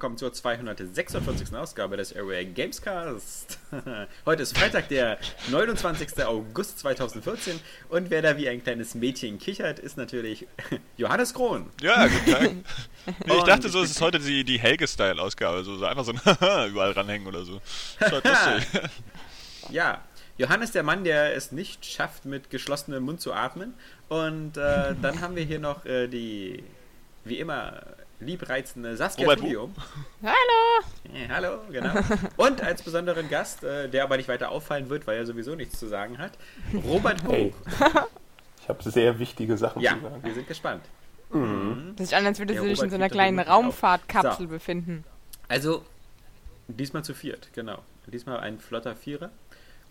willkommen zur 246. Ausgabe des Airway Gamescast. Heute ist Freitag, der 29. August 2014 und wer da wie ein kleines Mädchen kichert, ist natürlich Johannes Krohn. Ja, guten Tag. Nee, ich dachte so, es ist heute die, die Helge-Style-Ausgabe, so, so einfach so ein überall ranhängen oder so. Das lustig. ja, Johannes, der Mann, der es nicht schafft, mit geschlossenem Mund zu atmen. Und äh, dann haben wir hier noch äh, die, wie immer, liebreizende Saskia Robert Studium. Hallo! Ja, hallo, genau. Und als besonderen Gast, äh, der aber nicht weiter auffallen wird, weil er sowieso nichts zu sagen hat, Robert Buch. Hey. Ich habe sehr wichtige Sachen Ja, zu sagen. wir sind gespannt. Das ist an, als würdest Ja, du dich in so einer kleinen. Raumfahrtkapsel So. befinden. Also, diesmal zu viert, genau. Diesmal ein flotter Vierer.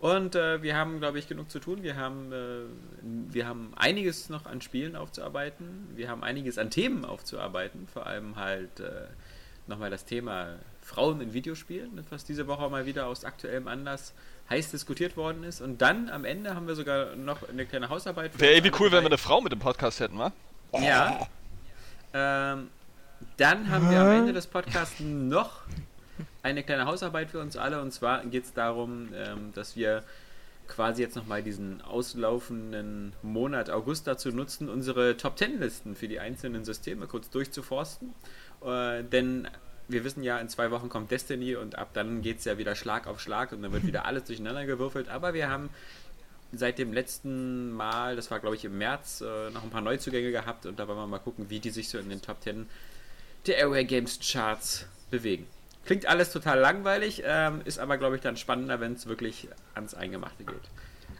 Und äh, wir haben, glaube ich, genug zu tun. Wir haben, äh, wir haben einiges noch an Spielen aufzuarbeiten. Wir haben einiges an Themen aufzuarbeiten. Vor allem halt äh, nochmal das Thema Frauen in Videospielen, was diese Woche mal wieder aus aktuellem Anlass heiß diskutiert worden ist. Und dann am Ende haben wir sogar noch eine kleine Hausarbeit. Wäre irgendwie cool, wenn wir eine Frau mit dem Podcast hätten, wa? Ja. Ähm, dann haben wir am Ende des Podcasts noch eine kleine Hausarbeit für uns alle. Und zwar geht es darum, ähm, dass wir quasi jetzt nochmal diesen auslaufenden Monat August dazu nutzen, unsere Top Ten Listen für die einzelnen Systeme kurz durchzuforsten. Äh, denn wir wissen ja, in zwei Wochen kommt Destiny und ab dann geht es ja wieder Schlag auf Schlag und dann wird wieder alles durcheinander gewürfelt. Aber wir haben seit dem letzten Mal, das war glaube ich im März, äh, noch ein paar Neuzugänge gehabt und da wollen wir mal gucken, wie die sich so in den Top 10 der Airway Games Charts bewegen. Klingt alles total langweilig, ähm, ist aber glaube ich dann spannender, wenn es wirklich ans Eingemachte geht.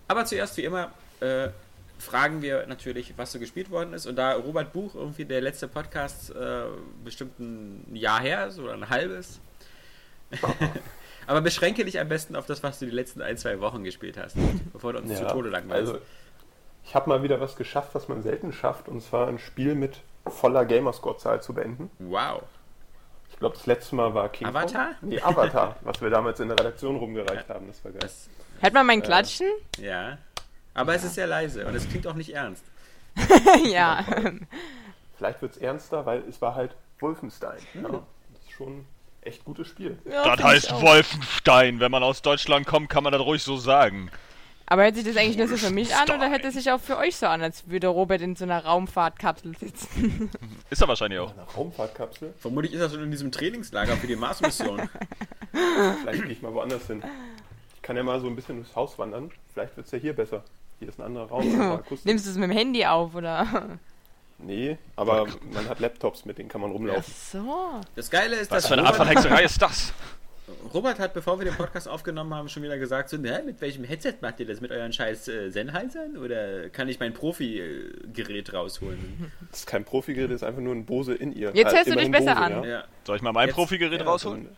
Aber zuerst wie immer äh, fragen wir natürlich, was so gespielt worden ist und da Robert Buch irgendwie der letzte Podcast äh, bestimmt ein Jahr her ist oder ein halbes. Aber beschränke dich am besten auf das, was du die letzten ein, zwei Wochen gespielt hast, bevor du uns zu Tode langweilst. also ich habe mal wieder was geschafft, was man selten schafft, und zwar ein Spiel mit voller Gamerscore-Zahl zu beenden. wow. Ich glaube, das letzte Mal war King Avatar? Kong. Nee, Avatar, was wir damals in der Redaktion rumgereicht haben. Das war geil. Das, Hört man mein Klatschen? ja. Aber es ist sehr leise und es klingt auch nicht ernst. ja. Vielleicht wird es ernster, weil es war halt Wolfenstein. Ja, das ist schon ein echt gutes Spiel. ja das heißt. Wolfenstein. Wenn man aus Deutschland kommt, kann man das ruhig so sagen. Aber hört sich das eigentlich nur so für mich an oder hört es sich auch für euch so an, als würde Robert in so einer Raumfahrtkapsel sitzen? Ist er wahrscheinlich auch. Eine Raumfahrtkapsel. Vermutlich ist das schon in diesem Trainingslager für die Mars-Mission. Vielleicht gehe ich mal woanders hin. Ich kann ja mal so ein bisschen durchs Haus wandern. Vielleicht wird es ja hier besser. Hier ist ein anderer Raum. Akustik. Nimmst du es mit dem Handy auf oder? Nee, aber man hat Laptops, mit denen kann man Ach rumlaufen. so. Das Geile ist, Was dass für eine Art von Hexerei ist das? Robert hat, bevor wir den Podcast aufgenommen haben, schon wieder gesagt, so, na, mit welchem Headset macht ihr das? Mit euren scheiß äh, Sennheisern? Oder kann ich mein Profi-Gerät rausholen? Das ist kein Profi-Gerät, das ist einfach nur ein Bose in ihr. Jetzt hörst du dich besser Bose, an. Ja? Ja. Soll ich mal mein Jetzt- Profigerät Ja, rausholen?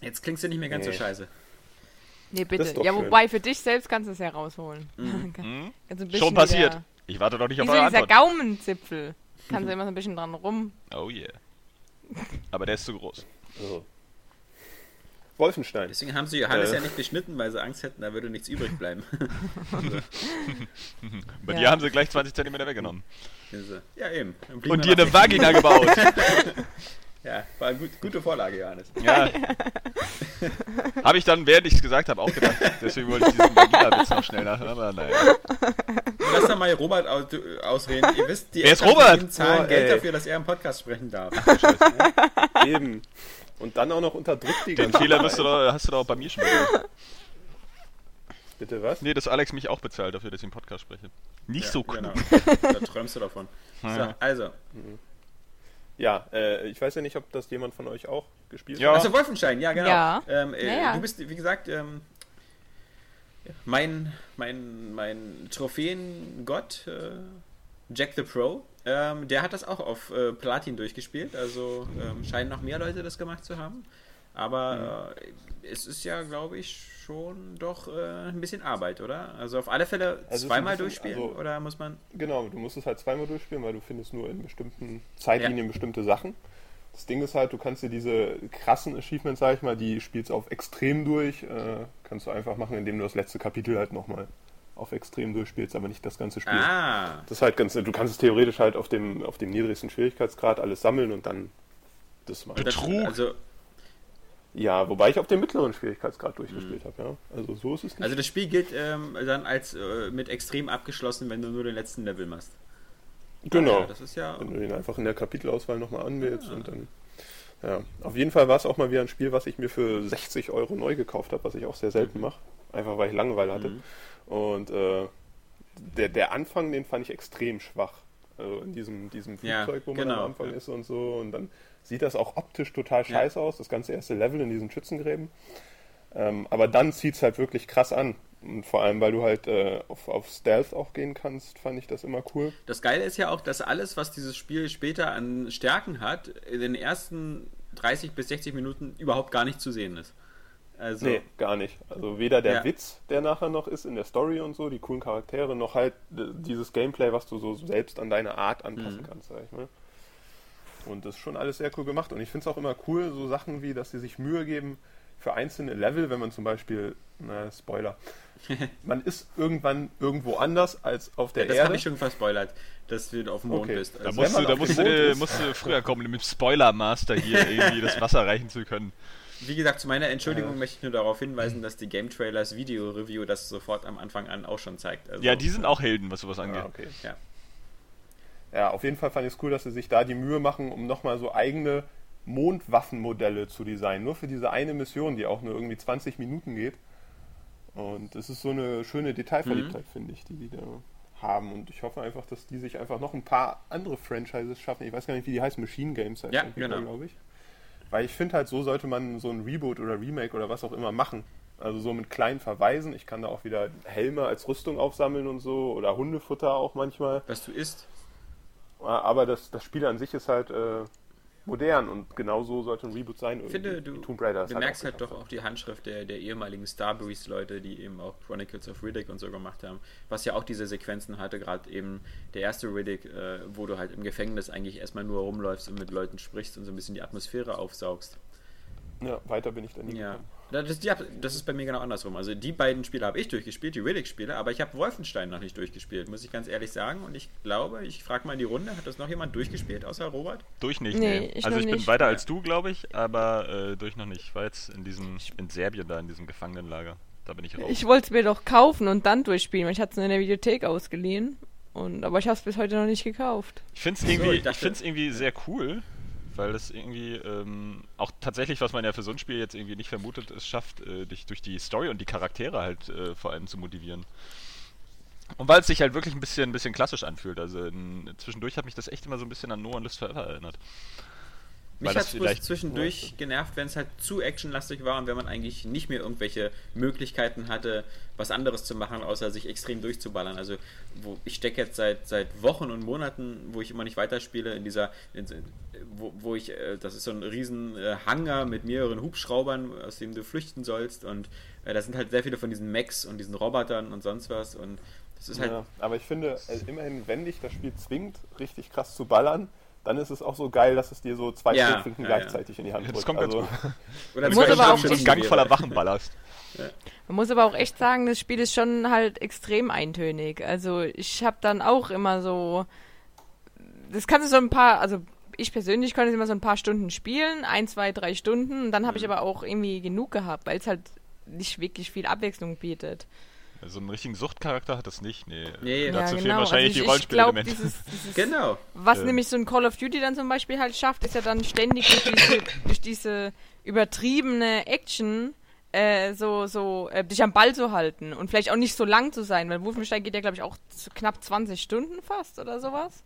Jetzt klingst du nicht mehr ganz so Nee. scheiße. Nee, Das bitte. ist doch Ja, schön. wobei für dich selbst kannst du es ja rausholen. Hm? Du ein bisschen Schon passiert. Wieder, Ich warte doch nicht auf so eure dieser Antwort. Gaumenzipfel. Kannst du immer so ein bisschen dran rum. Oh yeah. Aber der ist zu groß. So. Wolfenstein. Deswegen haben sie Johannes Äh. ja nicht geschnitten, weil sie Angst hätten, da würde nichts übrig bleiben. Bei Ja. dir haben sie gleich 20 cm weggenommen. Also, ja, eben. Und wir dir eine Vagina gebaut. Ja, war eine gut, gute Vorlage, Johannes. Ja. habe ich dann, während ich es gesagt habe, auch gedacht. Deswegen wollte ich diesen Vagina-Witz noch schnell nach. Aber naja. Lass doch mal Robert aus, ausreden. Ihr wisst, die Wer ist Eltern Robert? zahlen Oh, Geld dafür, dass er im Podcast sprechen darf. Eben. Und dann auch noch unterdrückt die Den ganze Fehler wirst du doch, hast du doch auch bei mir schon gemacht. Bitte was? Nee, dass Alex mich auch bezahlt dafür, dass ich im Podcast spreche. Nicht Ja, so cool. Genau. Da träumst du davon. So, Ja. also. Ja, äh, ich weiß ja nicht, ob das jemand von euch auch gespielt Ja. hat. Also Wolfenstein, ja, genau. Ja. Ähm, äh, Ja, ja. Du bist, wie gesagt, ähm, mein, mein, mein Trophäengott, äh, Jack the Pro, ähm, der hat das auch auf äh, Platin durchgespielt. Also ähm, scheinen noch mehr Leute das gemacht zu haben. Aber äh, es ist ja, glaube ich, schon doch äh, ein bisschen Arbeit, oder? Also auf alle Fälle ist zweimal bisschen- durchspielen, also- oder muss man. Genau, du musst es halt zweimal durchspielen, weil du findest nur in bestimmten Zeitlinien bestimmte Sachen. Das Ding ist halt, du kannst dir diese krassen Achievements, sag ich mal, die spielst du auf extrem durch, äh, kannst du einfach machen, indem du das letzte Kapitel halt nochmal auf extrem durchspielst, aber nicht das ganze Spiel. Ah, Das ist halt ganz, du kannst es theoretisch halt auf dem, auf dem niedrigsten Schwierigkeitsgrad alles sammeln und dann Das war Betrug. Also, Ja, wobei ich auf dem mittleren Schwierigkeitsgrad durchgespielt habe, ja. Also so ist es nicht. also das Spiel gilt ähm, dann als äh, mit extrem abgeschlossen, wenn du nur den letzten Level machst. genau. Ja, das ist ja. Wenn du den einfach in der Kapitelauswahl nochmal anwählst und dann. Ja, auf jeden Fall war es auch mal wieder ein Spiel, was ich mir für 60 Euro neu gekauft habe, was ich auch sehr selten mache. Einfach weil ich Langeweile hatte. Mhm. Und äh, der, der Anfang, den fand ich extrem schwach. Also in diesem, diesem Ja, Flugzeug, wo man genau, am Anfang ja. ist und so. Und dann sieht das auch optisch total scheiße aus, das ganze erste Level in diesen Schützengräben. Ähm, aber dann zieht es halt wirklich krass an. Und vor allem, weil du halt äh, auf, auf Stealth auch gehen kannst, fand ich das immer cool. Das Geile ist ja auch, dass alles, was dieses Spiel später an Stärken hat, in den ersten 30 bis 60 Minuten überhaupt gar nicht zu sehen ist. Also, Nee, gar nicht. Also weder der Ja. Witz, der nachher noch ist in der Story und so, die coolen Charaktere, noch halt äh, dieses Gameplay, was du so selbst an deine Art anpassen Mhm. kannst, sag ich mal. Und das ist schon alles sehr cool gemacht. Und ich finde es auch immer cool, so Sachen wie, dass sie sich Mühe geben für einzelne Level, wenn man zum Beispiel, na, Spoiler, man ist irgendwann irgendwo anders als auf der das Erde. habe ich schon verspoilert, dass du auf dem Mond Okay. bist. Da Also, musst wenn du, da auf musst du, ist. musst du früher kommen, mit dem Spoiler-Master hier irgendwie das Wasser reichen zu können. Wie gesagt, zu meiner Entschuldigung möchte ich nur darauf hinweisen, dass die Game Trailers Video Review das sofort am Anfang an auch schon zeigt. Also, Ja, die sind auch Helden, was sowas angeht. Ah, okay. Ja. Ja, auf jeden Fall fand ich es cool, dass sie sich da die Mühe machen, um nochmal so eigene Mondwaffenmodelle zu designen. Nur für diese eine Mission, die auch nur irgendwie 20 Minuten geht. Und das ist so eine schöne Detailverliebtheit, Mhm. finde ich, die die da haben. Und ich hoffe einfach, dass die sich einfach noch ein paar andere Franchises schaffen. Ich weiß gar nicht, wie die heißen, Machine Games heißt Ja, genau. glaube ich. Weil ich finde halt, so sollte man so ein Reboot oder Remake oder was auch immer machen. Also so mit kleinen Verweisen. Ich kann da auch wieder Helme als Rüstung aufsammeln und so. Oder Hundefutter auch manchmal. Was du isst. Aber das, das Spiel an sich ist halt äh, modern und genau so sollte ein Reboot sein. Ich finde, du, Tomb Raider ist du merkst auch halt doch auch die Handschrift der, der ehemaligen Starbreeze-Leute, die eben auch Chronicles of Riddick und so gemacht haben, was ja auch diese Sequenzen hatte, gerade eben der erste Riddick, äh, wo du halt im Gefängnis eigentlich erstmal nur rumläufst und mit Leuten sprichst und so ein bisschen die Atmosphäre aufsaugst. Ja, weiter bin ich da nie Ja. gekommen. Das ist, die, das ist bei mir genau andersrum. Also die beiden Spiele habe ich durchgespielt, die Riddick-Spiele, aber ich habe Wolfenstein noch nicht durchgespielt, muss ich ganz ehrlich sagen. Und ich glaube, ich frage mal in die Runde, hat das noch jemand durchgespielt, außer Robert? Durch nicht, Nee, nee. ich also ich bin nicht. weiter Ja. als du, glaube ich, aber äh, durch noch nicht. Ich war jetzt in diesem, in Serbien da, in diesem Gefangenenlager. Da bin ich raus. Ich wollte es mir doch kaufen und dann durchspielen, weil ich hatte es in der Videothek ausgeliehen. Und, aber ich habe es bis heute noch nicht gekauft. Ich finde es So, irgendwie, ich ich dachte- find's irgendwie sehr cool, weil das irgendwie ähm, auch tatsächlich, was man ja für so ein Spiel jetzt irgendwie nicht vermutet, es schafft, äh, dich durch die Story und die Charaktere halt äh, vor allem zu motivieren. Und weil es sich halt wirklich ein bisschen, ein bisschen klassisch anfühlt. Also in, zwischendurch hat mich das echt immer so ein bisschen an No One Lives Forever erinnert. Mich hat es vielleicht- zwischendurch genervt, wenn es halt zu actionlastig war und wenn man eigentlich nicht mehr irgendwelche Möglichkeiten hatte, was anderes zu machen, außer sich extrem durchzuballern. Also wo ich stecke jetzt seit seit Wochen und Monaten, wo ich immer nicht weiterspiele, in dieser, in, wo, wo ich, äh, das ist so ein riesen Hangar mit mehreren Hubschraubern, aus dem du flüchten sollst und äh, da sind halt sehr viele von diesen Mechs und diesen Robotern und sonst was und das ist halt Ja, aber ich finde, äh, immerhin, wenn dich das Spiel zwingt, richtig krass zu ballern, dann ist es auch so geil, dass es dir so zwei Ja, Schrotflinken ja, ja. gleichzeitig in die Hand Das drückt. kommt ganz also, oder Muss aber auch einen Gang voller Wachen ballerst. Man muss aber auch echt sagen, das Spiel ist schon halt extrem eintönig. Also ich habe dann auch immer so, das kannst du so ein paar, also ich persönlich konnte es immer so ein paar Stunden spielen, ein, zwei, drei Stunden. Und dann habe ich Mhm. aber auch irgendwie genug gehabt, weil es halt nicht wirklich viel Abwechslung bietet. So einen richtigen Suchtcharakter hat das nicht. Nee, Nee, dazu ja, fehlen genau. wahrscheinlich also die ich, glaube, Rollenspielelemente. Genau. Was Ähm. nämlich so ein Call of Duty dann zum Beispiel halt schafft, ist ja dann ständig durch diese, durch diese übertriebene Action äh, so, so äh, dich am Ball zu halten und vielleicht auch nicht so lang zu sein, weil Wolfenstein geht ja, glaube ich, auch zu knapp 20 Stunden fast oder sowas.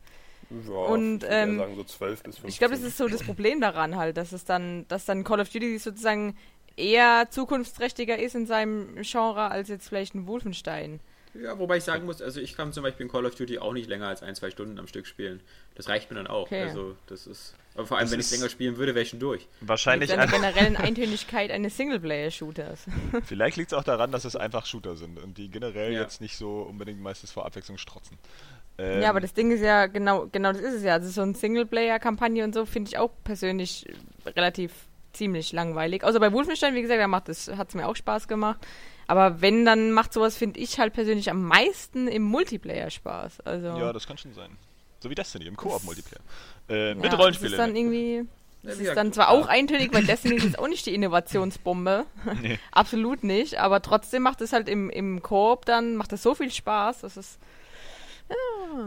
ja, Und, ähm, sagen so 12 bis 15. Ich glaube, das ist so das Problem daran halt, dass es dann, dass dann Call of Duty sozusagen eher zukunftsträchtiger ist in seinem Genre als jetzt vielleicht ein Wolfenstein. Ja, wobei ich sagen muss, also ich kann zum Beispiel in Call of Duty auch nicht länger als ein, zwei Stunden am Stück spielen. Das reicht mir dann auch. Okay. Also das ist. Aber vor allem, Das wenn ich länger spielen würde, wäre ich schon durch. Wahrscheinlich, seiner ein, generellen Eintönigkeit eines Singleplayer-Shooters. vielleicht liegt es auch daran, dass es einfach Shooter sind und die generell Ja. jetzt nicht so unbedingt meistens vor Abwechslung strotzen. Ähm, Ja, aber das Ding ist ja, genau, genau das ist es ja. Also so eine Singleplayer-Kampagne und so finde ich auch persönlich relativ ziemlich langweilig. Außer bei Wolfenstein, wie gesagt, da macht es, hat es mir auch Spaß gemacht. Aber wenn, dann macht sowas, finde ich halt persönlich am meisten im Multiplayer Spaß. Also, Ja, das kann schon sein. So wie Destiny im Koop-Multiplayer. Äh, ja, mit Das ist dann irgendwie, Das ist dann zwar auch eintönig, weil Destiny ist jetzt auch nicht die Innovationsbombe. Nee. Absolut nicht. Aber trotzdem macht es halt im, im Koop dann, macht es so viel Spaß, dass es.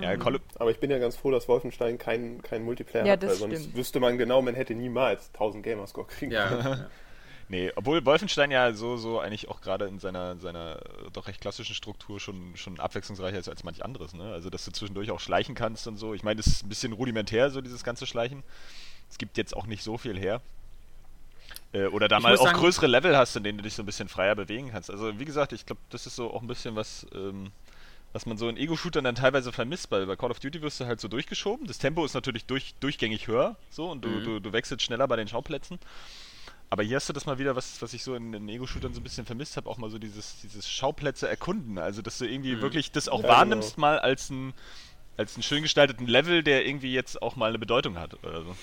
Ja, Call of, Aber ich bin ja ganz froh, dass Wolfenstein keinen kein Multiplayer Ja, hat, weil sonst stimmt. wüsste man genau, man hätte niemals 1000 Gamerscore kriegen können. ja. nee, obwohl Wolfenstein ja so, so eigentlich auch gerade in seiner, seiner doch recht klassischen Struktur schon, schon abwechslungsreicher ist als manch anderes, ne? Also, dass du zwischendurch auch schleichen kannst und so. Ich meine, das ist ein bisschen rudimentär, so dieses ganze Schleichen. Es gibt jetzt auch nicht so viel her. Äh, oder da Ich mal auch sagen- größere Level hast, in denen du dich so ein bisschen freier bewegen kannst. Also, wie gesagt, ich glaube, das ist so auch ein bisschen was, ähm, was man so in Ego-Shootern dann teilweise vermisst, weil bei Call of Duty wirst du halt so durchgeschoben. Das Tempo ist natürlich durch, durchgängig höher, so, und du, Mhm. du, du wechselst schneller bei den Schauplätzen. Aber hier hast du das mal wieder, was, was ich so in, in Ego-Shootern so ein bisschen vermisst habe, auch mal so dieses, dieses Schauplätze erkunden. Also, dass du irgendwie Mhm. wirklich das auch Ja, wahrnimmst, genau. mal als ein als einen schön gestalteten Level, der irgendwie jetzt auch mal eine Bedeutung hat oder so.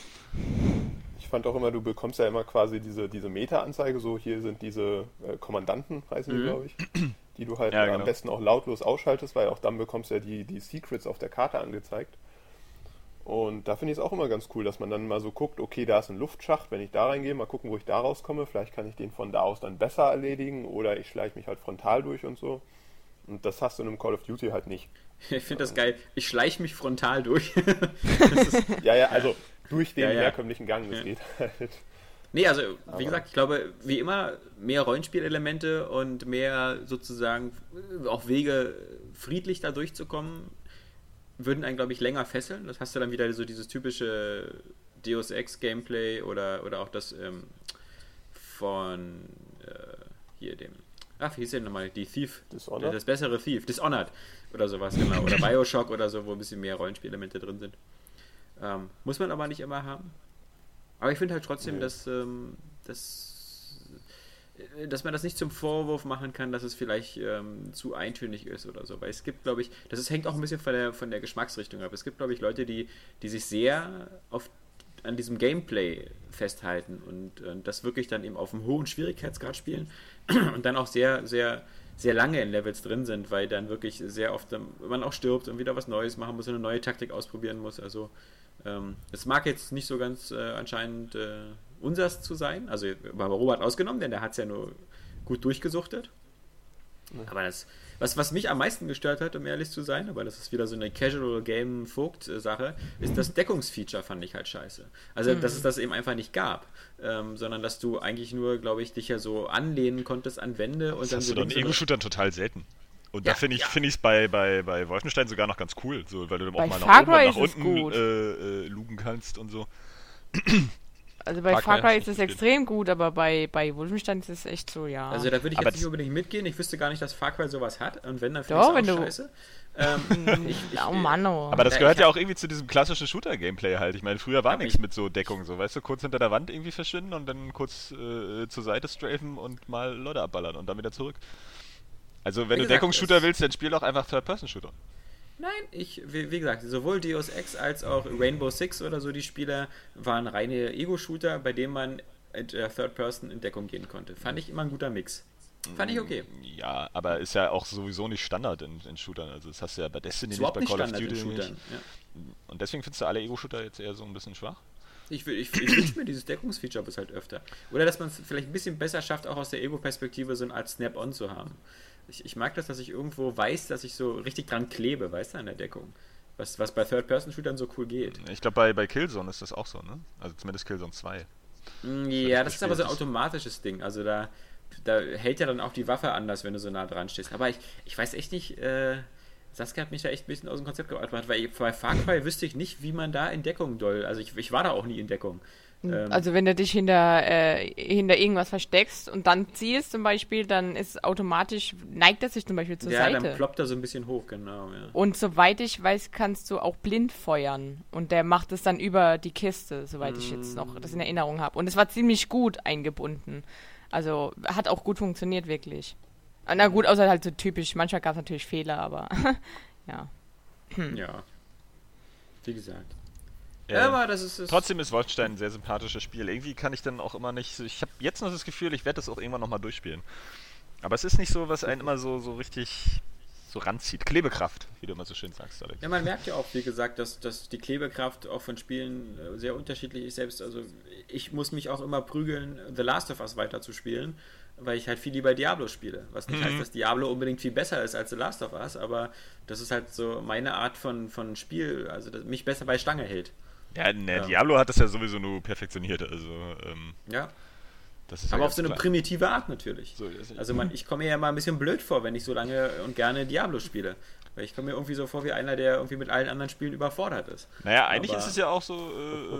Ich fand auch immer, du bekommst ja immer quasi diese, diese Meta-Anzeige, so hier sind diese äh, Kommandanten, heißen die, Mhm. glaube ich, die du halt Ja, äh, am genau. besten auch lautlos ausschaltest, weil auch dann bekommst du ja die, die Secrets auf der Karte angezeigt. Und da finde ich es auch immer ganz cool, dass man dann mal so guckt, okay, da ist ein Luftschacht, wenn ich da reingehe, mal gucken, wo ich da rauskomme, vielleicht kann ich den von da aus dann besser erledigen oder ich schleiche mich halt frontal durch und so. Und das hast du in einem Call of Duty halt nicht. Ich finde das geil. Ich schleiche mich frontal durch. Ja, ja, also durch den Ja, ja. herkömmlichen Gang, das Ja. geht halt. Nee, also wie Aber- gesagt, ich glaube, wie immer, mehr Rollenspielelemente und mehr sozusagen auch Wege, friedlich da durchzukommen, würden einen, glaube ich, länger fesseln. Das hast du dann wieder so dieses typische Deus Ex Gameplay oder, oder auch das ähm, von äh, hier dem. Ach, wie hieß der nochmal? Die Thief. Dishonored? Das bessere Thief. Dishonored oder sowas, genau. Oder Bioshock oder so, wo ein bisschen mehr Rollenspielelemente drin sind. Ähm, muss man aber nicht immer haben. Aber ich finde halt trotzdem, Nee. dass, ähm, dass, äh, dass man das nicht zum Vorwurf machen kann, dass es vielleicht ähm, zu eintönig ist oder so. Weil es gibt, glaube ich, das ist, hängt auch ein bisschen von der, von der Geschmacksrichtung ab. Es gibt, glaube ich, Leute, die, die sich sehr auf, an diesem Gameplay festhalten und, und das wirklich dann eben auf einem hohen Schwierigkeitsgrad spielen und dann auch sehr, sehr, sehr lange in Levels drin sind, weil dann wirklich sehr oft dann, man auch stirbt und wieder was Neues machen muss und eine neue Taktik ausprobieren muss. Also ähm, es mag jetzt nicht so ganz äh, anscheinend äh, unsers zu sein, also Robert ausgenommen, denn der hat es ja nur gut durchgesuchtet. Aber das, was, was mich am meisten gestört hat, um ehrlich zu sein, aber das ist wieder so eine Casual Game Vogt-Sache, ist das Deckungsfeature, fand ich halt scheiße. Also, dass es das eben einfach nicht gab, ähm, sondern dass du eigentlich nur, glaube ich, dich ja so anlehnen konntest an Wände und Das dann hast so du dann Ego-Shootern total selten. Und Ja, da finde ich ja. finde ich es bei, bei, bei Wolfenstein sogar noch ganz cool, so, weil du dann auch Bei mal nach Far oben nach unten äh, äh, lugen kannst und so. Also bei Far Cry ist es extrem gut, aber bei, bei Wolfenstein ist es echt so, ja. Also da würde ich Aber jetzt nicht unbedingt mitgehen. Ich wüsste gar nicht, dass Far Cry sowas hat. Und wenn, dann finde Doch, ich es wenn auch du- scheiße. Ähm, ich, ich, oh Mann, oh. Aber das gehört ja auch irgendwie zu diesem klassischen Shooter-Gameplay halt. Ich meine, früher war nichts ich- mit so Deckung, so, weißt du, kurz hinter der Wand irgendwie verschwinden und dann kurz äh, zur Seite strafen und mal Leute abballern und dann wieder zurück. Also, wenn Wie du Deckungsshooter willst, dann spiel doch einfach Third-Person-Shooter. Nein, ich, wie, wie gesagt, sowohl Deus Ex als auch Rainbow Six oder so, die Spieler waren reine Ego-Shooter, bei denen man in der Third Person in Deckung gehen konnte. Fand ich immer ein guter Mix. Fand ich okay. Ja, aber ist ja auch sowieso nicht Standard in, in Shootern. Also, das hast du ja bei Destiny nicht, bei nicht Call of Standard in Duty nicht. Ja. Und deswegen findest du alle Ego-Shooter jetzt eher so ein bisschen schwach? Ich, ich, ich wünsche mir dieses Deckungsfeature bis halt öfter. Oder dass man es vielleicht ein bisschen besser schafft, auch aus der Ego-Perspektive so eine Art Snap-on zu haben. Ich, ich mag das, dass ich irgendwo weiß, dass ich so richtig dran klebe, weißt du, an der Deckung. Was, was bei Third-Person-Shootern so cool geht. Ich glaube, bei, bei Killzone ist das auch so, ne? Also zumindest Killzone 2. Mm, Ja, das ist aber so ein automatisches Ding. Also da, da hält ja dann auch die Waffe anders, wenn du so nah dran stehst. Aber ich, ich weiß echt nicht, äh, Saskia hat mich da echt ein bisschen aus dem Konzept gebracht, weil bei Far Cry wüsste ich nicht, wie man da in Deckung doll. Also ich, ich war da auch nie in Deckung. Ähm, Also wenn du dich hinter, äh, hinter irgendwas versteckst und dann zielst zum Beispiel, dann ist automatisch, neigt er sich zum Beispiel zur ja, Seite. dann ploppt er so ein bisschen hoch, genau, ja. Und soweit ich weiß, kannst du auch blind feuern. Und der macht es dann über die Kiste, soweit ich jetzt noch das in Erinnerung habe. Und es war ziemlich gut eingebunden. Also hat auch gut funktioniert, wirklich. Ah, Na gut, außer halt so typisch, manchmal gab es natürlich Fehler, aber ja. Ja. Wie gesagt. Ja, aber das ist. ist Trotzdem ist Wolfenstein ein sehr sympathisches Spiel. Irgendwie kann ich dann auch immer nicht. Ich habe jetzt noch das Gefühl, ich werde das auch irgendwann nochmal durchspielen. Aber es ist nicht so, was einen immer so, so richtig so ranzieht. Klebekraft, wie du immer so schön sagst, Alex. Ja, man merkt ja auch, wie gesagt, dass, dass die Klebekraft auch von Spielen äh, sehr unterschiedlich ist. Selbst, also ich muss mich auch immer prügeln, The Last of Us weiter zu spielen, weil ich halt viel lieber Diablo spiele. Was nicht Mhm. heißt, dass Diablo unbedingt viel besser ist als The Last of Us, aber das ist halt so meine Art von, von Spiel, also das mich besser bei Stange hält. Ja, ne, Ja. Diablo hat das ja sowieso nur perfektioniert, also ähm, Ja, ist ja aber auf so eine klar. primitive Art natürlich. So. Also man, ich komme mir ja mal ein bisschen blöd vor, wenn ich so lange und gerne Diablo spiele. Weil ich komme mir irgendwie so vor wie einer, der irgendwie mit allen anderen Spielen überfordert ist. Naja, eigentlich Aber- ist es ja auch so äh,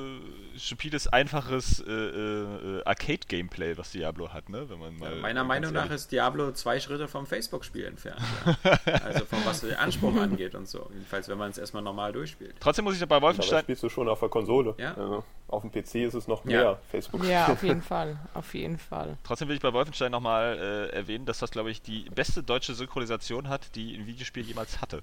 äh, stupides, einfaches äh, äh, Arcade-Gameplay, was Diablo hat, ne? Wenn man mal, Meiner ganz Meinung nach ist Diablo zwei Schritte vom Facebook-Spiel entfernt. Ja. also von was den Anspruch angeht und so. Jedenfalls, wenn man es erstmal normal durchspielt. Trotzdem muss ich bei Aber Wolfenstein. spielst du schon auf der Konsole. Ja. Also, auf dem PC ist es noch Ja. mehr Facebook. Ja, auf jeden Fall. Auf jeden Fall. Trotzdem will ich bei Wolfenstein nochmal äh, erwähnen, dass das, glaube ich, die beste deutsche Synchronisation hat, die ein Videospiel jemals hatte.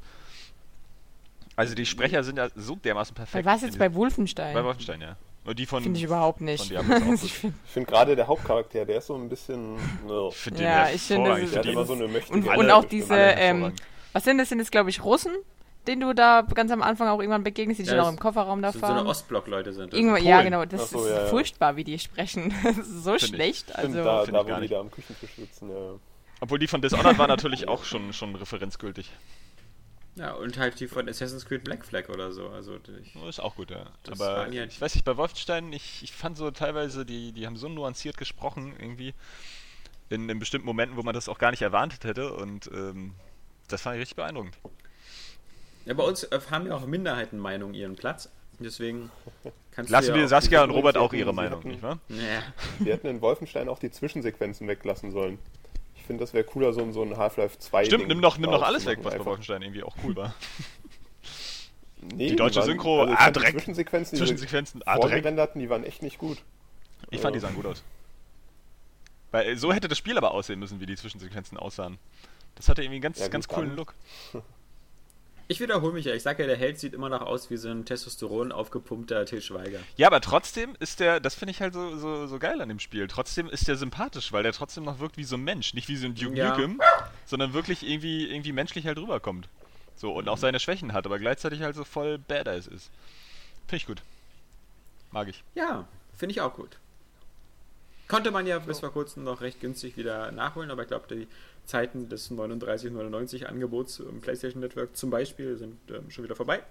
Also die Sprecher sind ja so dermaßen perfekt. was in jetzt? Bei Wolfenstein? Bei Wolfenstein, ja. Und die von. Finde ich überhaupt nicht. ich find, Ich finde gerade der Hauptcharakter, der ist so ein bisschen. Ne, Ich finde Ja, den ich finde, das der hat Ich immer find so eine und, Alle- und auch diese, ähm, was sind das? Sind das, glaube ich, Russen, denen du da ganz am Anfang auch irgendwann begegnest, die Ja, schon auch im Kofferraum da So, so eine fahren? Ostblock-Leute sind. das. Irgendwann, ja, genau. Das so, ist ja, ja. furchtbar, wie die sprechen. Das ist so ich. schlecht. Stimmt, Also, da, find da ich wo die nicht. da am Küchentisch sitzen. Ja. Obwohl die von Dishonored war natürlich auch schon, schon referenzgültig. Ja, und halt die von Assassin's Creed Black Flag oder so. Also ich, Oh, Ist auch gut, ja. Das Aber ja- ich weiß nicht, bei Wolfenstein, ich, ich fand so teilweise, die, die haben so nuanciert gesprochen, irgendwie. In, in bestimmten Momenten, wo man das auch gar nicht erwartet hätte. Und ähm, das fand ich richtig beeindruckend. ja, bei uns äh, haben ja auch Minderheitenmeinungen ihren Platz. Deswegen kannst Lassen wir Saskia und Robert auch ihre hatten- Meinung, nicht wahr? Ja. Die hätten in Wolfenstein auch die Zwischensequenzen weglassen sollen. Finde, das wäre cooler, so, ein- so ein Half-Life 2. Stimmt, Ding nimm doch, nimm doch alles weg, was bei. Wolfenstein irgendwie auch cool war. Nee, Die deutsche waren- Synchro, also ah, die Dreck. Zwischensequenzen, diese Zwischensequenzen, ah, Dreck. die waren echt nicht gut. Ich fand, die Ja. sahen gut aus. Weil äh, so hätte das Spiel aber aussehen müssen, wie die Zwischensequenzen aussahen. Das hatte irgendwie einen ganz, Ja, ganz coolen dann- Look. Ich wiederhole mich ja. Ich sage ja, der Held sieht immer noch aus wie so ein Testosteron aufgepumpter Till Schweiger. Ja, aber trotzdem ist der, das finde ich halt so, so, so geil an dem Spiel. Trotzdem ist der sympathisch, weil der trotzdem noch wirkt wie so ein Mensch. Nicht wie so ein Duke Ja. Nukem, sondern wirklich irgendwie, irgendwie menschlich halt rüberkommt. So, und auch seine Schwächen hat, aber gleichzeitig halt so voll badass ist. Finde ich gut. Mag ich. Ja, finde ich auch gut. Konnte man ja bis vor kurzem noch recht günstig wieder nachholen, aber ich glaube, die Zeiten des 39,99 Angebots im PlayStation Network zum Beispiel sind ähm, schon wieder vorbei.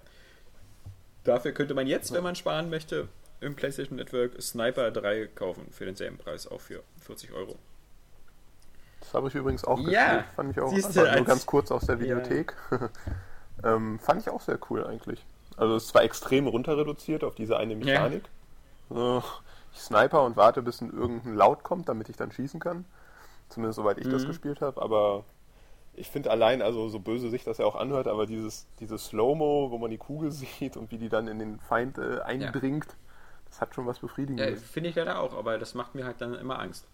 Dafür könnte man jetzt, wenn man sparen möchte, im PlayStation Network Sniper 3 kaufen für denselben Preis, auch für 40 Euro. Das habe ich übrigens auch Ja, gespielt. Fand ich auch siehste, einfach nur als- ganz kurz aus der Ja. Videothek. ähm, fand ich auch sehr cool eigentlich. Also es ist zwar extrem runter reduziert auf diese eine Mechanik. Äh, Ich sniper und warte, bis ein irgendein Laut kommt, damit ich dann schießen kann. Zumindest soweit ich das Mhm. gespielt habe. Aber ich finde allein, also so böse sich das ja auch anhört, aber dieses, dieses Slow-Mo, wo man die Kugel sieht und wie die dann in den Feind äh, eindringt, das hat schon was Ja, Befriedigendes. finde ich leider auch, aber das macht mir halt dann immer Angst.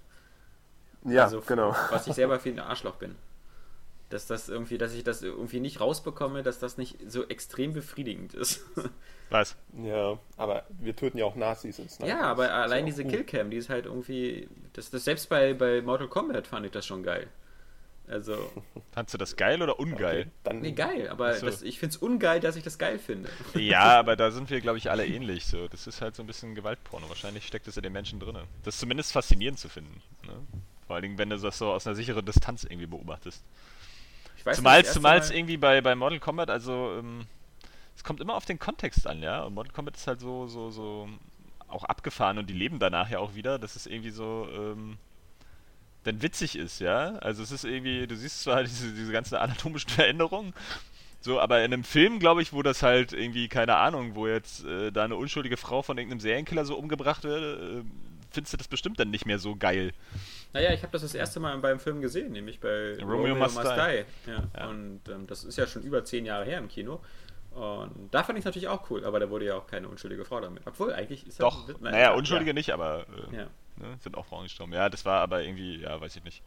Ja, also, genau. Was ich selber für ein Arschloch bin. Dass das irgendwie, dass ich das irgendwie nicht rausbekomme, dass das nicht so extrem befriedigend ist. Was? Ja, aber wir töten ja auch Nazis in Sniper. ja, aber Das allein diese gut. Killcam, die ist halt irgendwie. Das, das selbst bei, bei Mortal Kombat fand ich das schon geil. Also, Fandst du das geil oder ungeil? Okay, dann, nee, geil, aber so. das, ich finde es ungeil, dass ich das geil finde. Ja, aber da sind wir, glaube ich, alle ähnlich. So, das ist halt so ein bisschen Gewaltporno. Wahrscheinlich steckt es in den Menschen drin. Das ist zumindest faszinierend zu finden. Ne? Vor allen Dingen, wenn du das so aus einer sicheren Distanz irgendwie beobachtest. Weiß Zumal nicht, zumal Mal- irgendwie bei, bei Mortal Kombat, also ähm, es kommt immer auf den Kontext an, ja. Und Mortal Kombat ist halt so, so, so auch abgefahren und die leben danach ja auch wieder, dass es irgendwie so ähm, dann witzig ist, ja. Also es ist irgendwie, du siehst zwar diese, diese ganzen anatomischen Veränderungen, so, aber in einem Film, glaube ich, wo das halt irgendwie, keine Ahnung, wo jetzt äh, da eine unschuldige Frau von irgendeinem Serienkiller so umgebracht wird, äh, findest du das bestimmt dann nicht mehr so geil. Naja, ich habe das das erste Mal beim Film gesehen, nämlich bei Romeo Must Die. Ja. Ja. Und ähm, das ist ja schon über zehn Jahre her im Kino. Und da fand ich es natürlich auch cool, aber da wurde ja auch keine unschuldige Frau damit. Obwohl, eigentlich ist das. Doch, nein, naja, ja, Unschuldige nicht, aber äh, Ja. ne, sind auch Frauen gestorben. Ja, das war aber irgendwie, ja, weiß ich nicht.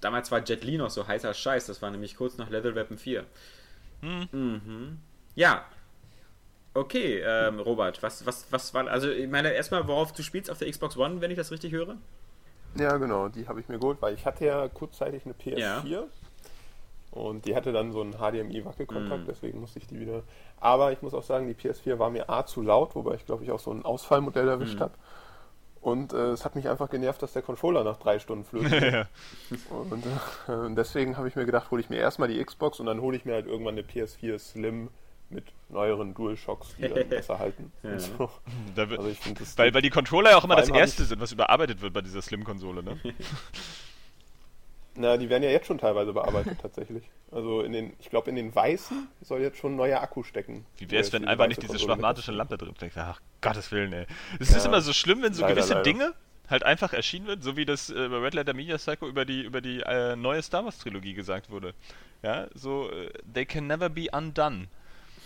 Damals war Jet Li noch so heißer Scheiß, das war nämlich kurz nach Leather Weapon 4. Hm. Mhm. Ja. Okay, ähm, Robert, was, was, was war. Also, ich meine, erstmal, worauf du spielst auf der Xbox One, wenn ich das richtig höre? Ja, genau, die habe ich mir geholt, weil ich hatte ja kurzzeitig eine PS4 Ja. Und die hatte dann so einen HDMI-Wackelkontakt, Mhm. deswegen musste ich die wieder. Aber ich muss auch sagen, die PS4 war mir A zu laut, wobei ich glaube ich auch so ein Ausfallmodell erwischt Mhm. habe. Und äh, es hat mich einfach genervt, dass der Controller nach drei Stunden flöten ja. Und äh, und deswegen habe ich mir gedacht, hole ich mir erstmal die Xbox und dann hole ich mir halt irgendwann eine PS4 Slim mit neueren DualShocks, die dann besser halten. Ja. So. Da Also ich finde das weil, weil die Controller ja auch immer das erste sind, was überarbeitet wird bei dieser Slim-Konsole, ne? Na, die werden ja jetzt schon teilweise bearbeitet tatsächlich. Also in den, ich glaube in den weißen soll jetzt schon ein neuer Akku stecken. Wie wäre es, wenn einfach nicht diese schwachmatische Lampe drin steckt? Ach, Gottes Willen, ey. Es ist Ja. immer so schlimm, wenn so Leider, gewisse leider. Dinge halt einfach erschienen wird, so wie das äh, bei Red Letter Media Cycle über die, über die äh, neue Star Wars Trilogie gesagt wurde. Ja, so, äh, they can never be undone.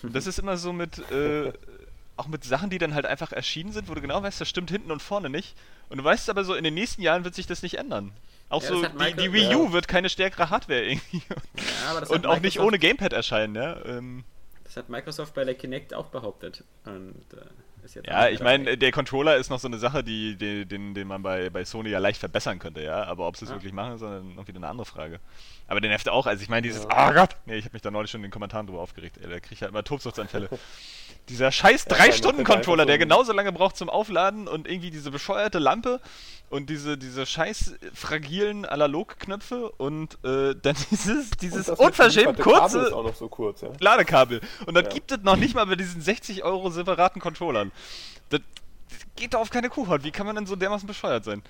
Das ist immer so mit, äh, auch mit Sachen, die dann halt einfach erschienen sind, wo du genau weißt, das stimmt hinten und vorne nicht. Und du weißt aber so, in den nächsten Jahren wird sich das nicht ändern. Auch Ja, so, die, die Michael- Wii U ja. wird keine stärkere Hardware irgendwie. Ja, aber das Und auch nicht ohne Gamepad erscheinen, ja. Ähm, Das hat Microsoft bei der Kinect auch behauptet. Und, äh, ist jetzt Ja, ich meine, der Controller ist noch so eine Sache, die, die, den, den man bei, bei Sony ja leicht verbessern könnte, ja. Aber ob sie es Ja. wirklich machen, ist dann noch wieder eine andere Frage. Aber den nervt auch. Also ich meine, dieses, Ja. oh Gott, nee, ich habe mich da neulich schon in den Kommentaren drüber aufgeregt. Ey, da kriege ich halt immer Tobsuchtsanfälle. Dieser scheiß Ja, vor allem 3-Stunden-Controller, macht der er genauso lange braucht zum Aufladen und irgendwie diese bescheuerte Lampe und diese, diese scheiß fragilen Analogknöpfe und äh, dann dieses, dieses das unverschämt kurze so kurz, ja. Ladekabel. Und dann Ja. gibt es noch nicht mal bei diesen 60 Euro separaten Controllern. Das, das geht doch auf keine Kuhhaut. Wie kann man denn so dermaßen bescheuert sein?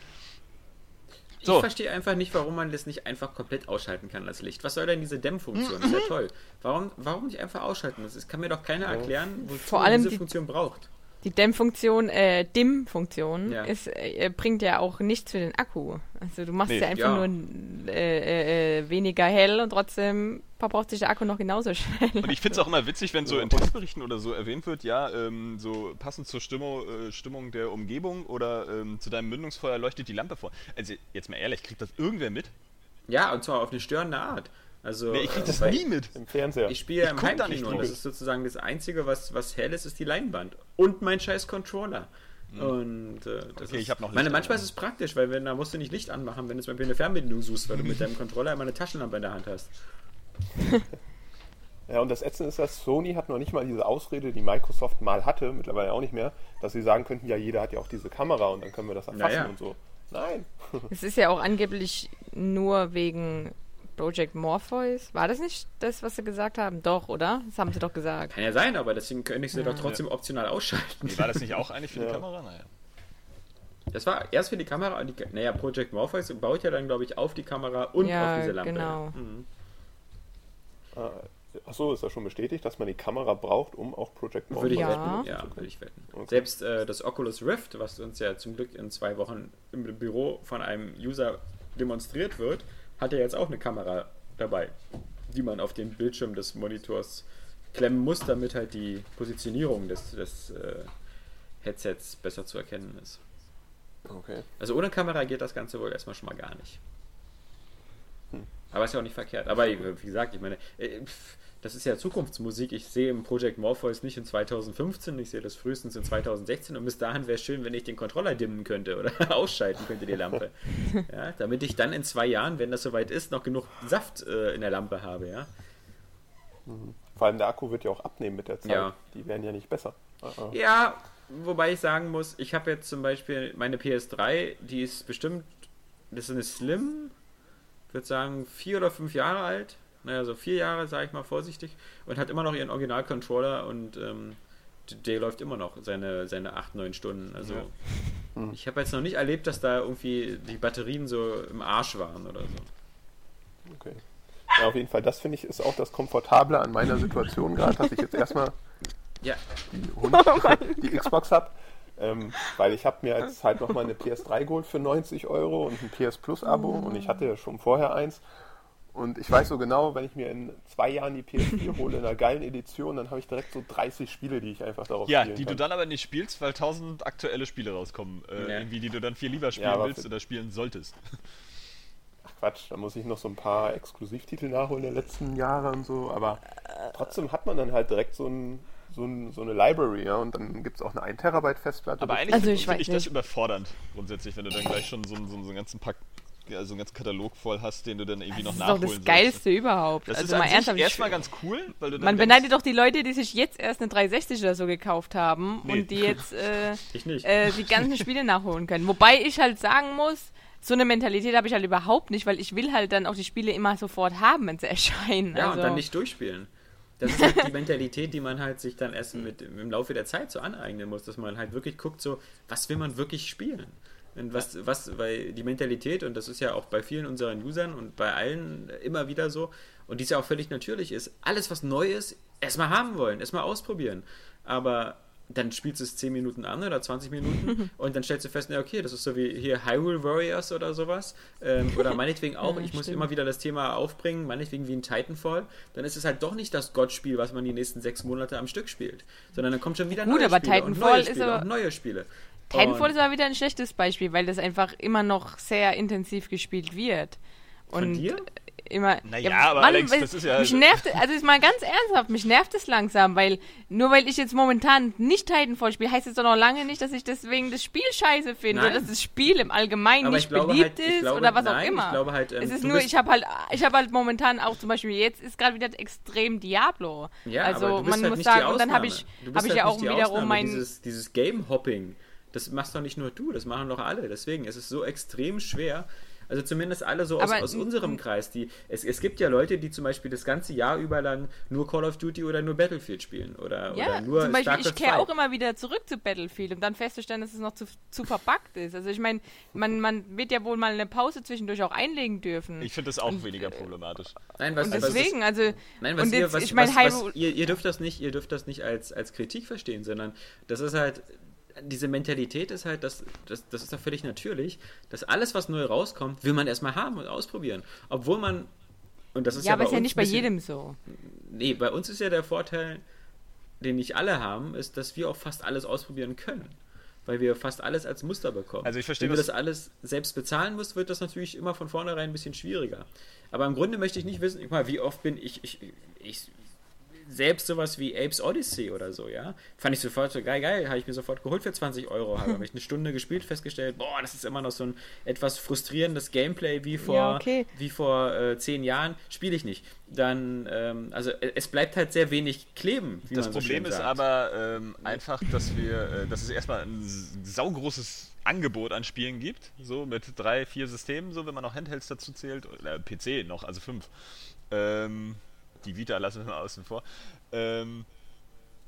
So. Ich verstehe einfach nicht, warum man das nicht einfach komplett ausschalten kann, das Licht. Was soll denn diese Dämmfunktion? Das ist ja toll. Warum, warum nicht einfach ausschalten? Das kann mir doch keiner erklären, wozu Vor man allem diese die- Funktion braucht. Die Dämmfunktion, äh, Dimm-Funktion Ja. ist, äh, bringt ja auch nichts für den Akku. Also du machst Nee, ja einfach ja. nur äh, äh, äh, weniger hell und trotzdem verbraucht sich der Akku noch genauso schnell. Und ich finde es auch immer witzig, wenn so in Testberichten oder so erwähnt wird, ja, ähm, so passend zur Stimmung, äh, Stimmung der Umgebung oder ähm, zu deinem Mündungsfeuer leuchtet die Lampe vor. Also jetzt mal ehrlich, kriegt das irgendwer mit? Ja, und zwar auf eine störende Art. Also, Nee, ich krieg äh, das nie mit. Im Fernseher. Ich spiele ja im guck da nicht Heimkino und das ist sozusagen das Einzige, was, was hell ist, ist die Leinwand. Und mein scheiß Controller. Und äh, das Okay, ist, ich hab noch meine, Licht manchmal an. ist es praktisch, weil wenn, da musst du nicht Licht anmachen, wenn du zum Beispiel eine Fernbedienung suchst, weil du mit deinem Controller immer eine Taschenlampe in der Hand hast. Ja, und das Ätzende ist, dass Sony hat noch nicht mal diese Ausrede, die Microsoft mal hatte, mittlerweile auch nicht mehr, dass sie sagen könnten, ja, jeder hat ja auch diese Kamera und dann können wir das erfassen Naja. und so. Nein. Es ist ja auch angeblich nur wegen Project Morpheus. War das nicht das, was sie gesagt haben? Doch, oder? Das haben sie doch gesagt. Kann ja sein, aber deswegen könnte ich sie doch trotzdem optional ausschalten. Nee, war das nicht auch eigentlich für die Ja. Kamera? Naja. Das war erst für die Kamera und die, naja, Project Morpheus baut ja dann, glaube ich, auf die Kamera und Ja, auf diese Lampe. genau. Mhm. Achso, ist das schon bestätigt, dass man die Kamera braucht, um auch Project Würde ich Ja. Ja, zu können? würde ich wetten. Okay. Selbst äh, das Oculus Rift, was uns ja zum Glück in zwei Wochen im Büro von einem User demonstriert wird, hat ja jetzt auch eine Kamera dabei, die man auf den Bildschirm des Monitors klemmen muss, damit halt die Positionierung des, des äh, Headsets besser zu erkennen ist. Okay. Also ohne Kamera geht das Ganze wohl erstmal schon mal gar nicht. Hm. Aber ist ja auch nicht verkehrt. Aber wie gesagt, ich meine, äh, pff, das ist ja Zukunftsmusik. Ich sehe im Project Morpheus nicht in 2015, ich sehe das frühestens in 2016 und bis dahin wäre es schön, wenn ich den Controller dimmen könnte oder ausschalten könnte, die Lampe. ja, damit ich dann in zwei Jahren, wenn das soweit ist, noch genug Saft äh, in der Lampe habe, ja. Vor allem der Akku wird ja auch abnehmen mit der Zeit. Ja. Die werden ja nicht besser. Ja, wobei ich sagen muss, ich habe jetzt zum Beispiel meine PS3, die ist bestimmt, das ist eine Slim, ich würde sagen vier oder fünf Jahre alt, naja, so vier Jahre, sage ich mal vorsichtig, und hat immer noch ihren Original-Controller und ähm, der läuft immer noch seine, seine acht, neun Stunden. Also Ja. Hm. ich habe jetzt noch nicht erlebt, dass da irgendwie die Batterien so im Arsch waren oder so. Okay. Ja, auf jeden Fall, das finde ich ist auch das Komfortable an meiner Situation gerade, dass ich jetzt erstmal Ja, die, Hund, die Xbox habe. Ähm, weil ich habe mir jetzt halt nochmal eine PS3 geholt für 90 Euro und ein PS Plus Abo und ich hatte ja schon vorher eins. Und ich weiß so genau, wenn ich mir in zwei Jahren die PS4 hole in einer geilen Edition, dann habe ich direkt so 30 Spiele, die ich einfach darauf Ja, spielen die kann. du dann aber nicht spielst, weil tausend aktuelle Spiele rauskommen. Äh, Ja. Irgendwie, die du dann viel lieber spielen Ja, willst oder spielen solltest. Ach Quatsch, da muss ich noch so ein paar Exklusivtitel nachholen der letzten Jahre und so, aber trotzdem hat man dann halt direkt so, ein, so, ein, so eine Library, ja, und dann gibt es auch eine 1 Terabyte Festplatte. Aber Das- eigentlich Also finde ich find ich das überfordernd, grundsätzlich, wenn du dann gleich schon so, so, so einen ganzen Pack also einen ganzen Katalog voll hast, den du dann irgendwie Das noch ist doch nachholen das Geilste überhaupt. Das also ist mal ernsthaft. ich- erstmal ganz cool, weil du dann man ganz- beneidet doch die Leute, die sich jetzt erst eine 360 oder so gekauft haben Nee. und die jetzt äh, äh, die ganzen Spiele nachholen können. Wobei ich halt sagen muss, so eine Mentalität habe ich halt überhaupt nicht, weil ich will halt dann auch die Spiele immer sofort haben, wenn sie erscheinen. Ja, also, und dann nicht durchspielen. Das ist halt die Mentalität, die man halt sich dann erst mit, im Laufe der Zeit so aneignen muss, dass man halt wirklich guckt, so, was will man wirklich spielen? Und was, was, weil die Mentalität, und das ist ja auch bei vielen unseren Usern und bei allen immer wieder so, und die ist ja auch völlig natürlich ist, alles was neu ist, erstmal haben wollen, erstmal ausprobieren. Aber dann spielst du es 10 Minuten an oder 20 Minuten und dann stellst du fest, na okay, das ist so wie hier Hyrule Warriors oder sowas. Ähm, oder meinetwegen auch, Ja, ich muss stimmt. immer wieder das Thema aufbringen, meinetwegen wie ein Titanfall, dann ist es halt doch nicht das Gott-Spiel, was man die nächsten sechs Monate am Stück spielt, sondern dann kommt schon wieder Gut, neue aber Spiele und Titanfall neue ist Spiele aber- und neue Spiele. Titanfall ist aber wieder ein schlechtes Beispiel, weil das einfach immer noch sehr intensiv gespielt wird. von Und dir? immer. Naja, aber Alex, das ist ja- Mich nervt, also ist mal ganz ernsthaft, mich nervt es langsam, weil nur weil ich jetzt momentan nicht Titanfall spiele, heißt es doch noch lange nicht, dass ich deswegen das Spiel scheiße finde Nein. oder dass das Spiel im Allgemeinen Aber nicht ich beliebt halt- ich ist glaube- oder was nein, auch ich immer. glaube halt, ähm, es ist nur, ich habe halt, ich habe halt momentan auch zum Beispiel jetzt ist gerade wieder extrem Diablo. Ja, also man halt muss sagen, und dann habe ich, habe ich halt ja nicht auch wiederum mein Dieses, dieses Game-Hopping, das machst doch nicht nur du, das machen doch alle. Deswegen ist es so extrem schwer. Also zumindest alle so aus, aus unserem Kreis. Die, es, es gibt ja Leute, die zum Beispiel das ganze Jahr über lang nur Call of Duty oder nur Battlefield spielen. Oder, Ja, oder nur zum Beispiel, StarCraft ich kehre 2. auch immer wieder zurück zu Battlefield, um dann festzustellen, dass es noch zu, zu verpackt ist. Also ich meine, man, man wird ja wohl mal eine Pause zwischendurch auch einlegen dürfen. Ich finde das auch weniger problematisch. Nein, was, und was ist- deswegen, also, Nein, was und ihr, jetzt, was, ich meine, was, was, ihr, ihr dürft das nicht, ihr dürft das nicht als, als Kritik verstehen, sondern das ist halt, diese Mentalität ist halt, das, das, das ist doch völlig natürlich, dass alles, was neu rauskommt, will man erstmal haben und ausprobieren. Obwohl man, und das ist ja, ja, aber ist ja nicht bei bisschen- jedem so. Nee, bei uns ist ja der Vorteil, den nicht alle haben, ist, dass wir auch fast alles ausprobieren können. Weil wir fast alles als Muster bekommen. Also ich verstehe Wenn du das- alles selbst bezahlen musst, wird das natürlich immer von vornherein ein bisschen schwieriger. Aber im Grunde möchte ich nicht wissen, guck mal, wie oft bin ich, ich, ich selbst sowas wie Apes Odyssey oder so, ja, fand ich sofort so geil, geil, habe ich mir sofort geholt für 20 Euro, habe ich eine Stunde gespielt, festgestellt, boah, das ist immer noch so ein etwas frustrierendes Gameplay wie vor, Ja, okay. wie vor äh, zehn Jahren, spiele ich nicht. Dann, ähm, also äh, es bleibt halt sehr wenig kleben. Wie Das man so Problem schön ist sagt. aber ähm, einfach, dass wir, äh, dass es erstmal ein saugroßes Angebot an Spielen gibt, so mit drei, vier Systemen, so wenn man noch Handhelds dazu zählt, oder PC noch, also fünf. Ähm, die Vita lassen wir mal außen vor. Ähm,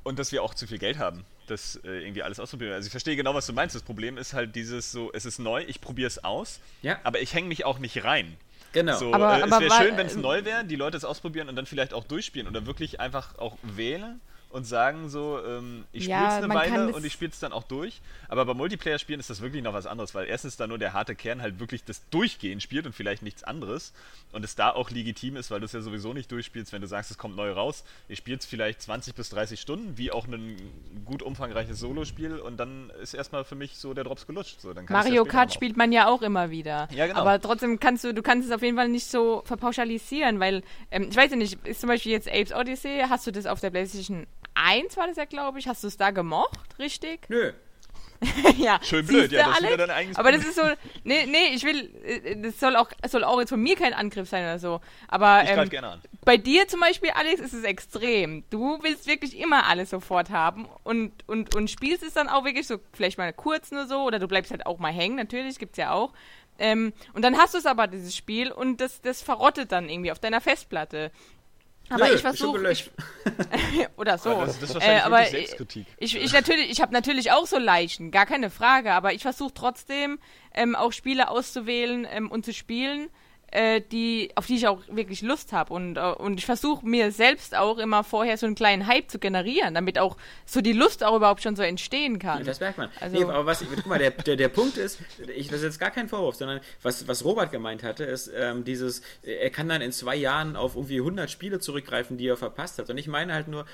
und dass wir auch zu viel Geld haben, das äh, irgendwie alles auszuprobieren. Also ich verstehe genau, was du meinst. Das Problem ist halt dieses so, es ist neu, ich probiere es aus, Ja. aber ich hänge mich auch nicht rein. Genau. So, Aber- äh, aber es wäre schön, wenn es ähm, neu wäre, die Leute es ausprobieren und dann vielleicht auch durchspielen oder wirklich einfach auch wählen und sagen so, ähm, ich spiele Ja, es eine Weile und ich spiele es dann auch durch. Aber bei Multiplayer-Spielen ist das wirklich noch was anderes, weil erstens da nur der harte Kern halt wirklich das Durchgehen spielt und vielleicht nichts anderes und es da auch legitim ist, weil du es ja sowieso nicht durchspielst, wenn du sagst, es kommt neu raus. Ich spiele es vielleicht 20 bis 30 Stunden, wie auch ein gut umfangreiches Solospiel und dann ist erstmal für mich so der Drops gelutscht. So, ja Mario später Kart spielt man ja auch immer wieder. Ja, genau. Aber trotzdem kannst du, du kannst es auf jeden Fall nicht so verpauschalisieren, weil, ähm, ich weiß ja nicht, ist zum Beispiel jetzt Apes Odyssey, hast du das auf der PlayStation 1, war das ja, glaube ich, hast du es da gemocht, richtig? Nö. ja. Schön blöd, ja, das ist Alex? wieder dein eigenes Aber das ist so, nee, nee, ich will, äh, das soll auch, soll auch jetzt von mir kein Angriff sein oder so. Aber, Ich ähm, gerne an. bei dir zum Beispiel, Alex, ist es extrem. Du willst wirklich immer alles sofort haben und, und, und spielst es dann auch wirklich so, vielleicht mal kurz nur so, oder du bleibst halt auch mal hängen, natürlich, gibt's ja auch. Ähm, und dann hast du es aber, dieses Spiel, und das, das verrottet dann irgendwie auf deiner Festplatte. Aber Nö, ich versuche, oder so. Aber das, das ist wahrscheinlich äh, aber Selbstkritik. ich, ich natürlich, ich habe natürlich auch so Leichen, gar keine Frage, aber ich versuche trotzdem ähm, auch Spiele auszuwählen ähm, und zu spielen, äh, die, auf die ich auch wirklich Lust habe. Und, äh, und ich versuche mir selbst auch immer vorher so einen kleinen Hype zu generieren, damit auch so die Lust auch überhaupt schon so entstehen kann. Das merkt man. Also- nee, aber was, guck mal, der, der, der Punkt ist, ich, das ist jetzt gar kein Vorwurf, sondern was, was Robert gemeint hatte, ist ähm, dieses, er kann dann in zwei Jahren auf irgendwie 100 Spiele zurückgreifen, die er verpasst hat. Und ich meine halt nur,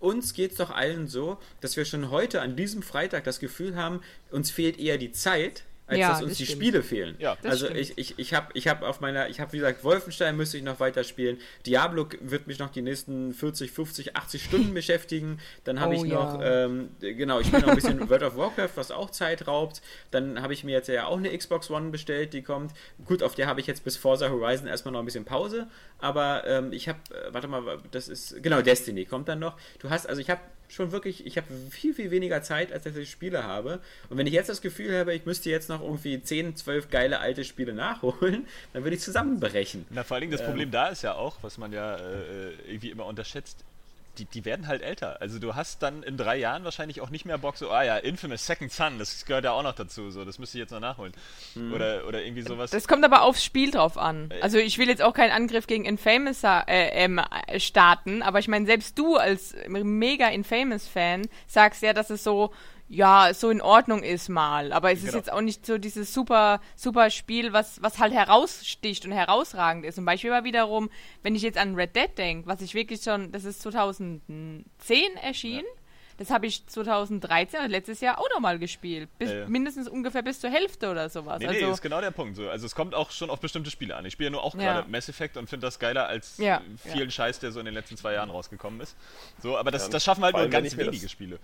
uns geht es doch allen so, dass wir schon heute an diesem Freitag das Gefühl haben, uns fehlt eher die Zeit, als Ja, dass uns das die stimmt. Spiele fehlen. Ja. Also stimmt. ich, ich, ich habe ich hab auf meiner, ich habe wie gesagt, Wolfenstein müsste ich noch weiterspielen. Diablo wird mich noch die nächsten 40, 50, 80 Stunden beschäftigen. Dann habe Oh, ich noch, ja. ähm, genau, ich spiele noch ein bisschen World of Warcraft, was auch Zeit raubt. Dann habe ich mir jetzt ja auch eine Xbox One bestellt, die kommt. Gut, auf der habe ich jetzt bis Forza Horizon erstmal noch ein bisschen Pause. Aber ähm, ich habe, äh, warte mal, das ist, genau, Destiny kommt dann noch. Du hast, also ich habe schon wirklich, ich habe viel, viel weniger Zeit, als dass ich Spiele habe. Und wenn ich jetzt das Gefühl habe, ich müsste jetzt noch irgendwie 10, 12 geile alte Spiele nachholen, dann würde ich zusammenbrechen. Na, vor allen Dingen das Ähm. Problem da ist ja auch, was man ja äh, irgendwie immer unterschätzt, die, die werden halt älter. Also du hast dann in drei Jahren wahrscheinlich auch nicht mehr Bock, so, ah ja, Infamous Second Son, das gehört ja auch noch dazu, so, das müsste ich jetzt noch nachholen. Oder, oder irgendwie sowas. Das kommt aber aufs Spiel drauf an. Also ich will jetzt auch keinen Angriff gegen Infamous äh, ähm, äh, starten, aber ich meine, selbst du als mega Infamous-Fan sagst ja, dass es so, ja, so in Ordnung ist mal. Aber es ist Genau. jetzt auch nicht so dieses super, super Spiel, was, was halt heraussticht und herausragend ist. Zum Beispiel war wiederum, wenn ich jetzt an Red Dead denke, was ich wirklich schon, das ist 2010 erschienen. Das habe ich 2013, also letztes Jahr, auch nochmal gespielt. Bis, Ja, ja. Mindestens ungefähr bis zur Hälfte oder sowas. Nee, also, nee, ist genau der Punkt. So. Also es kommt auch schon auf bestimmte Spiele an. Ich spiele ja nur auch Ja. gerade Mass Effect und finde das geiler als Ja, äh, vielen Scheiß, der so in den letzten zwei Jahren rausgekommen ist. So, aber das, Ja, das schaffen halt nur ganz wenige das- Spiele.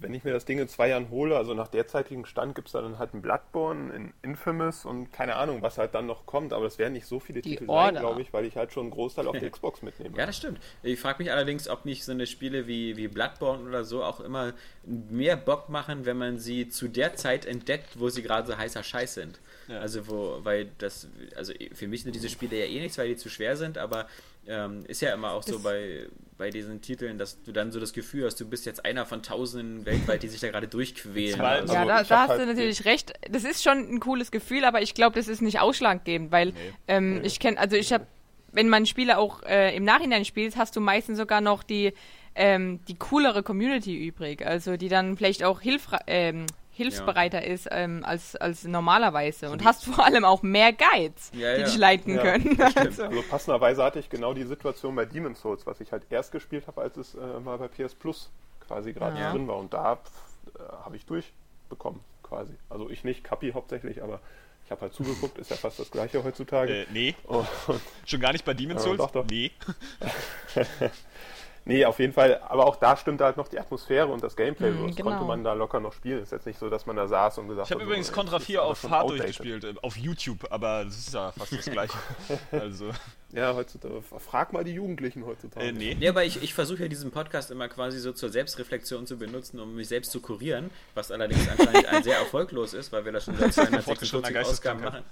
Wenn ich mir das Ding in zwei Jahren hole, also nach derzeitigem Stand gibt es dann halt ein Bloodborne, ein Infamous und keine Ahnung, was halt dann noch kommt, aber das werden nicht so viele Die Titel sein, Order. glaube ich, weil ich halt schon einen Großteil auf die Xbox mitnehme. Ja, das stimmt. Ich frage mich allerdings, ob nicht so eine Spiele wie, wie Bloodborne oder so auch immer mehr Bock machen, wenn man sie zu der Zeit entdeckt, wo sie gerade so heißer Scheiß sind. Ja. Also wo, weil das, also für mich sind diese Spiele ja eh nichts, weil die zu schwer sind, aber ähm, ist ja immer auch so Das- bei, bei diesen Titeln, dass du dann so das Gefühl hast, du bist jetzt einer von tausenden weltweit, die sich da gerade durchquälen. Also, Ja, Also, da, ich da hab hast halt du natürlich recht. Das ist schon ein cooles Gefühl, aber ich glaube, das ist nicht ausschlaggebend, weil Nee. ähm, ich kenne, also ich habe, wenn man Spiele auch äh, im Nachhinein spielt, hast du meistens sogar noch die ähm, die coolere Community übrig, also die dann vielleicht auch hilfre ähm, hilfsbereiter ist ähm, als, als normalerweise und hast vor allem auch mehr Guides, Ja, die ja. dich leiten Ja, können. Also, Also passenderweise hatte ich genau die Situation bei Demon's Souls, was ich halt erst gespielt habe, als es äh, mal bei PS Plus quasi gerade Ja. drin war. Und da äh, habe ich durchbekommen, quasi. Also ich nicht, Kapi hauptsächlich, aber ich habe halt zugeguckt, ist ja fast das gleiche heutzutage. Äh, nee, Und, schon gar nicht bei Demon's Ja, Souls? doch, doch. Nee. nee, auf jeden Fall, aber auch da stimmte halt noch die Atmosphäre und das Gameplay. Mhm, das genau. konnte man da locker noch spielen. Ist jetzt nicht so, dass man da saß und gesagt Ich habe hat, übrigens Contra das ist 4 aber auf Hard durchgespielt, äh, auf YouTube, aber das ist ja fast das gleiche. also, Ja, heutzutage. Frag mal die Jugendlichen heutzutage. äh, nee. Ja, aber ich, ich versuche ja diesen Podcast immer quasi so zur Selbstreflexion zu benutzen, um mich selbst zu kurieren, was allerdings anscheinend ein sehr erfolglos ist, weil wir das schon seit Fortgeschrittener 246 Ausgaben machen.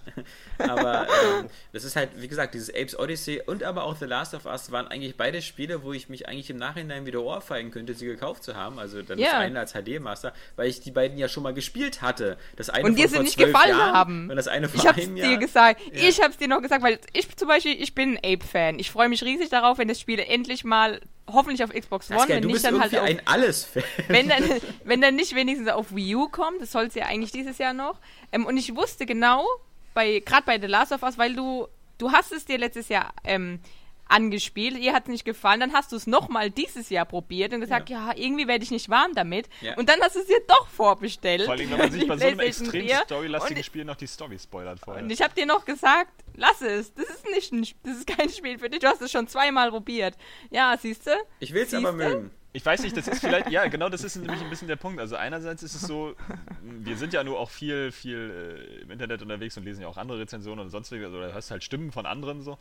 Aber ähm, das ist halt, wie gesagt, dieses Apes Odyssey und aber auch The Last of Us waren eigentlich beide Spiele, wo ich mich eigentlich im Nachhinein wieder ohrfeigen könnte, sie gekauft zu haben. Also dann das Ja. eine als HD-Master, weil ich die beiden ja schon mal gespielt hatte. Das eine Und dir sie nicht 12 gefallen Jahren haben. Und das eine vor Ich hab's einem dir Jahr. gesagt. Ja. Ich hab's dir noch gesagt, weil ich zum Beispiel, ich bin ein Ape-Fan. Ich freue mich riesig darauf, wenn das Spiel endlich mal, hoffentlich auf Xbox One, wenn nicht dann halt auf ein Alles-Fan. wenn dann, wenn dann nicht wenigstens auf Wii U kommt, das soll es ja eigentlich dieses Jahr noch. Ähm, und ich wusste genau, bei gerade bei The Last of Us, weil du, du hast es dir letztes Jahr ähm, angespielt, ihr hat es nicht gefallen, dann hast du es nochmal dieses Jahr probiert und gesagt, ja, irgendwie werde ich nicht warm damit. Ja. Und dann hast du es dir doch vorbestellt. Vor allem, wenn man sich Die bei so einem extrem 4. storylastigen Spiel noch die Story spoilert vorher. Und ich habe dir noch gesagt, lass es. Das ist nicht ein, das ist kein Spiel für dich. Du hast es schon zweimal probiert. Ja, siehst du? Ich will es aber mögen. Ich weiß nicht, das ist vielleicht, ja, genau, das ist nämlich ein bisschen der Punkt. Also einerseits ist es so, wir sind ja nur auch viel, viel äh, im Internet unterwegs und lesen ja auch andere Rezensionen und sonstiges, also da hörst halt Stimmen von anderen so.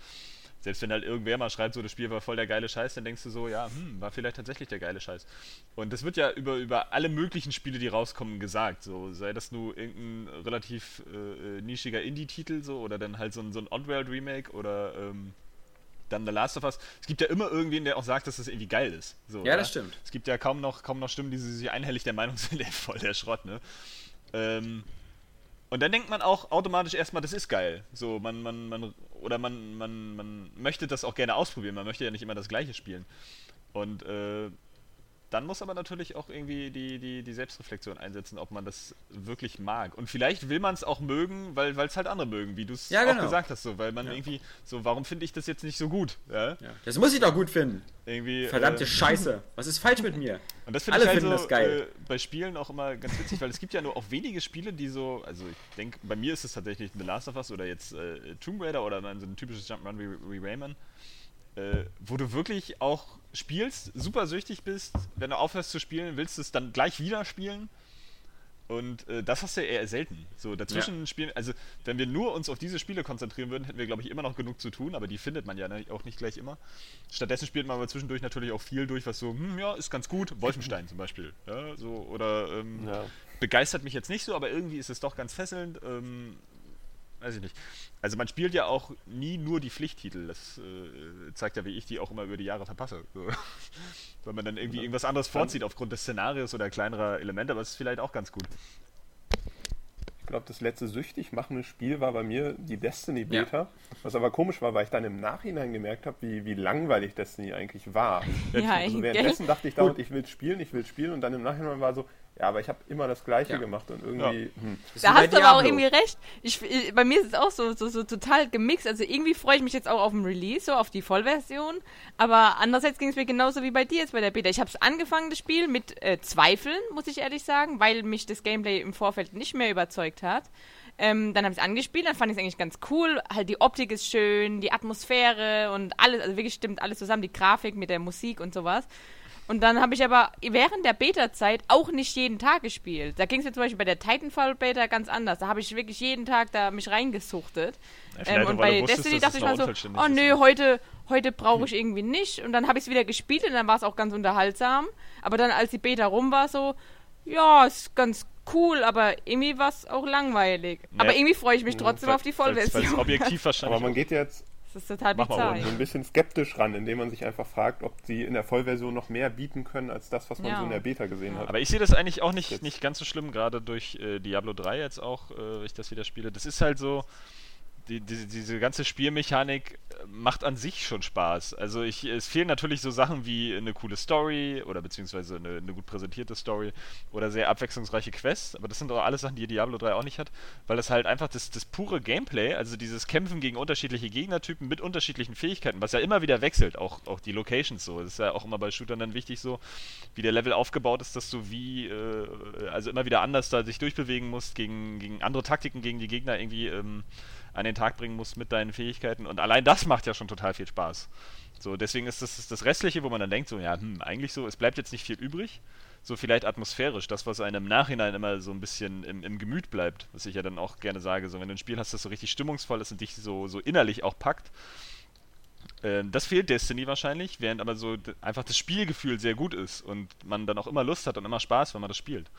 Selbst wenn halt irgendwer mal schreibt, so das Spiel war voll der geile Scheiß, dann denkst du so, ja, hm, war vielleicht tatsächlich der geile Scheiß. Und das wird ja über, über alle möglichen Spiele, die rauskommen, gesagt. So, sei das nur irgendein relativ äh, äh, nischiger Indie-Titel so oder dann halt so ein, so ein Oddworld-Remake oder ähm, dann The Last of Us. Es gibt ja immer irgendwen, der auch sagt, dass das irgendwie geil ist. So, Ja, das stimmt. Es gibt ja kaum noch, kaum noch Stimmen, die sich einhellig der Meinung sind, ey, voll der Schrott, ne? Ähm, und dann denkt man auch automatisch erstmal, das ist geil. So, man, man, man, oder man, man, man möchte das auch gerne ausprobieren. Man möchte ja nicht immer das Gleiche spielen. Und äh, dann muss aber natürlich auch irgendwie die, die, die Selbstreflexion einsetzen, ob man das wirklich mag. Und vielleicht will man es auch mögen, weil es halt andere mögen, wie du es Ja, auch genau. gesagt hast, so, weil man irgendwie so, warum finde ich das jetzt nicht so gut? Ja? Ja. Das muss ich doch gut finden. Irgendwie, Verdammte äh, Scheiße. Was ist falsch mit mir? Und das finde Alle ich halt finden so. Äh, bei Spielen auch immer ganz witzig, weil es gibt ja nur auch wenige Spiele, die so, also ich denke, bei mir ist es tatsächlich The Last of Us oder jetzt äh, Tomb Raider oder so ein typisches Jump'n'Run wie, wie Rayman, äh, wo du wirklich auch spielst, super süchtig bist, wenn du aufhörst zu spielen, willst du es dann gleich wieder spielen. Und äh, das hast du ja eher selten. So dazwischen spielen, also wenn wir nur uns auf diese Spiele konzentrieren würden, hätten wir, glaube ich, immer noch genug zu tun, aber die findet man ja ne- auch nicht gleich immer. Stattdessen spielt man aber zwischendurch natürlich auch viel durch, was so, hm, ja, ist ganz gut. Wolfenstein zum Beispiel. Ja, so, oder ähm, Ja. begeistert mich jetzt nicht so, aber irgendwie ist es doch ganz fesselnd. Ähm, weiß ich nicht. Also man spielt ja auch nie nur die Pflichttitel. Das äh, zeigt ja, wie ich die auch immer über die Jahre verpasse. So. Weil man dann irgendwie irgendwas anderes vorzieht aufgrund des Szenarios oder kleinerer Elemente, aber es ist vielleicht auch ganz gut. Ich glaube, das letzte süchtig machende Spiel war bei mir die Destiny Beta. Was aber komisch war, weil ich dann im Nachhinein gemerkt habe, wie, wie langweilig Destiny eigentlich war. Ja, Also gell? währenddessen dachte ich dauernd, ich will spielen, ich will spielen und dann im Nachhinein war so, ja, aber ich habe immer das Gleiche Ja. gemacht und irgendwie, hm. Das ist Da hast du aber auch irgendwie recht. Ich, ich, bei mir ist es auch so, so, so total gemixt. Also irgendwie freue ich mich jetzt auch auf den Release, so auf die Vollversion. Aber andererseits ging es mir genauso wie bei dir jetzt bei der Beta. Ich habe es angefangen, das Spiel, mit äh, Zweifeln, muss ich ehrlich sagen, weil mich das Gameplay im Vorfeld nicht mehr überzeugt hat. Ähm, dann habe ich es angespielt, dann fand ich es eigentlich ganz cool. Halt die Optik ist schön, die Atmosphäre und alles, also wirklich stimmt alles zusammen, die Grafik mit der Musik und sowas. Und dann habe ich aber während der Beta-Zeit auch nicht jeden Tag gespielt. Da ging es mir zum Beispiel bei der Titanfall-Beta ganz anders. Da habe ich wirklich jeden Tag da mich reingesuchtet. Ja, Ähm, und bei wusstest, Destiny dachte ich mal so, oh ist. nö, heute, heute brauche ich irgendwie nicht. Und dann habe ich es wieder gespielt und dann war es auch ganz unterhaltsam. Aber dann, als die Beta rum war, so, ja, ist ganz cool, aber irgendwie war es auch langweilig. Ja. Aber irgendwie freue ich mich trotzdem Weil- auf die weil's- weil's Vollversion. objektiv wahrscheinlich. aber man geht jetzt Das ist total bizarr. So ein bisschen skeptisch ran, indem man sich einfach fragt, ob sie in der Vollversion noch mehr bieten können als das, was man Ja. so in der Beta gesehen hat. Aber ich sehe das eigentlich auch nicht, Jetzt. nicht ganz so schlimm, gerade durch äh, Diablo 3 jetzt auch, äh, wenn ich das wieder spiele. Das ist halt so, die, die, diese ganze Spielmechanik äh, macht an sich schon Spaß. Also ich, es fehlen natürlich so Sachen wie eine coole Story oder beziehungsweise eine, eine gut präsentierte Story oder sehr abwechslungsreiche Quests, aber das sind doch alles Sachen, die Diablo 3 auch nicht hat, weil das halt einfach das, das pure Gameplay, also dieses Kämpfen gegen unterschiedliche Gegnertypen mit unterschiedlichen Fähigkeiten, was ja immer wieder wechselt, auch, auch die Locations so. Das ist ja auch immer bei Shootern dann wichtig so, wie der Level aufgebaut ist, dass du wie, äh, also immer wieder anders da sich durchbewegen musst, gegen, gegen andere Taktiken, gegen die Gegner irgendwie ähm, an den Tag bringen musst mit deinen Fähigkeiten. Und allein das macht ja schon total viel Spaß. So, deswegen ist das das Restliche, wo man dann denkt, so, ja, hm, eigentlich so, es bleibt jetzt nicht viel übrig. So vielleicht atmosphärisch, das, was einem im Nachhinein immer so ein bisschen im, im Gemüt bleibt, was ich ja dann auch gerne sage, so wenn du ein Spiel hast, das so richtig stimmungsvoll ist und dich so, so innerlich auch packt, ähm, das fehlt Destiny wahrscheinlich, während aber so einfach das Spielgefühl sehr gut ist und man dann auch immer Lust hat und immer Spaß, wenn man das spielt.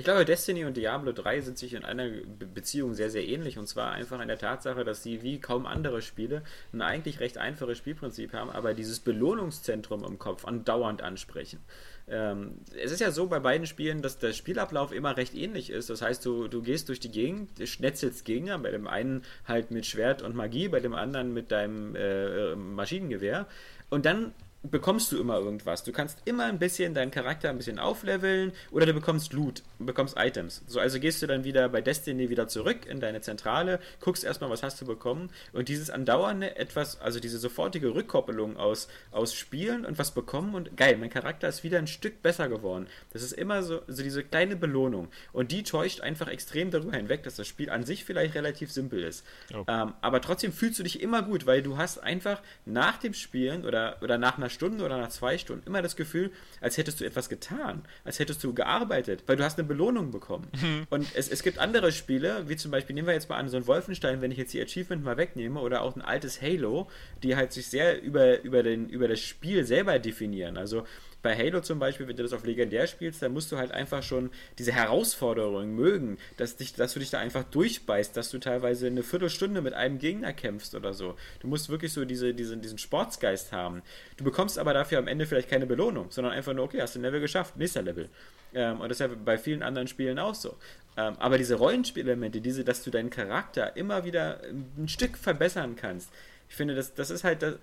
Ich glaube, Destiny und Diablo 3 sind sich in einer Be Beziehung sehr, sehr ähnlich. Und zwar einfach in der Tatsache, dass sie wie kaum andere Spiele ein eigentlich recht einfaches Spielprinzip haben, aber dieses Belohnungszentrum im Kopf andauernd ansprechen. Ähm, es ist ja so bei beiden Spielen, dass der Spielablauf immer recht ähnlich ist. Das heißt, du, du gehst durch die Gegend, schnetzelst Gegner, bei dem einen halt mit Schwert und Magie, bei dem anderen mit deinem äh, Maschinengewehr. Und dann bekommst du immer irgendwas. Du kannst immer ein bisschen deinen Charakter ein bisschen aufleveln oder du bekommst Loot, du bekommst Items. So, also gehst du dann wieder bei Destiny wieder zurück in deine Zentrale, guckst erstmal, was hast du bekommen und dieses andauernde etwas, also diese sofortige Rückkoppelung aus, aus Spielen und was bekommen und geil, mein Charakter ist wieder ein Stück besser geworden. Das ist immer so, so diese kleine Belohnung und die täuscht einfach extrem darüber hinweg, dass das Spiel an sich vielleicht relativ simpel ist. Ja. Ähm, aber trotzdem fühlst du dich immer gut, weil du hast einfach nach dem Spielen oder, oder nach einer Stunde oder nach zwei Stunden immer das Gefühl, als hättest du etwas getan, als hättest du gearbeitet, weil du hast eine Belohnung bekommen. Und es, es gibt andere Spiele, wie zum Beispiel, nehmen wir jetzt mal an, so ein Wolfenstein, wenn ich jetzt die Achievement mal wegnehme, oder auch ein altes Halo, die halt sich sehr über, über, den, über das Spiel selber definieren. Also bei Halo zum Beispiel, wenn du das auf legendär spielst, dann musst du halt einfach schon diese Herausforderung mögen, dass, dich, dass du dich da einfach durchbeißt, dass du teilweise eine Viertelstunde mit einem Gegner kämpfst oder so. Du musst wirklich so diese, diese, diesen Sportsgeist haben. Du bekommst aber dafür am Ende vielleicht keine Belohnung, sondern einfach nur, okay, hast du ein Level geschafft, nächster Level. Ähm, und das ist ja bei vielen anderen Spielen auch so. Ähm, aber diese Rollenspielelemente, diese, dass du deinen Charakter immer wieder ein Stück verbessern kannst, ich finde, das, das ist halt das,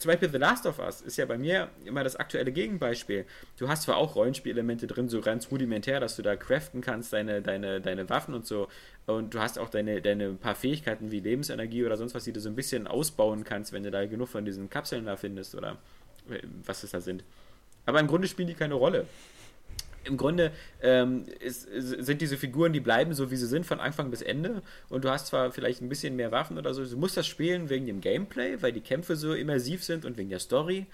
zum Beispiel The Last of Us ist ja bei mir immer das aktuelle Gegenbeispiel. Du hast zwar auch Rollenspielelemente drin, so ganz rudimentär, dass du da craften kannst, deine, deine, deine Waffen und so. Und du hast auch deine, deine paar Fähigkeiten wie Lebensenergie oder sonst was, die du so ein bisschen ausbauen kannst, wenn du da genug von diesen Kapseln da findest oder was es da sind. Aber im Grunde spielen die keine Rolle im Grunde ähm, ist, sind diese Figuren, die bleiben so, wie sie sind, von Anfang bis Ende. Und du hast zwar vielleicht ein bisschen mehr Waffen oder so. Du musst das spielen wegen dem Gameplay, weil die Kämpfe so immersiv sind und wegen der Story.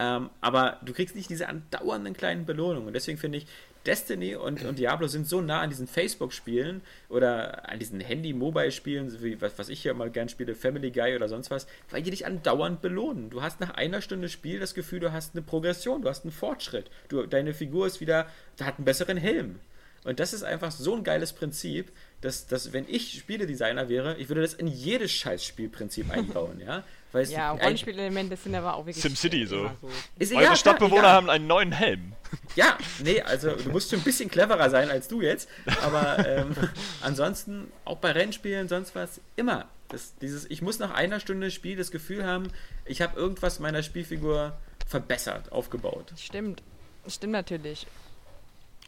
Ähm, aber du kriegst nicht diese andauernden kleinen Belohnungen. Und deswegen finde ich, Destiny und, und Diablo sind so nah an diesen Facebook-Spielen oder an diesen Handy-Mobile-Spielen, wie was, was ich ja mal gern spiele, Family Guy oder sonst was, weil die dich andauernd belohnen. Du hast nach einer Stunde Spiel das Gefühl, du hast eine Progression, du hast einen Fortschritt. Du, deine Figur ist wieder, hat einen besseren Helm. Und das ist einfach so ein geiles Prinzip, dass, dass wenn ich Spieledesigner wäre, ich würde das in jedes Scheiß-Spielprinzip einbauen, ja. Weil ja, Rollenspielelemente sind aber auch wirklich. SimCity so. so. Ist Eure Stadtbewohner egal. haben einen neuen Helm. Ja, nee, also du musst schon ein bisschen cleverer sein als du jetzt. Aber ähm, ansonsten, auch bei Rennspielen, sonst was, immer. Das, dieses, ich muss nach einer Stunde Spiel das Gefühl haben, ich habe irgendwas meiner Spielfigur verbessert, aufgebaut. Stimmt. Stimmt natürlich.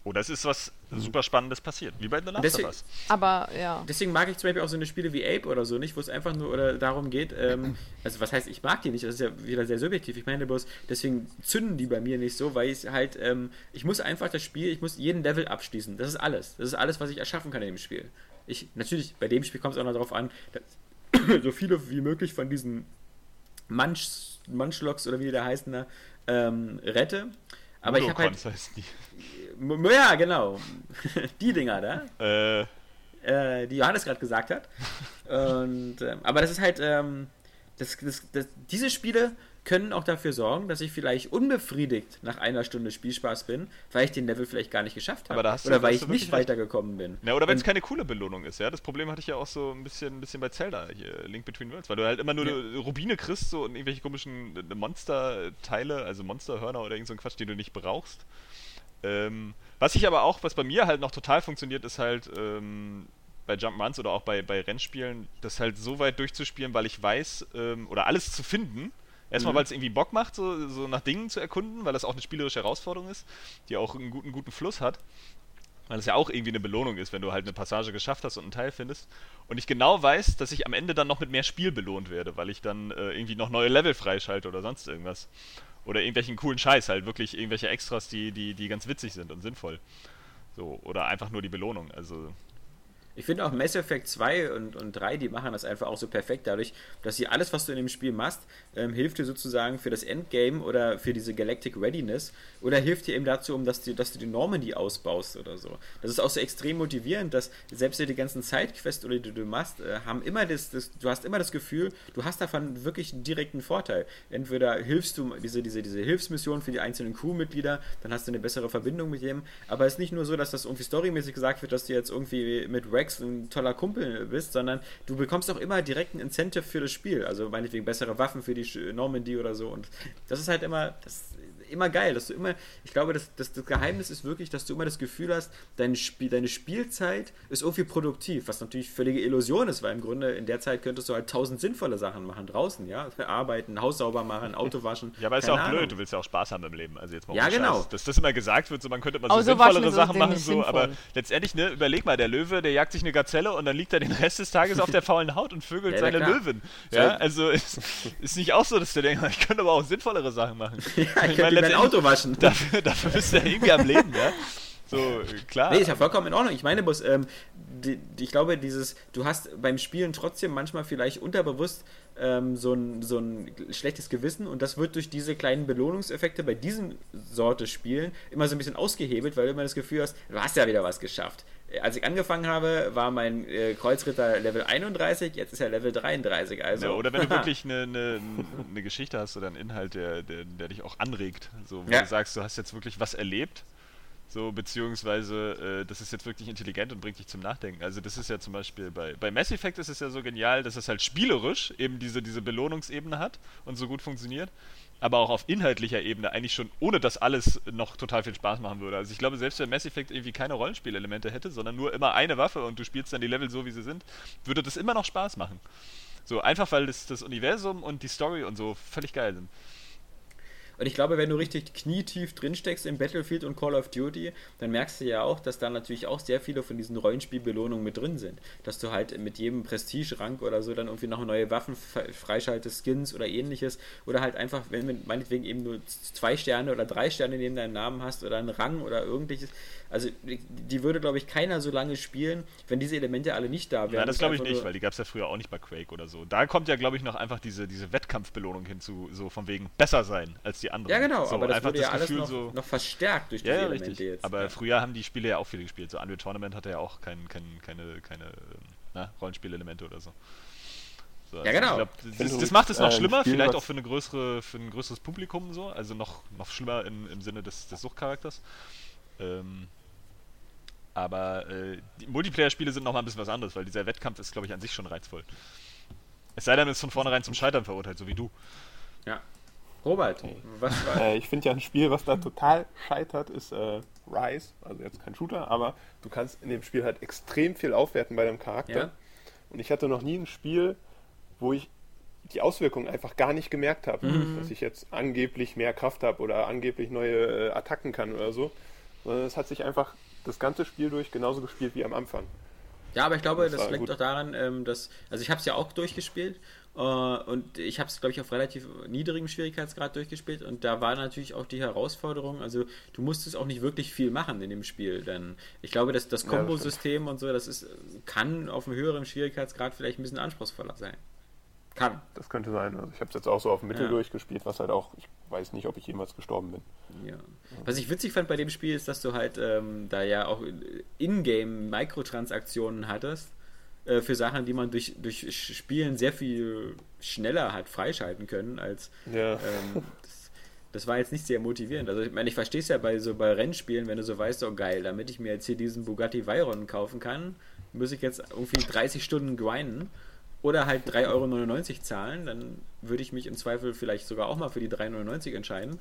Oder es ist was super Spannendes passiert, wie bei The Last deswegen, of Us. Aber ja. Deswegen mag ich zum Beispiel auch so eine Spiele wie Ape oder so nicht, wo es einfach nur oder darum geht, ähm, also was heißt, ich mag die nicht, das ist ja wieder sehr subjektiv. Ich meine bloß, deswegen zünden die bei mir nicht so, weil ich halt, ähm, ich muss einfach das Spiel, ich muss jeden Level abschließen. Das ist alles. Das ist alles, was ich erschaffen kann in dem Spiel. Ich, natürlich, bei dem Spiel kommt es auch noch darauf an, so viele wie möglich von diesen Munch, Munchlocks oder wie die da heißen, da, ähm, rette. Aber ich habe halt. Heißt die. Ja, genau. die Dinger da. Äh. Äh, die Johannes gerade gesagt hat. Und, äh, aber das ist halt, ähm, das, das, das, diese Spiele können auch dafür sorgen, dass ich vielleicht unbefriedigt nach einer Stunde Spielspaß bin, weil ich den Level vielleicht gar nicht geschafft habe. oder du, weil ich nicht weitergekommen bin. Ja, oder wenn es keine coole Belohnung ist, ja. Das Problem hatte ich ja auch so ein bisschen, ein bisschen bei Zelda, hier, Link Between Worlds, weil du halt immer nur ja. Rubine kriegst so und irgendwelche komischen äh, Monsterteile, also Monsterhörner oder irgend so ein Quatsch, den du nicht brauchst. Ähm, was ich aber auch, was bei mir halt noch total funktioniert, ist halt ähm, bei Jump'n'Runs oder auch bei, bei Rennspielen, das halt so weit durchzuspielen, weil ich weiß, ähm, oder alles zu finden. Erstmal, mhm. weil es irgendwie Bock macht, so, so nach Dingen zu erkunden, weil das auch eine spielerische Herausforderung ist, die auch einen guten, guten Fluss hat. Weil es ja auch irgendwie eine Belohnung ist, wenn du halt eine Passage geschafft hast und einen Teil findest. Und ich genau weiß, dass ich am Ende dann noch mit mehr Spiel belohnt werde, weil ich dann äh, irgendwie noch neue Level freischalte oder sonst irgendwas. Oder irgendwelchen coolen Scheiß, halt wirklich irgendwelche Extras, die, die, die ganz witzig sind und sinnvoll. So, oder einfach nur die Belohnung. Also ich finde auch Mass Effect 2 und, und 3, die machen das einfach auch so perfekt dadurch, dass sie alles, was du in dem Spiel machst, ähm, hilft dir sozusagen für das Endgame oder für diese Galactic Readiness oder hilft dir eben dazu, um dass du, dass du die Normandy ausbaust oder so. Das ist auch so extrem motivierend, dass selbst die ganzen Sidequests oder die du machst, äh, haben immer das, das, du hast immer das Gefühl, du hast davon wirklich einen direkten Vorteil. Entweder hilfst du diese, diese, diese Hilfsmission für die einzelnen Crewmitglieder, dann hast du eine bessere Verbindung mit jedem, aber es ist nicht nur so, dass das irgendwie storymäßig gesagt wird, dass du jetzt irgendwie mit Rex Rex ein toller Kumpel bist, sondern du bekommst auch immer direkt ein Incentive für das Spiel. Also meinetwegen bessere Waffen für die Normandy oder so. Und das ist halt immer, das immer geil, dass du immer, ich glaube, das, das, das Geheimnis ist wirklich, dass du immer das Gefühl hast, dein Spiel, deine Spielzeit ist irgendwie produktiv, was natürlich völlige Illusion ist, weil im Grunde in der Zeit könntest du halt tausend sinnvolle Sachen machen draußen, ja, arbeiten, Haus sauber machen, Auto waschen. Ja, aber ist ja auch Ahnung. blöd, du willst ja auch Spaß haben im Leben, also jetzt mal Ja, genau. Scheiß. Dass das immer gesagt wird, so man könnte mal so sinnvollere Sachen machen, so, aber letztendlich, ne, überleg mal, der Löwe, der jagt sich eine Gazelle und dann liegt er den Rest des Tages auf der faulen Haut und vögelt ja, seine klar. Löwen. Ja, also ist, ist nicht auch so, dass der denkt, ich könnte aber auch sinnvollere Sachen machen. ja, ich, ich meine, dein Auto waschen. Dafür, dafür bist du ja irgendwie am Leben, ja. So, klar. Nee, ist ja vollkommen in Ordnung. Ich meine bloß, ähm, die, die, ich glaube, dieses, du hast beim Spielen trotzdem manchmal vielleicht unterbewusst ähm, so, ein, so ein schlechtes Gewissen und das wird durch diese kleinen Belohnungseffekte bei diesen Sorte Spielen immer so ein bisschen ausgehebelt, weil du immer das Gefühl hast, du hast ja wieder was geschafft. Als ich angefangen habe, war mein äh, Kreuzritter Level 31, jetzt ist er Level 33. Also. Ja, oder wenn du wirklich eine, eine, eine, Geschichte hast oder einen Inhalt, der, der, der dich auch anregt, so wo ja. du sagst, du hast jetzt wirklich was erlebt so, beziehungsweise, äh, das ist jetzt wirklich intelligent und bringt dich zum Nachdenken. Also, das ist ja zum Beispiel bei, bei Mass Effect ist es ja so genial, dass es halt spielerisch eben diese, diese Belohnungsebene hat und so gut funktioniert, aber auch auf inhaltlicher Ebene eigentlich schon, ohne dass alles noch total viel Spaß machen würde. Also, ich glaube, selbst wenn Mass Effect irgendwie keine Rollenspielelemente hätte, sondern nur immer eine Waffe und du spielst dann die Level so, wie sie sind, würde das immer noch Spaß machen. So einfach, weil das, das Universum und die Story und so völlig geil sind. Und ich glaube, wenn du richtig knietief drinsteckst im Battlefield und Call of Duty, dann merkst du ja auch, dass da natürlich auch sehr viele von diesen Rollenspielbelohnungen mit drin sind. Dass du halt mit jedem Prestige-Rang oder so dann irgendwie noch neue Waffen freischaltest, Skins oder ähnliches. Oder halt einfach, wenn du meinetwegen eben nur zwei Sterne oder drei Sterne neben deinem Namen hast oder einen Rang oder irgendwelches. Also die würde, glaube ich, keiner so lange spielen, wenn diese Elemente alle nicht da wären. Ja, das glaube ich nicht, weil die gab es ja früher auch nicht bei Quake oder so. Da kommt ja, glaube ich, noch einfach diese, diese Wettkampfbelohnung hinzu, so von wegen besser sein als die anderen. Ja, genau, so, aber das wurde das ja Gefühl, alles noch, so noch, verstärkt durch diese ja, Elemente richtig. jetzt. Aber ja. früher haben die Spiele ja auch viele gespielt. So Unreal Tournament hatte ja auch kein, kein, keine, keine na, Rollenspielelemente oder so. So, also ja, genau. Glaub, das, das, macht es noch äh, schlimmer, Spiel, vielleicht auch für, eine größere, für ein größeres Publikum so, also noch, noch schlimmer in, im Sinne des, des Suchtcharakters. Ähm, aber äh, die Multiplayer-Spiele sind nochmal ein bisschen was anderes, weil dieser Wettkampf ist, glaube ich, an sich schon reizvoll. Es sei denn, es ist von vornherein zum Scheitern verurteilt, so wie du. Ja. Robert, was war. Äh, ich finde ja ein Spiel, was da total scheitert, ist äh, Rise. Also jetzt kein Shooter, aber du kannst in dem Spiel halt extrem viel aufwerten bei deinem Charakter. Ja. Und ich hatte noch nie ein Spiel, wo ich die Auswirkungen einfach gar nicht gemerkt habe. Mhm. Dass ich jetzt angeblich mehr Kraft habe oder angeblich neue äh, Attacken kann oder so. Sondern es hat sich einfach das ganze Spiel durch genauso gespielt wie am Anfang. Ja, aber ich glaube, das, das liegt gut. auch daran, ähm, dass, also ich habe es ja auch durchgespielt äh, und ich habe es, glaube ich, auf relativ niedrigem Schwierigkeitsgrad durchgespielt und da war natürlich auch die Herausforderung, also du musstest auch nicht wirklich viel machen in dem Spiel, denn ich glaube, dass das Kombosystem ja, und so, das ist, kann auf einem höheren Schwierigkeitsgrad vielleicht ein bisschen anspruchsvoller sein. Kann. Das könnte sein. Also ich habe es jetzt auch so auf Mittel ja. durchgespielt, was halt auch, ich weiß nicht, ob ich jemals gestorben bin. Ja. Was ich witzig fand bei dem Spiel ist, dass du halt ähm, da ja auch in-game Mikrotransaktionen hattest äh, für Sachen, die man durch, durch Spielen sehr viel schneller hat freischalten können als ja. ähm, das, das, war jetzt nicht sehr motivierend. Also ich meine, ich verstehe es ja bei so bei Rennspielen, wenn du so weißt, oh geil, damit ich mir jetzt hier diesen Bugatti Veyron kaufen kann, muss ich jetzt irgendwie 30 Stunden grinden oder halt 3,99 Euro zahlen, dann würde ich mich im Zweifel vielleicht sogar auch mal für die 3,99 Euro entscheiden.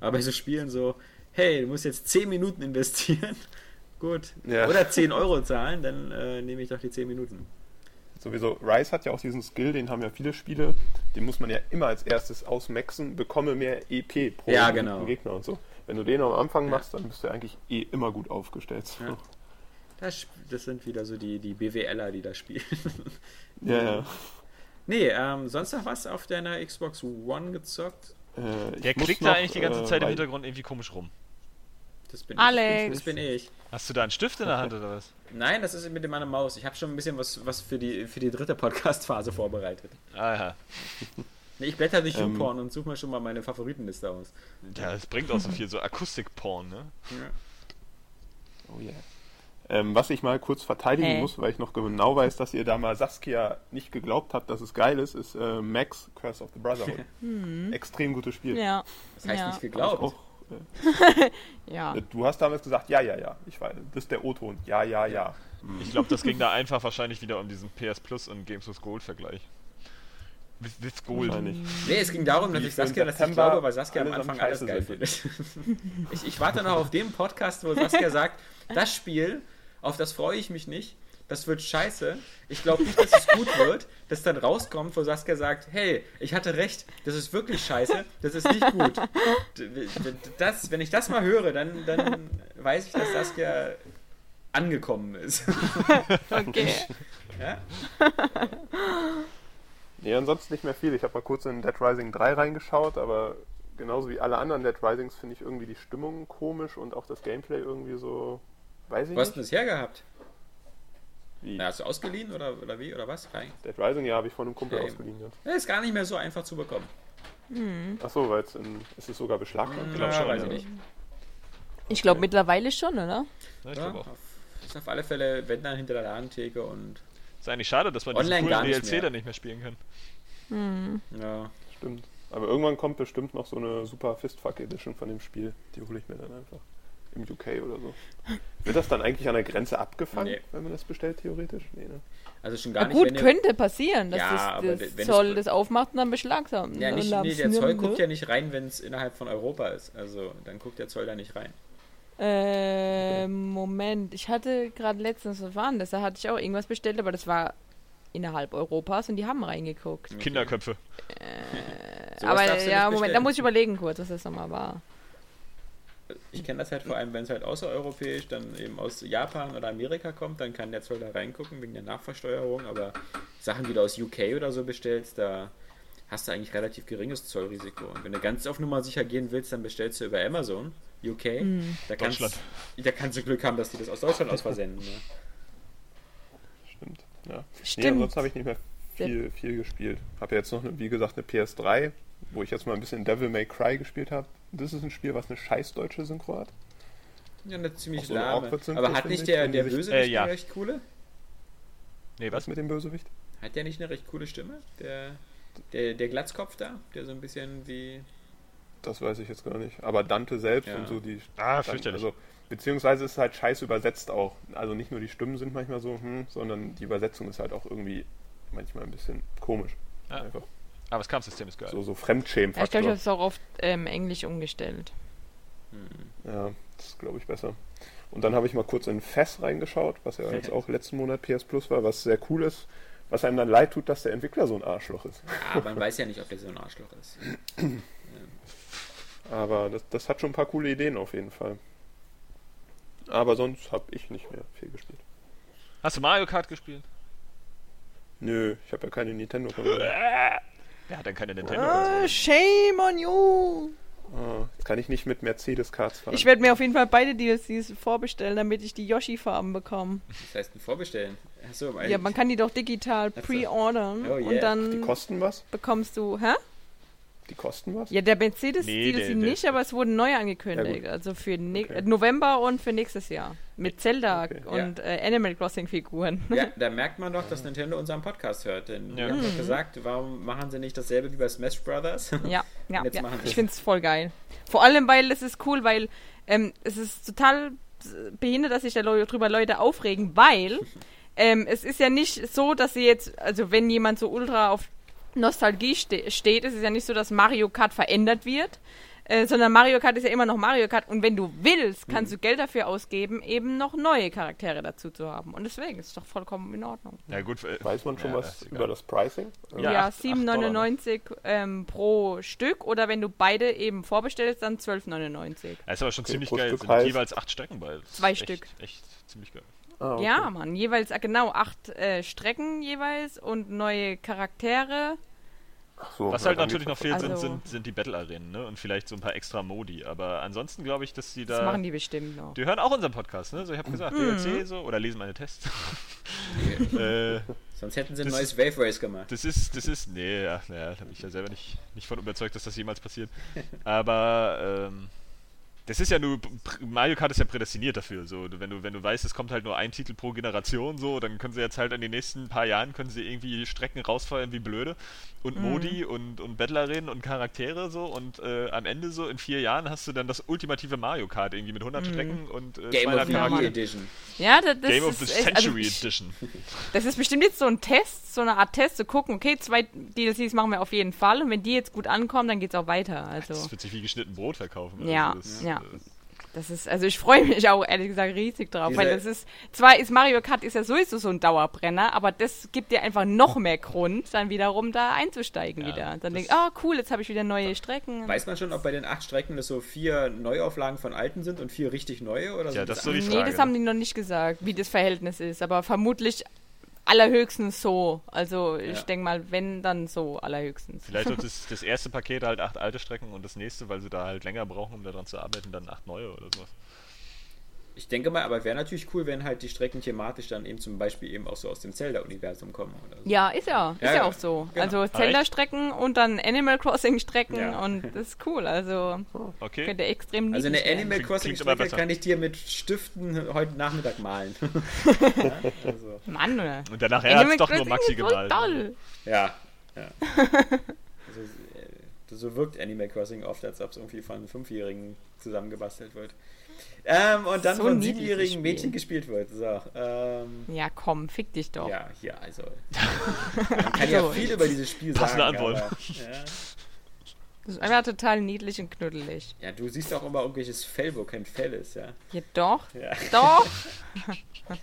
Aber bei so Spielen so, hey, du musst jetzt 10 Minuten investieren, gut. Ja. Oder 10 Euro zahlen, dann äh, nehme ich doch die 10 Minuten. Sowieso, Rise hat ja auch diesen Skill, den haben ja viele Spiele, den muss man ja immer als erstes ausmaxen, bekomme mehr EP pro ja, genau. Gegner und so. Wenn du den am Anfang machst, dann bist du eigentlich eh immer gut aufgestellt. Ja. Das, das, sind wieder so die, die BWLer, die da spielen. Ja, ja. Nee, ähm, sonst noch was auf deiner Xbox One gezockt? Äh, Der klickt da eigentlich die ganze äh, Zeit im Hintergrund irgendwie komisch rum. Das bin Alex. Ich. Das bin ich. Hast du da einen Stift in der Hand oder was? Nein, das ist mit meiner Maus. Ich habe schon ein bisschen was, was für, die, für die dritte Podcast-Phase vorbereitet. Ah ja. Nee, ich blätter durch ähm, YouPorn und suche mir schon mal meine Favoritenliste aus. Ja, es bringt auch so viel, so Akustik-Porn, ne? Ja. Oh yeah. Ähm, was ich mal kurz verteidigen hey. muss, weil ich noch genau weiß, dass ihr da mal Saskia nicht geglaubt habt, dass es geil ist, ist äh, Max Curse of the Brotherhood. hm. Extrem gutes Spiel. Ja. Das heißt ja. nicht geglaubt. Auch, äh, ja. Du hast damals gesagt, ja, ja, ja. Ich weiß, das ist der O-Ton. Ja, ja, ja. Ich glaube, das ging da einfach wahrscheinlich wieder um diesen PS Plus und Games with Gold Vergleich. With, with Gold. Nee, es ging darum, dass ich Saskia das nicht glaube, weil Saskia am Anfang alles geil findet. ich, ich warte noch auf den Podcast, wo Saskia sagt, das Spiel auf das freue ich mich nicht. Das wird scheiße. Ich glaube nicht, dass es gut wird, dass dann rauskommt, wo Saskia sagt, hey, ich hatte recht, das ist wirklich scheiße, das ist nicht gut. Das, wenn ich das mal höre, dann, dann weiß ich, dass Saskia angekommen ist. okay. Ja? Nee, ansonsten nicht mehr viel. Ich habe mal kurz in Dead Rising 3 reingeschaut, aber genauso wie alle anderen Dead Risings finde ich irgendwie die Stimmung komisch und auch das Gameplay irgendwie so Weiß ich Wo hast du das hergehabt? Wie? Na, hast du ausgeliehen oder, oder wie? Oder was? Rein? Dead Rising, ja, habe ich von einem Kumpel ja, ausgeliehen. Ja. ist gar nicht mehr so einfach zu bekommen. Hm. Achso, weil es ist es sogar beschlagnahmt? Ich glaube schon, weiß ich nicht. Ich glaube mittlerweile schon, oder? Ja, ich ja, auch. ist auf alle Fälle, wenn dann hinter der Ladentheke und. Ist eigentlich schade, dass man diesen coolen DLC dann nicht mehr spielen kann. Hm. Ja. Stimmt. Aber irgendwann kommt bestimmt noch so eine super Fistfuck Edition von dem Spiel. Die hole ich mir dann einfach im UK oder so. Wird das dann eigentlich an der Grenze abgefangen, nee. wenn man das bestellt, theoretisch? Nee, ne? Also schon gar Na gut, nicht. könnte passieren, dass ja, das, das Zoll das aufmacht und dann beschlagnahmt. Ja, nicht, nee, der Zoll guckt ja nicht rein, wenn es innerhalb von Europa ist. Also dann guckt der Zoll da nicht rein. Äh, Moment, ich hatte gerade letztens, was war denn das? Da hatte ich auch irgendwas bestellt, aber das war innerhalb Europas und die haben reingeguckt. Kinderköpfe. Sowas Aber ja, Moment, da muss ich überlegen kurz, was das nochmal war. Ich kenne das halt vor allem, wenn es halt außereuropäisch dann eben aus Japan oder Amerika kommt, dann kann der Zoll da reingucken wegen der Nachversteuerung, aber Sachen, die du aus UK oder so bestellst, da hast du eigentlich relativ geringes Zollrisiko. Und wenn du ganz auf Nummer sicher gehen willst, dann bestellst du über Amazon, UK. Da, kannst, Deutschland. da kannst du Glück haben, dass die das aus Deutschland aus versenden. Ne? Stimmt. Ja. Nee, Stimmt. ansonsten habe ich nicht mehr viel, viel gespielt. Habe jetzt noch, eine, wie gesagt, eine PS3, wo ich jetzt mal ein bisschen Devil May Cry gespielt habe. Das ist ein Spiel, was eine scheiß deutsche Synchro hat. Ja, eine ziemlich so lahme. Aber hat nicht ich, der, der Bösewicht Äh, ja. eine recht coole? Nee, Was was? mit dem Bösewicht? Hat der nicht eine recht coole Stimme? Der, der, der Glatzkopf da, der so ein bisschen wie. Das weiß ich jetzt gar nicht. Aber Dante selbst Ja. und so die. Ah, fürchterlich. also, beziehungsweise ist es halt scheiße übersetzt auch. Also nicht nur die Stimmen sind manchmal so, hm, sondern die Übersetzung ist halt auch irgendwie manchmal ein bisschen komisch. Ja. Einfach. Aber das Kampfsystem ist geil. So, so Ja, ich glaube, ich habe es auch auf ähm, Englisch umgestellt. Ja, das ist, glaube ich, besser. Und dann habe ich mal kurz in Fess reingeschaut, was ja jetzt auch letzten Monat PS Plus war, was sehr cool ist. Was einem dann leid tut, dass der Entwickler so ein Arschloch ist. Ja, man weiß ja nicht, ob der so ein Arschloch ist. Aber das, das hat schon ein paar coole Ideen auf jeden Fall. Aber sonst habe ich nicht mehr viel gespielt. Hast du Mario Kart gespielt? Nö, ich habe ja keine Nintendo-Konsole. Der hat dann keine Nintendo. Ah, shame on you! Ah, jetzt kann ich nicht mit Mercedes-Cards fahren. Ich werde mir auf jeden Fall beide DLCs vorbestellen, damit ich die Yoshi-Farben bekomme. Das heißt, ein Vorbestellen. Achso, Ja, man kann die doch digital pre-ordern Oh, yeah. und die dann kosten was? bekommst du, hä? Die kosten was? Ja, der Mercedes Nee, der- nicht, aber es wurden neu angekündigt. Ja, also für ne Okay. November und für nächstes Jahr. Mit Zelda Okay. und äh, Animal Crossing Figuren. Ja, da merkt man doch, dass Nintendo unseren Podcast hört. Denn Ja. wir haben doch gesagt, warum machen sie nicht dasselbe wie bei Smash Brothers? Ja, ja, ja. machen sie ich finde es voll geil. Vor allem, weil es ist cool, weil ähm, es ist total behindert, dass sich da Leute, drüber Leute aufregen, weil ähm, es ist ja nicht so, dass sie jetzt, also wenn jemand so ultra auf Nostalgie ste steht, ist es ja nicht so, dass Mario Kart verändert wird. Äh, sondern Mario Kart ist ja immer noch Mario Kart und wenn du willst, kannst du Geld dafür ausgeben, eben noch neue Charaktere dazu zu haben. Und deswegen ist es doch vollkommen in Ordnung. Ja, gut. äh, Weiß man schon ja, was egal. über das Pricing? Ja, Ja, acht- acht 7,99 ähm, pro Stück oder wenn du beide eben vorbestellst, dann 12,99. Das ist aber schon Okay, ziemlich geil. Stück sind jeweils acht Strecken bei. Das Zwei echt, Stück. Echt ziemlich geil. Ah, okay. Ja, Mann, jeweils, äh, genau, acht äh, Strecken jeweils und neue Charaktere. Ach so, Was halt natürlich noch fehlt, Also- sind, sind, sind die Battle-Arenen, ne? Und vielleicht so ein paar extra Modi. Aber ansonsten glaube ich, dass die Das da. machen die bestimmt noch. Die hören auch unseren Podcast, ne? So, ich habe gesagt, Mhm. DLC so oder lesen meine Tests. äh, Sonst hätten sie ein Das neues Wave Race gemacht. das ist, das ist, nee, ja, naja, da bin ich ja selber nicht, nicht von überzeugt, dass das jemals passiert. Aber ähm, das ist ja nur, Mario Kart ist ja prädestiniert dafür. So, wenn du, wenn du weißt, es kommt halt nur ein Titel pro Generation, so, dann können sie jetzt halt in den nächsten paar Jahren können sie irgendwie Strecken rausfeuern wie blöde und Mhm. Modi und, und Battlerarenen und Charaktere so und äh, am Ende so in vier Jahren hast du dann das ultimative Mario Kart irgendwie mit 100 Strecken und äh, Game of 200 the Ja, Year Mann. Charakteren. Edition. Ja, das, das Game ist of the echt, also Century ich, Edition. Das ist bestimmt jetzt so ein Test, so eine Art Test, zu gucken, okay, zwei DLCs machen wir auf jeden Fall und wenn die jetzt gut ankommen, dann geht's auch weiter. Also, Das wird sich wie geschnitten Brot verkaufen. Ja, das, ja. Äh, das ist, also ich freue mich auch ehrlich gesagt riesig drauf, Diese- weil das ist, zwar ist Mario Kart ist ja sowieso so ein Dauerbrenner, aber das gibt dir einfach noch mehr Grund, dann wiederum da einzusteigen Ja, wieder. Dann denkst du, ah cool, jetzt habe ich wieder neue Strecken. Weiß man schon, ob bei den acht Strecken das so vier Neuauflagen von alten sind und vier richtig neue? Oder Ja, sind das ist so die nee, Frage. das haben die noch nicht gesagt, wie das Verhältnis ist, aber vermutlich allerhöchstens so. Also ich Ja. denke mal, wenn, dann so allerhöchstens. Vielleicht wird das, das erste Paket halt acht alte Strecken und das nächste, weil sie da halt länger brauchen, um daran zu arbeiten, dann acht neue oder sowas. Ich denke mal, aber wäre natürlich cool, wenn halt die Strecken thematisch dann eben zum Beispiel eben auch so aus dem Zelda-Universum kommen. Oder so. Ja, ist ja. Ist Ja, ja, ja. auch so. Genau. Also Zelda-Strecken und dann Animal Crossing-Strecken Ja. und das ist cool. Also Okay. könnte extrem Also eine. Animal Crossing-Strecke kann ich dir mit Stiften heute Nachmittag malen. ja, also, Mann, oder? Und dann nachher hat es doch nur Maxi gemalt. toll. ja. ja. Also, äh, so wirkt Animal Crossing oft, als ob es irgendwie von Fünfjährigen zusammengebastelt wird. Ähm, und dann So von siebenjährigen Spiel. Mädchen gespielt wird. So, ähm, Ja, komm, fick dich doch. ja, hier, also. Man kann ja So, viel über dieses Spiel Passende sagen. Antwort. Aber, ja. Das ist einfach total niedlich und knuddelig. ja, du siehst auch immer irgendwelches Fell, wo kein Fell ist, ja. Ja, doch. ja. Doch.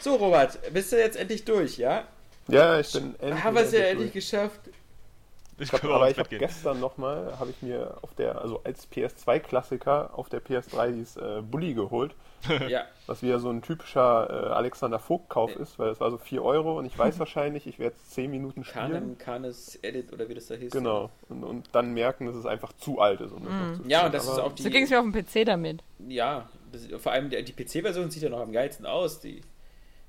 So, Robert, bist du jetzt endlich durch, ja? Ja, ich bin endlich. Haben wir es ja endlich endlich durch. geschafft. Ich hab, aber ich habe gestern nochmal, habe ich mir auf der, also als PS2-Klassiker auf der PS3 dieses äh, Bully geholt, Ja. was wieder so ein typischer äh, Alexander Vogt-Kauf ist, weil es war so 4 Euro und ich weiß wahrscheinlich, ich werde 10 Minuten spielen. Canem, Canis Edit oder wie das da hieß. Genau. Und, und dann merken, dass es einfach zu alt ist, um das noch zu. Ja, und das Aber ist auch die. So ging es mir auf dem PC damit. Ja, das, vor allem die, die PC-Version sieht ja noch am geilsten aus. Die,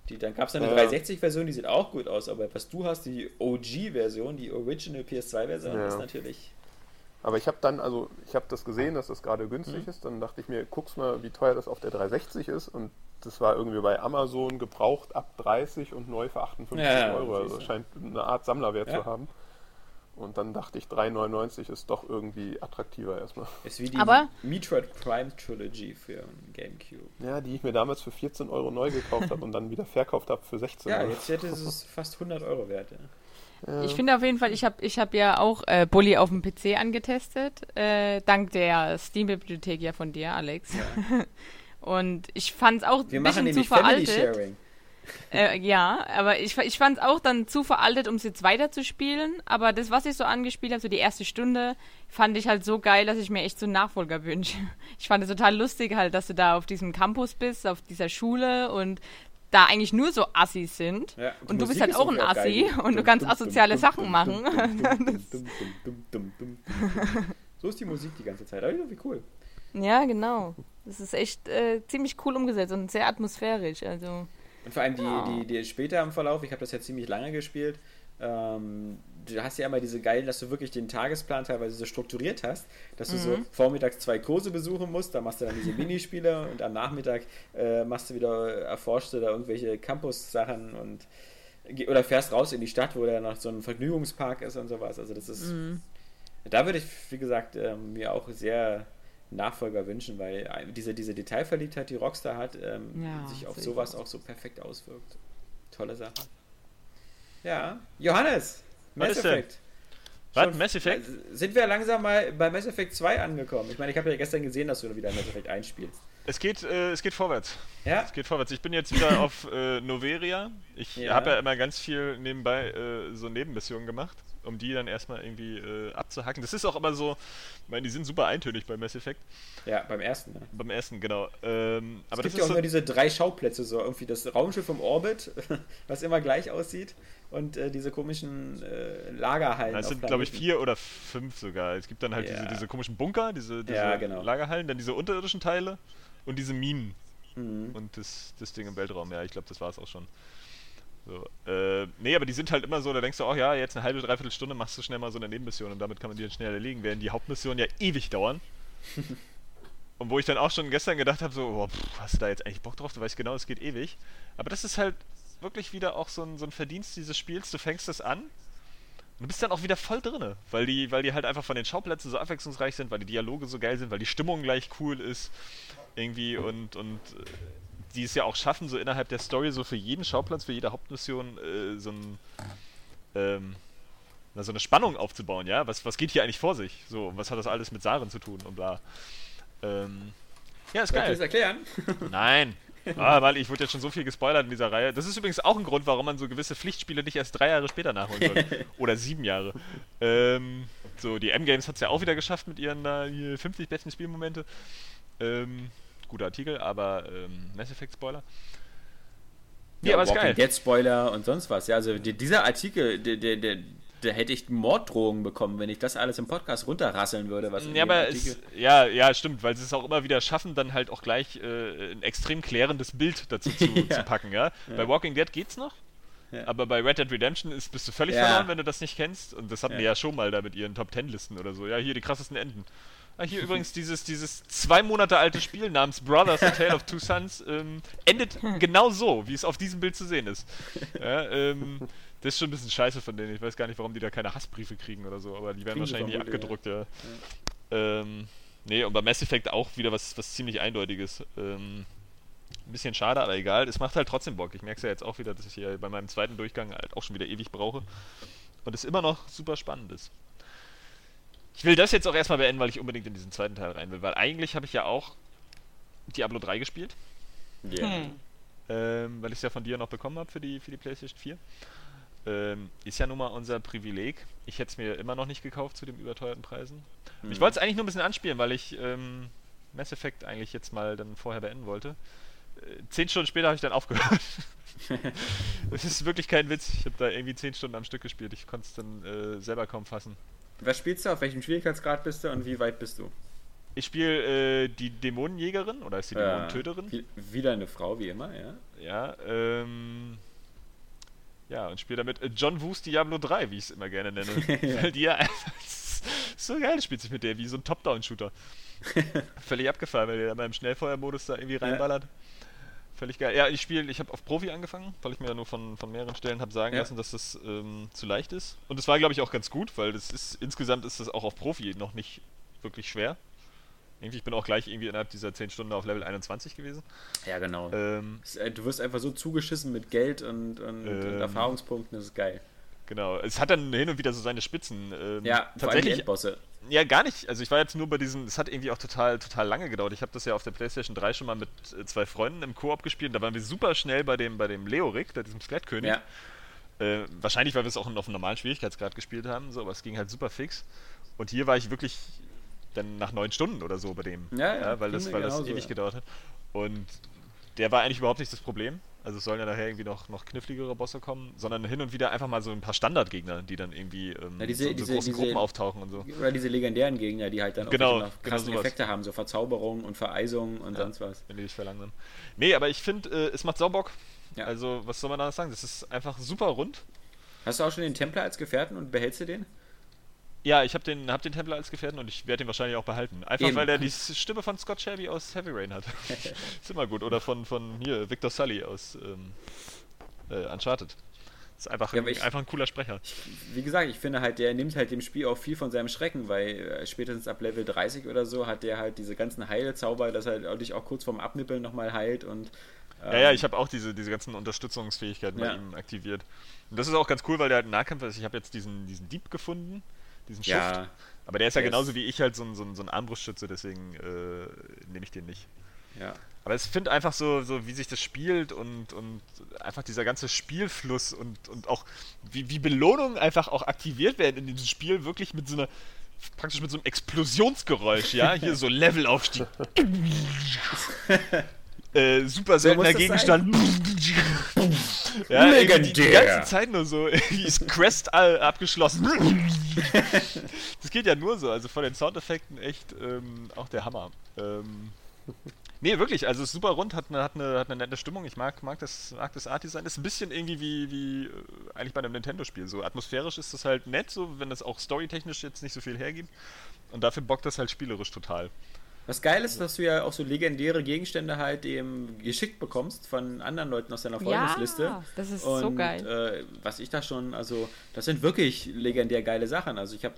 die, dann gab es eine Ja. 360-Version, die sieht auch gut aus, aber was du hast, die OG-Version, die Original PS2-Version, Ja. ist natürlich. Aber ich habe dann, also ich habe das gesehen, dass das gerade günstig Mhm. ist. Dann dachte ich mir, guck's mal, wie teuer das auf der 360 ist. Und das war irgendwie bei Amazon gebraucht ab 30 und neu für 58 Ja, Euro. Also scheint eine Art Sammlerwert zu haben. Und dann dachte ich, 3,99 ist doch irgendwie attraktiver erstmal. Ist wie die Aber- Metroid Prime Trilogy für ein Gamecube. Ja, die ich mir damals für 14 Euro neu gekauft habe und dann wieder verkauft habe für 16 Ja, Euro. jetzt hätte es fast 100 Euro wert. Ja. Ich finde auf jeden Fall, ich habe ich hab ja auch äh, Bully auf dem PC angetestet, äh, dank der Steam-Bibliothek ja von dir, Alex. Und ich fand es auch Wir ein machen bisschen zu veraltet. Sharing. Äh, ja, aber ich, ich fand es auch dann zu veraltet, um es jetzt weiterzuspielen. Aber das, was ich so angespielt habe, so die erste Stunde, fand ich halt so geil, dass ich mir echt so einen Nachfolger wünsche. Ich fand es total lustig halt, dass du da auf diesem Campus bist, auf dieser Schule und da eigentlich nur so Assis sind. Ja, die und du bist halt auch ein Assi geil. und du kannst asoziale Sachen machen. So ist die Musik die ganze Zeit. Aber wie cool. Ja, genau. Das ist echt äh, ziemlich cool umgesetzt und sehr atmosphärisch. Also, Und vor allem die, die, die später im Verlauf, ich habe das ja ziemlich lange gespielt, ähm, du hast ja immer diese geilen, dass du wirklich den Tagesplan teilweise so strukturiert hast, dass du so vormittags zwei Kurse besuchen musst, da machst du dann diese Minispiele und am Nachmittag äh, machst du wieder, erforschst du da irgendwelche Campus-Sachen und oder fährst raus in die Stadt, wo da noch so ein Vergnügungspark ist und sowas. Also das ist, da würde ich, wie gesagt, ähm, mir auch sehr Nachfolger wünschen, weil diese, diese Detailverliebtheit, die Rockstar hat, ähm, Ja, sich auf sowas auch. so perfekt auswirkt. Tolle Sache. Ja, Johannes, Was Mass denn? Effect. Was? Schon- Mass Effect? äh, Sind wir langsam mal bei Mass Effect 2 angekommen? Ich meine, ich habe ja gestern gesehen, dass du wieder Mass Effect 1 spielst. Es geht, äh, es geht vorwärts. Ja? Es geht vorwärts. Ich bin jetzt wieder auf äh, Noveria. Ich Ja. habe ja immer ganz viel nebenbei äh, so Nebenmissionen gemacht, um die dann erstmal irgendwie äh, abzuhacken. Das ist auch immer so, ich meine, die sind super eintönig bei Mass Effect. Ja, beim ersten. Ne? Beim ersten, genau. Ähm, aber es gibt das ja auch so, nur diese drei Schauplätze, so irgendwie das Raumschiff im Orbit, was immer gleich aussieht, und äh, diese komischen äh, Lagerhallen. es sind, glaube ich, vier oder fünf sogar. Es gibt dann halt Ja. diese, diese komischen Bunker, diese, diese Ja, genau. Lagerhallen, dann diese unterirdischen Teile und diese Minen. Mhm. Und das, das Ding im Weltraum, ja, ich glaube, das war es auch schon. So, äh, nee, aber die sind halt immer so, da denkst du, oh ja, jetzt eine halbe, dreiviertel Stunde machst du schnell mal so eine Nebenmission und damit kann man die dann schnell erledigen, während die Hauptmissionen ja ewig dauern. und wo ich dann auch schon gestern gedacht habe, so, boah, pff, hast du da jetzt eigentlich Bock drauf? Du weißt genau, es geht ewig. Aber das ist halt wirklich wieder auch so ein, so ein Verdienst dieses Spiels. Du fängst das an und du bist dann auch wieder voll drinne, weil die, weil die halt einfach von den Schauplätzen so abwechslungsreich sind, weil die Dialoge so geil sind, weil die Stimmung gleich cool ist irgendwie und, und äh, die es ja auch schaffen, so innerhalb der Story so für jeden Schauplatz, für jede Hauptmission äh, so ein ähm, na, so eine Spannung aufzubauen, ja? Was, was geht hier eigentlich vor sich? So, was hat das alles mit Saren zu tun und bla. Ähm, ja, ist Soll ich das geil. erklären? Nein. Ah, weil ich wurde jetzt schon so viel gespoilert in dieser Reihe. Das ist übrigens auch ein Grund, warum man so gewisse Pflichtspiele nicht erst drei Jahre später nachholen soll. Oder sieben Jahre. Ähm, so, die M-Games hat es ja auch wieder geschafft mit ihren hier 50 besten Spielmomente. Ähm, guter Artikel, aber ähm, Mass Effect Spoiler. Nee, aber ist Walking geil. Dead Spoiler und sonst was. Ja, also die, dieser Artikel, der, der, der, da hätte ich Morddrohungen bekommen, wenn ich das alles im Podcast runterrasseln würde. Was Ja, aber es, ja, ja, stimmt, weil sie es auch immer wieder schaffen, dann halt auch gleich äh, ein extrem klärendes Bild dazu zu, Ja. zu packen, ja? Bei Walking Dead geht's noch, Ja. aber bei Red Dead Redemption ist, bist du völlig Ja. verloren, wenn du das nicht kennst. Und das hatten Ja. die ja schon mal da mit ihren Top Ten Listen oder so. Ja, hier die krassesten Enden. Ah, hier übrigens dieses, dieses zwei Monate alte Spiel namens Brothers A Tale of Two Sons ähm, endet genau so, wie es auf diesem Bild zu sehen ist. Ja, ähm, das ist schon ein bisschen scheiße von denen. Ich weiß gar nicht, warum die da keine Hassbriefe kriegen oder so, aber die werden Kriegen wahrscheinlich nicht abgedruckt, ja. Ähm, nee, und bei Mass Effect auch wieder was, was ziemlich Eindeutiges. Ähm, ein bisschen schade, aber egal. Es macht halt trotzdem Bock. Ich merke es ja jetzt auch wieder, dass ich hier bei meinem zweiten Durchgang halt auch schon wieder ewig brauche. Und es immer noch super spannend ist. Ich will das jetzt auch erstmal beenden, weil ich unbedingt in diesen zweiten Teil rein will. Weil eigentlich habe ich ja auch Diablo 3 gespielt. Ja. Hm. Ähm, weil ich es ja von dir noch bekommen habe für die, für die PlayStation 4. Ähm, ist ja nun mal unser Privileg. Ich hätte es mir immer noch nicht gekauft zu den überteuerten Preisen. Mhm. Ich wollte es eigentlich nur ein bisschen anspielen, weil ich ähm, Mass Effect eigentlich jetzt mal dann vorher beenden wollte. Äh, zehn Stunden später habe ich dann aufgehört. Es ist wirklich kein Witz. Ich habe da irgendwie zehn Stunden am Stück gespielt. Ich konnte es dann äh, selber kaum fassen. Was spielst du? Auf welchem Schwierigkeitsgrad bist du und wie weit bist du? Ich spiele äh, die Dämonenjägerin oder ist die Dämonentöterin? Wie- Wieder eine Frau, wie immer, ja. Ja, ähm. Ja, und spiele damit äh, John Woos Diablo 3, wie ich es immer gerne nenne. Weil die ja einfach. So geil, spielt sich mit der wie so ein Top-Down-Shooter. Völlig abgefahren, weil der da im Schnellfeuermodus da irgendwie reinballert. Völlig geil. Ja, ich spiele, ich habe auf Profi angefangen, weil ich mir ja nur von, von mehreren Stellen habe sagen Ja. lassen, dass das ähm, zu leicht ist. Und das war, glaube ich, auch ganz gut, weil das ist insgesamt ist das auch auf Profi noch nicht wirklich schwer. Irgendwie, ich bin auch gleich irgendwie innerhalb dieser 10 Stunden auf Level 21 gewesen. Ja, genau. Ähm, Es, äh, Du wirst einfach so zugeschissen mit Geld und, und, und Ähm. Erfahrungspunkten, das ist geil. genau. Es hat dann hin und wieder so seine Spitzen. Ähm, Ja, vor allem tatsächlich Endbosse. Ja, gar nicht. Also ich war jetzt nur bei diesen, es hat irgendwie auch total, total lange gedauert. Ich habe das ja auf der Playstation 3 schon mal mit äh, zwei Freunden im Koop gespielt. Da waren wir super schnell bei dem, bei dem Leorik, bei diesem Skelettkönig. Ja. Äh, wahrscheinlich, weil wir es auch auf einem normalen Schwierigkeitsgrad gespielt haben, so, aber es ging halt super fix. Und hier war ich wirklich dann nach neun Stunden oder so bei dem. Ja, ja, weil ging das, weil das genauso, ewig ja. gedauert hat. Und der war eigentlich überhaupt nicht das Problem. Also es sollen ja nachher irgendwie noch, noch kniffligere Bosse kommen, sondern hin und wieder einfach mal so ein paar Standardgegner, die dann irgendwie ähm, Ja, diese- so, so diese- großen diese- Gruppen auftauchen und so. Oder diese legendären Gegner, die halt dann auch Genau, genau krasse sowas. Effekte haben, so Verzauberung und Vereisung und Ja. sonst was. wenn die dich verlangsamen. Nee, aber ich finde, äh, es macht Saubock. Ja. Also, was soll man da sagen? Das ist einfach super rund. Hast du auch schon den Templer als Gefährten und behältst du den? Ja, ich habe den, hab den Templer als Gefährten und ich werde ihn wahrscheinlich auch behalten. Einfach Eben. weil der die Stimme von Scott Shelby aus Heavy Rain hat. ist immer gut. Oder von, von hier, Victor Sully aus ähm, äh, Uncharted. Ist einfach, Ja, ein, ich- einfach ein cooler Sprecher. Wie gesagt, ich finde halt, der nimmt halt dem Spiel auch viel von seinem Schrecken, weil äh, spätestens ab Level 30 oder so hat der halt diese ganzen Heilzauber, dass er dich auch kurz vorm Abnippeln nochmal heilt und. Ja, ja, ähm, ich habe auch diese, diese ganzen Unterstützungsfähigkeiten bei Ja. ihm aktiviert. Und das ist auch ganz cool, weil der halt ein Nahkämpfer ist. Ich habe jetzt diesen, diesen Dieb gefunden, diesen Schuft. Ja, Aber der ist ja Der genauso ist- wie ich halt so ein, so ein, so ein Armbrustschütze, deswegen äh, nehme ich den nicht. ja. Aber ich finde einfach so, so, wie sich das spielt und, und einfach dieser ganze Spielfluss und, und auch wie, wie Belohnungen einfach auch aktiviert werden in diesem Spiel, wirklich mit so einer, praktisch mit so einem Explosionsgeräusch, ja? Hier so Levelaufstieg. äh, super seltener Gegenstand. Ja, irgendwie Die, die Legendär. ganze Zeit nur so, ist Quest all abgeschlossen. das geht ja nur so, also von den Soundeffekten echt ähm, auch der Hammer. Ähm, Nee, wirklich, also ist super rund, hat eine, hat eine, hat eine nette Stimmung. Ich mag, mag das, mag das Art-Design. Ist ein bisschen irgendwie wie, wie äh, eigentlich bei einem Nintendo-Spiel. So atmosphärisch ist das halt nett, so wenn das auch storytechnisch jetzt nicht so viel hergibt. Und dafür bockt das halt spielerisch total. Was geil ist, dass du ja auch so legendäre Gegenstände halt eben geschickt bekommst von anderen Leuten aus deiner Freundesliste. Ja, das ist Und so geil. Äh, was ich da schon, also das sind wirklich legendär geile Sachen. Also ich habe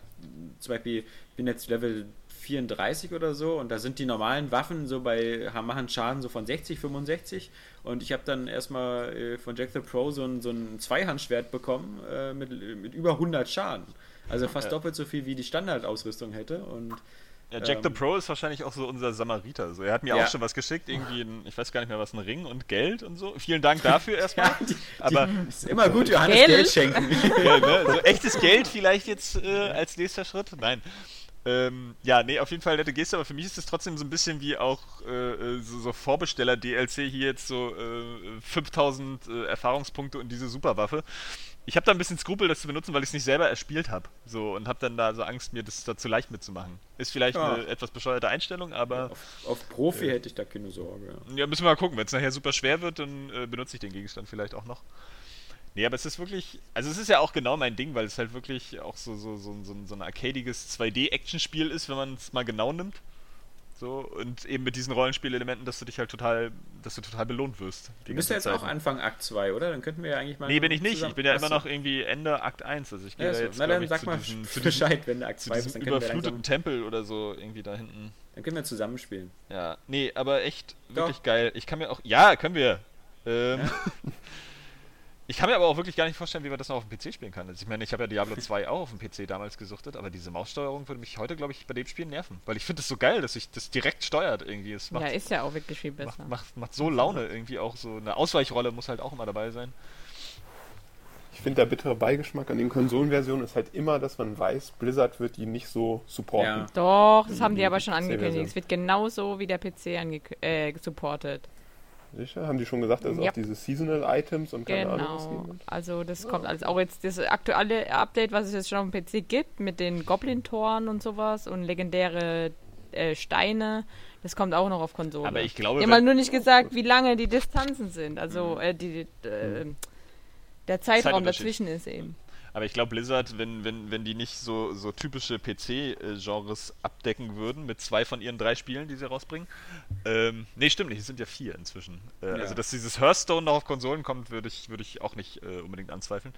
zum Beispiel, bin jetzt Level 34 oder so und da sind die normalen Waffen so bei, haben, machen Schaden so von 60, 65 und ich habe dann erstmal äh, von Jack the Pro so ein, so ein Zweihandschwert bekommen äh, mit, mit über 100 Schaden. Also fast Ja. doppelt so viel wie die Standardausrüstung hätte und Ja, Jack the Ähm, Pro ist wahrscheinlich auch so unser Samariter. So, er hat mir Ja. auch schon was geschickt, irgendwie, ein, ich weiß gar nicht mehr was, ein Ring und Geld und so. Vielen Dank dafür erstmal. die, Aber ist immer gut, Johannes Geld? Geld schenken. ja, ne? so echtes Geld vielleicht jetzt äh, als nächster Schritt? Nein. Ähm, ja, nee, auf jeden Fall nette Geste, aber für mich ist es trotzdem so ein bisschen wie auch äh, äh, so, so Vorbesteller-DLC hier jetzt so äh, 5000 äh, Erfahrungspunkte und diese Superwaffe. Ich habe da ein bisschen Skrupel, das zu benutzen, weil ich es nicht selber erspielt habe. So, und habe dann da so Angst, mir das da zu leicht mitzumachen. Ist vielleicht Ja. eine etwas bescheuerte Einstellung, aber Auf, auf Profi hätte ich da keine Sorge. Ja. ja, müssen wir mal gucken. Wenn es nachher super schwer wird, dann äh, benutze ich den Gegenstand vielleicht auch noch. Nee, aber es ist wirklich, also es ist ja auch genau mein Ding, weil es halt wirklich auch so, so, so, so, so ein arcadiges 2D-Action-Spiel ist, wenn man es mal genau nimmt. So, und eben mit diesen Rollenspielelementen, dass du dich halt total, dass du total belohnt wirst. Du bist ja jetzt Zeit. auch Anfang Akt 2, oder? Dann könnten wir ja eigentlich mal. Nee, bin ich nicht. zusammen- Ich bin ja immer noch irgendwie Ende Akt 1. Also ich gehe Ja, so. jetzt, Na dann ich, sag mal diesem, Bescheid, wenn Akt zu 2 diesem ist, dann können, wir überfluteten langsam, Tempel oder so irgendwie da hinten. dann können wir zusammenspielen. Ja, nee, aber echt wirklich Doch. geil. Ich kann mir auch. Ja, können wir. Ähm, ich kann mir aber auch wirklich gar nicht vorstellen, wie man das noch auf dem PC spielen kann. Also ich meine, ich habe ja Diablo 2 auch auf dem PC damals gesuchtet, aber diese Maussteuerung würde mich heute, glaube ich, bei dem Spiel nerven. Weil ich finde es so geil, dass sich das direkt steuert irgendwie. Es macht, Ja, ist ja auch wirklich viel besser. macht, macht, macht so Laune irgendwie auch so. Eine Ausweichrolle muss halt auch immer dabei sein. Ich finde, der bittere Beigeschmack an den Konsolenversionen ist halt immer, dass man weiß, Blizzard wird die nicht so supporten. Ja. Doch, das haben die aber schon angekündigt. Es wird genauso wie der PC ange äh, supported. Sicher? Haben die schon gesagt, dass es Ja. auch diese Seasonal-Items und keine Ahnung was Genau. geben wird? Also das kommt alles auch jetzt das aktuelle Update, was es jetzt schon auf dem PC gibt, mit den Goblin-Toren und sowas und legendäre äh, Steine. Das kommt auch noch auf Konsole. Aber ich glaube, Die haben halt nur nicht gesagt, wie lange die Distanzen sind. Also äh, die, äh, der Zeitraum dazwischen ist eben. Aber ich glaube, Blizzard, wenn, wenn, wenn die nicht so, so typische PC-Genres abdecken würden, mit zwei von ihren drei Spielen, die sie rausbringen. Ähm, nee, stimmt nicht, es sind ja vier inzwischen. Äh, Ja. Also, dass dieses Hearthstone noch auf Konsolen kommt, würde ich, würde ich auch nicht äh, unbedingt anzweifeln.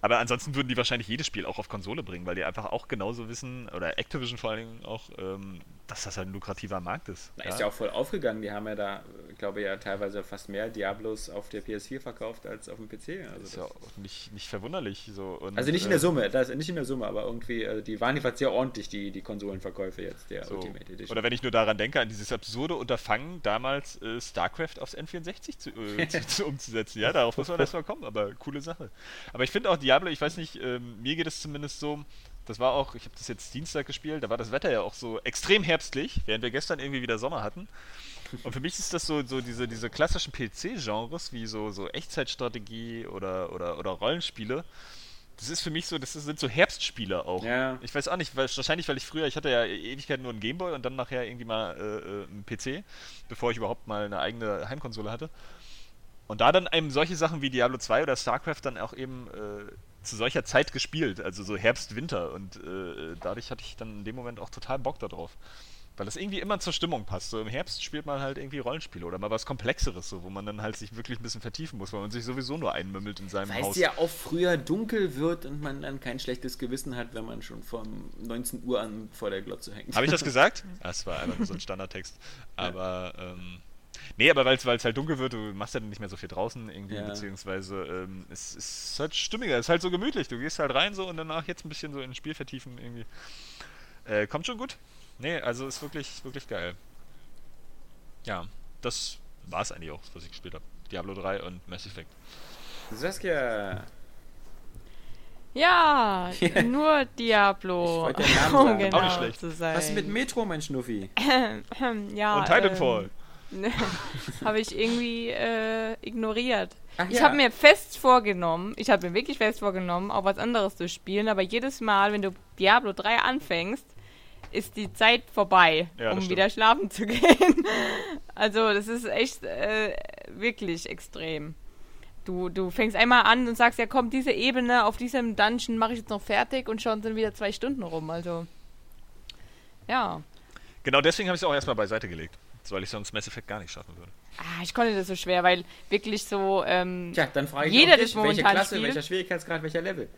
Aber ansonsten würden die wahrscheinlich jedes Spiel auch auf Konsole bringen, weil die einfach auch genauso wissen, oder Activision vor allen Dingen auch, ähm, dass das ein lukrativer Markt ist. Da ist ja auch voll aufgegangen. Die haben ja da, ich glaube ja, teilweise fast mehr Diablos auf der PS4 verkauft als auf dem PC. Also, Das ist ja auch nicht, nicht verwunderlich. So. Und, also nicht in äh, der Summe, das, nicht in der Summe, aber irgendwie, äh, die waren jedenfalls sehr ordentlich, die, die Konsolenverkäufe jetzt, der So. Ultimate Edition. Oder wenn ich nur daran denke, an dieses absurde Unterfangen, damals äh, StarCraft aufs N64 zu, äh, zu, zu, umzusetzen. Ja, darauf muss man erstmal kommen, aber coole Sache. Aber ich finde auch Diablo, ich weiß nicht, ähm, mir geht es zumindest so, das war auch, ich habe das jetzt Dienstag gespielt, da war das Wetter ja auch so extrem herbstlich, während wir gestern irgendwie wieder Sommer hatten. Und für mich ist das so, so diese, diese klassischen PC-Genres, wie so, so Echtzeitstrategie oder, oder, oder Rollenspiele. Das ist für mich so, das sind so Herbstspiele auch. Ja. Ich weiß auch nicht, weil, wahrscheinlich, weil ich früher, ich hatte ja Ewigkeiten nur einen Gameboy und dann nachher irgendwie mal äh, äh, einen PC, bevor ich überhaupt mal eine eigene Heimkonsole hatte. Und da dann eben solche Sachen wie Diablo 2 oder StarCraft dann auch eben äh, zu solcher Zeit gespielt, also so Herbst, Winter. Und äh, dadurch hatte ich dann in dem Moment auch total Bock darauf. Weil das irgendwie immer zur Stimmung passt. So im Herbst spielt man halt irgendwie Rollenspiele oder mal was Komplexeres, so, wo man dann halt sich wirklich ein bisschen vertiefen muss, weil man sich sowieso nur einmümmelt in seinem Weil es Haus. ja auch früher dunkel wird und man dann kein schlechtes Gewissen hat, wenn man schon vom 19 Uhr an vor der Glotze hängt. Habe ich das gesagt? Das war einfach nur so ein Standardtext. Aber, ähm, nee, aber weil es halt dunkel wird, du machst ja dann nicht mehr so viel draußen irgendwie, Ja. beziehungsweise ähm, es ist halt stimmiger, es ist halt so gemütlich. Du gehst halt rein so und danach jetzt ein bisschen so in ein Spiel vertiefen irgendwie. Äh, kommt schon gut. Nee, also ist wirklich, wirklich geil. Ja, das war es eigentlich auch, was ich gespielt habe. Diablo 3 und Mass Effect. Saskia, Ja, nur Diablo. Ich Namen um genau Auch nicht schlecht. zu sein. was ist mit Metro, mein Schnuffi? ja, und Titanfall. habe ich irgendwie äh, ignoriert. Ach Ich ja. habe mir fest vorgenommen, ich habe mir wirklich fest vorgenommen, auch was anderes zu spielen, aber jedes Mal, wenn du Diablo 3 anfängst, ist die Zeit vorbei, Ja, um stimmt. wieder schlafen zu gehen. Also, das ist echt äh, wirklich extrem. Du, du fängst einmal an und sagst, ja komm, diese Ebene auf diesem Dungeon mache ich jetzt noch fertig und schon sind wieder zwei Stunden rum. Also, ja. Genau deswegen habe ich es auch erstmal beiseite gelegt. Weil ich sonst Mass Effect gar nicht schaffen würde. Ah, ich konnte das so schwer, weil wirklich so. Ähm, Tja, dann frage ich Jeder dich, das momentan welche Klasse, spielt. welcher Schwierigkeitsgrad, welcher Level.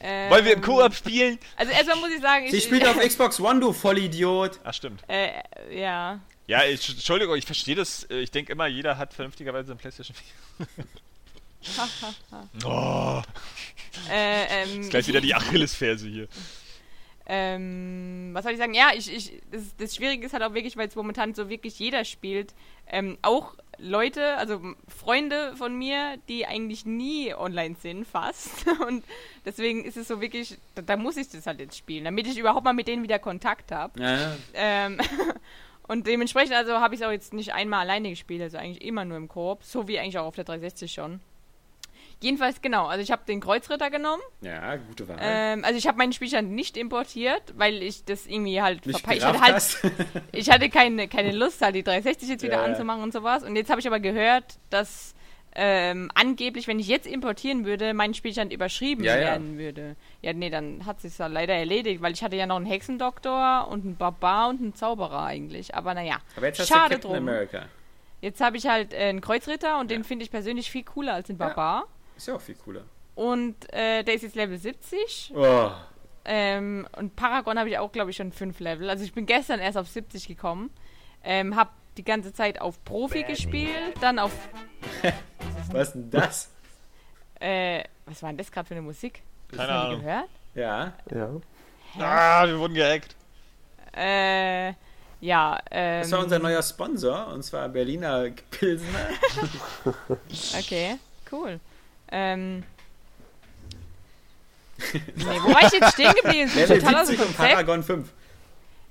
ähm, Weil wir im Koop spielen! Also erstmal muss ich sagen, Sie ich. spielt auf Xbox One, du Vollidiot. Ach, stimmt. Äh, ja. Ja, ich, Entschuldigung, ich verstehe das. äh, Ich denke immer, jeder hat vernünftigerweise ein PlayStation 4. oh, Äh, ähm, ist gleich wieder die Achillesferse hier. Ähm, was soll ich sagen? Ja, ich, ich, das, das Schwierige ist halt auch wirklich, weil es momentan so wirklich jeder spielt. Ähm, auch Leute, also Freunde von mir, die eigentlich nie online sind, fast. Und deswegen ist es so wirklich, da, da muss ich das halt jetzt spielen, damit ich überhaupt mal mit denen wieder Kontakt habe. Ja, Ähm, und dementsprechend also habe ich es auch jetzt nicht einmal alleine gespielt, also eigentlich immer nur im Koop, so wie eigentlich auch auf der 360 schon. Jedenfalls genau, also ich habe den Kreuzritter genommen. ja gute Wahl. Ähm, also ich habe meinen Spielstand nicht importiert, weil ich das irgendwie halt verpeilt. Ich hatte halt, ich hatte keine, keine Lust, halt die 360 jetzt wieder Ja, ja. anzumachen und sowas. Und jetzt habe ich aber gehört, dass ähm, angeblich, wenn ich jetzt importieren würde, mein Spielstand überschrieben Ja, ja. werden würde. Ja, nee, dann hat sich ja leider erledigt, weil ich hatte ja noch einen Hexendoktor und einen Barbar und einen Zauberer eigentlich. Aber naja, Aber jetzt hast schade du Captain drum. America. Jetzt habe ich halt äh, einen Kreuzritter und den Ja. finde ich persönlich viel cooler als den Ja. Barbar. Ist ja auch viel cooler. Und äh, der ist jetzt Level 70. Oh. Ähm, und Paragon habe ich auch, glaube ich, schon 5 Level. Also ich bin gestern erst auf 70 gekommen. Ähm, hab die ganze Zeit auf Profi gespielt, dann auf. Was denn das? Äh, was war denn das gerade für eine Musik? Hast Keine du die Ahnung. gehört? Ja. Ja. Ah, wir wurden gehackt. Äh, ja, ähm. Das war unser neuer Sponsor, und zwar Berliner Pilsener. Okay, cool. Ähm, Nee, wo war ich jetzt stehen geblieben? Das ist total aus 70 dem. Paragon 5.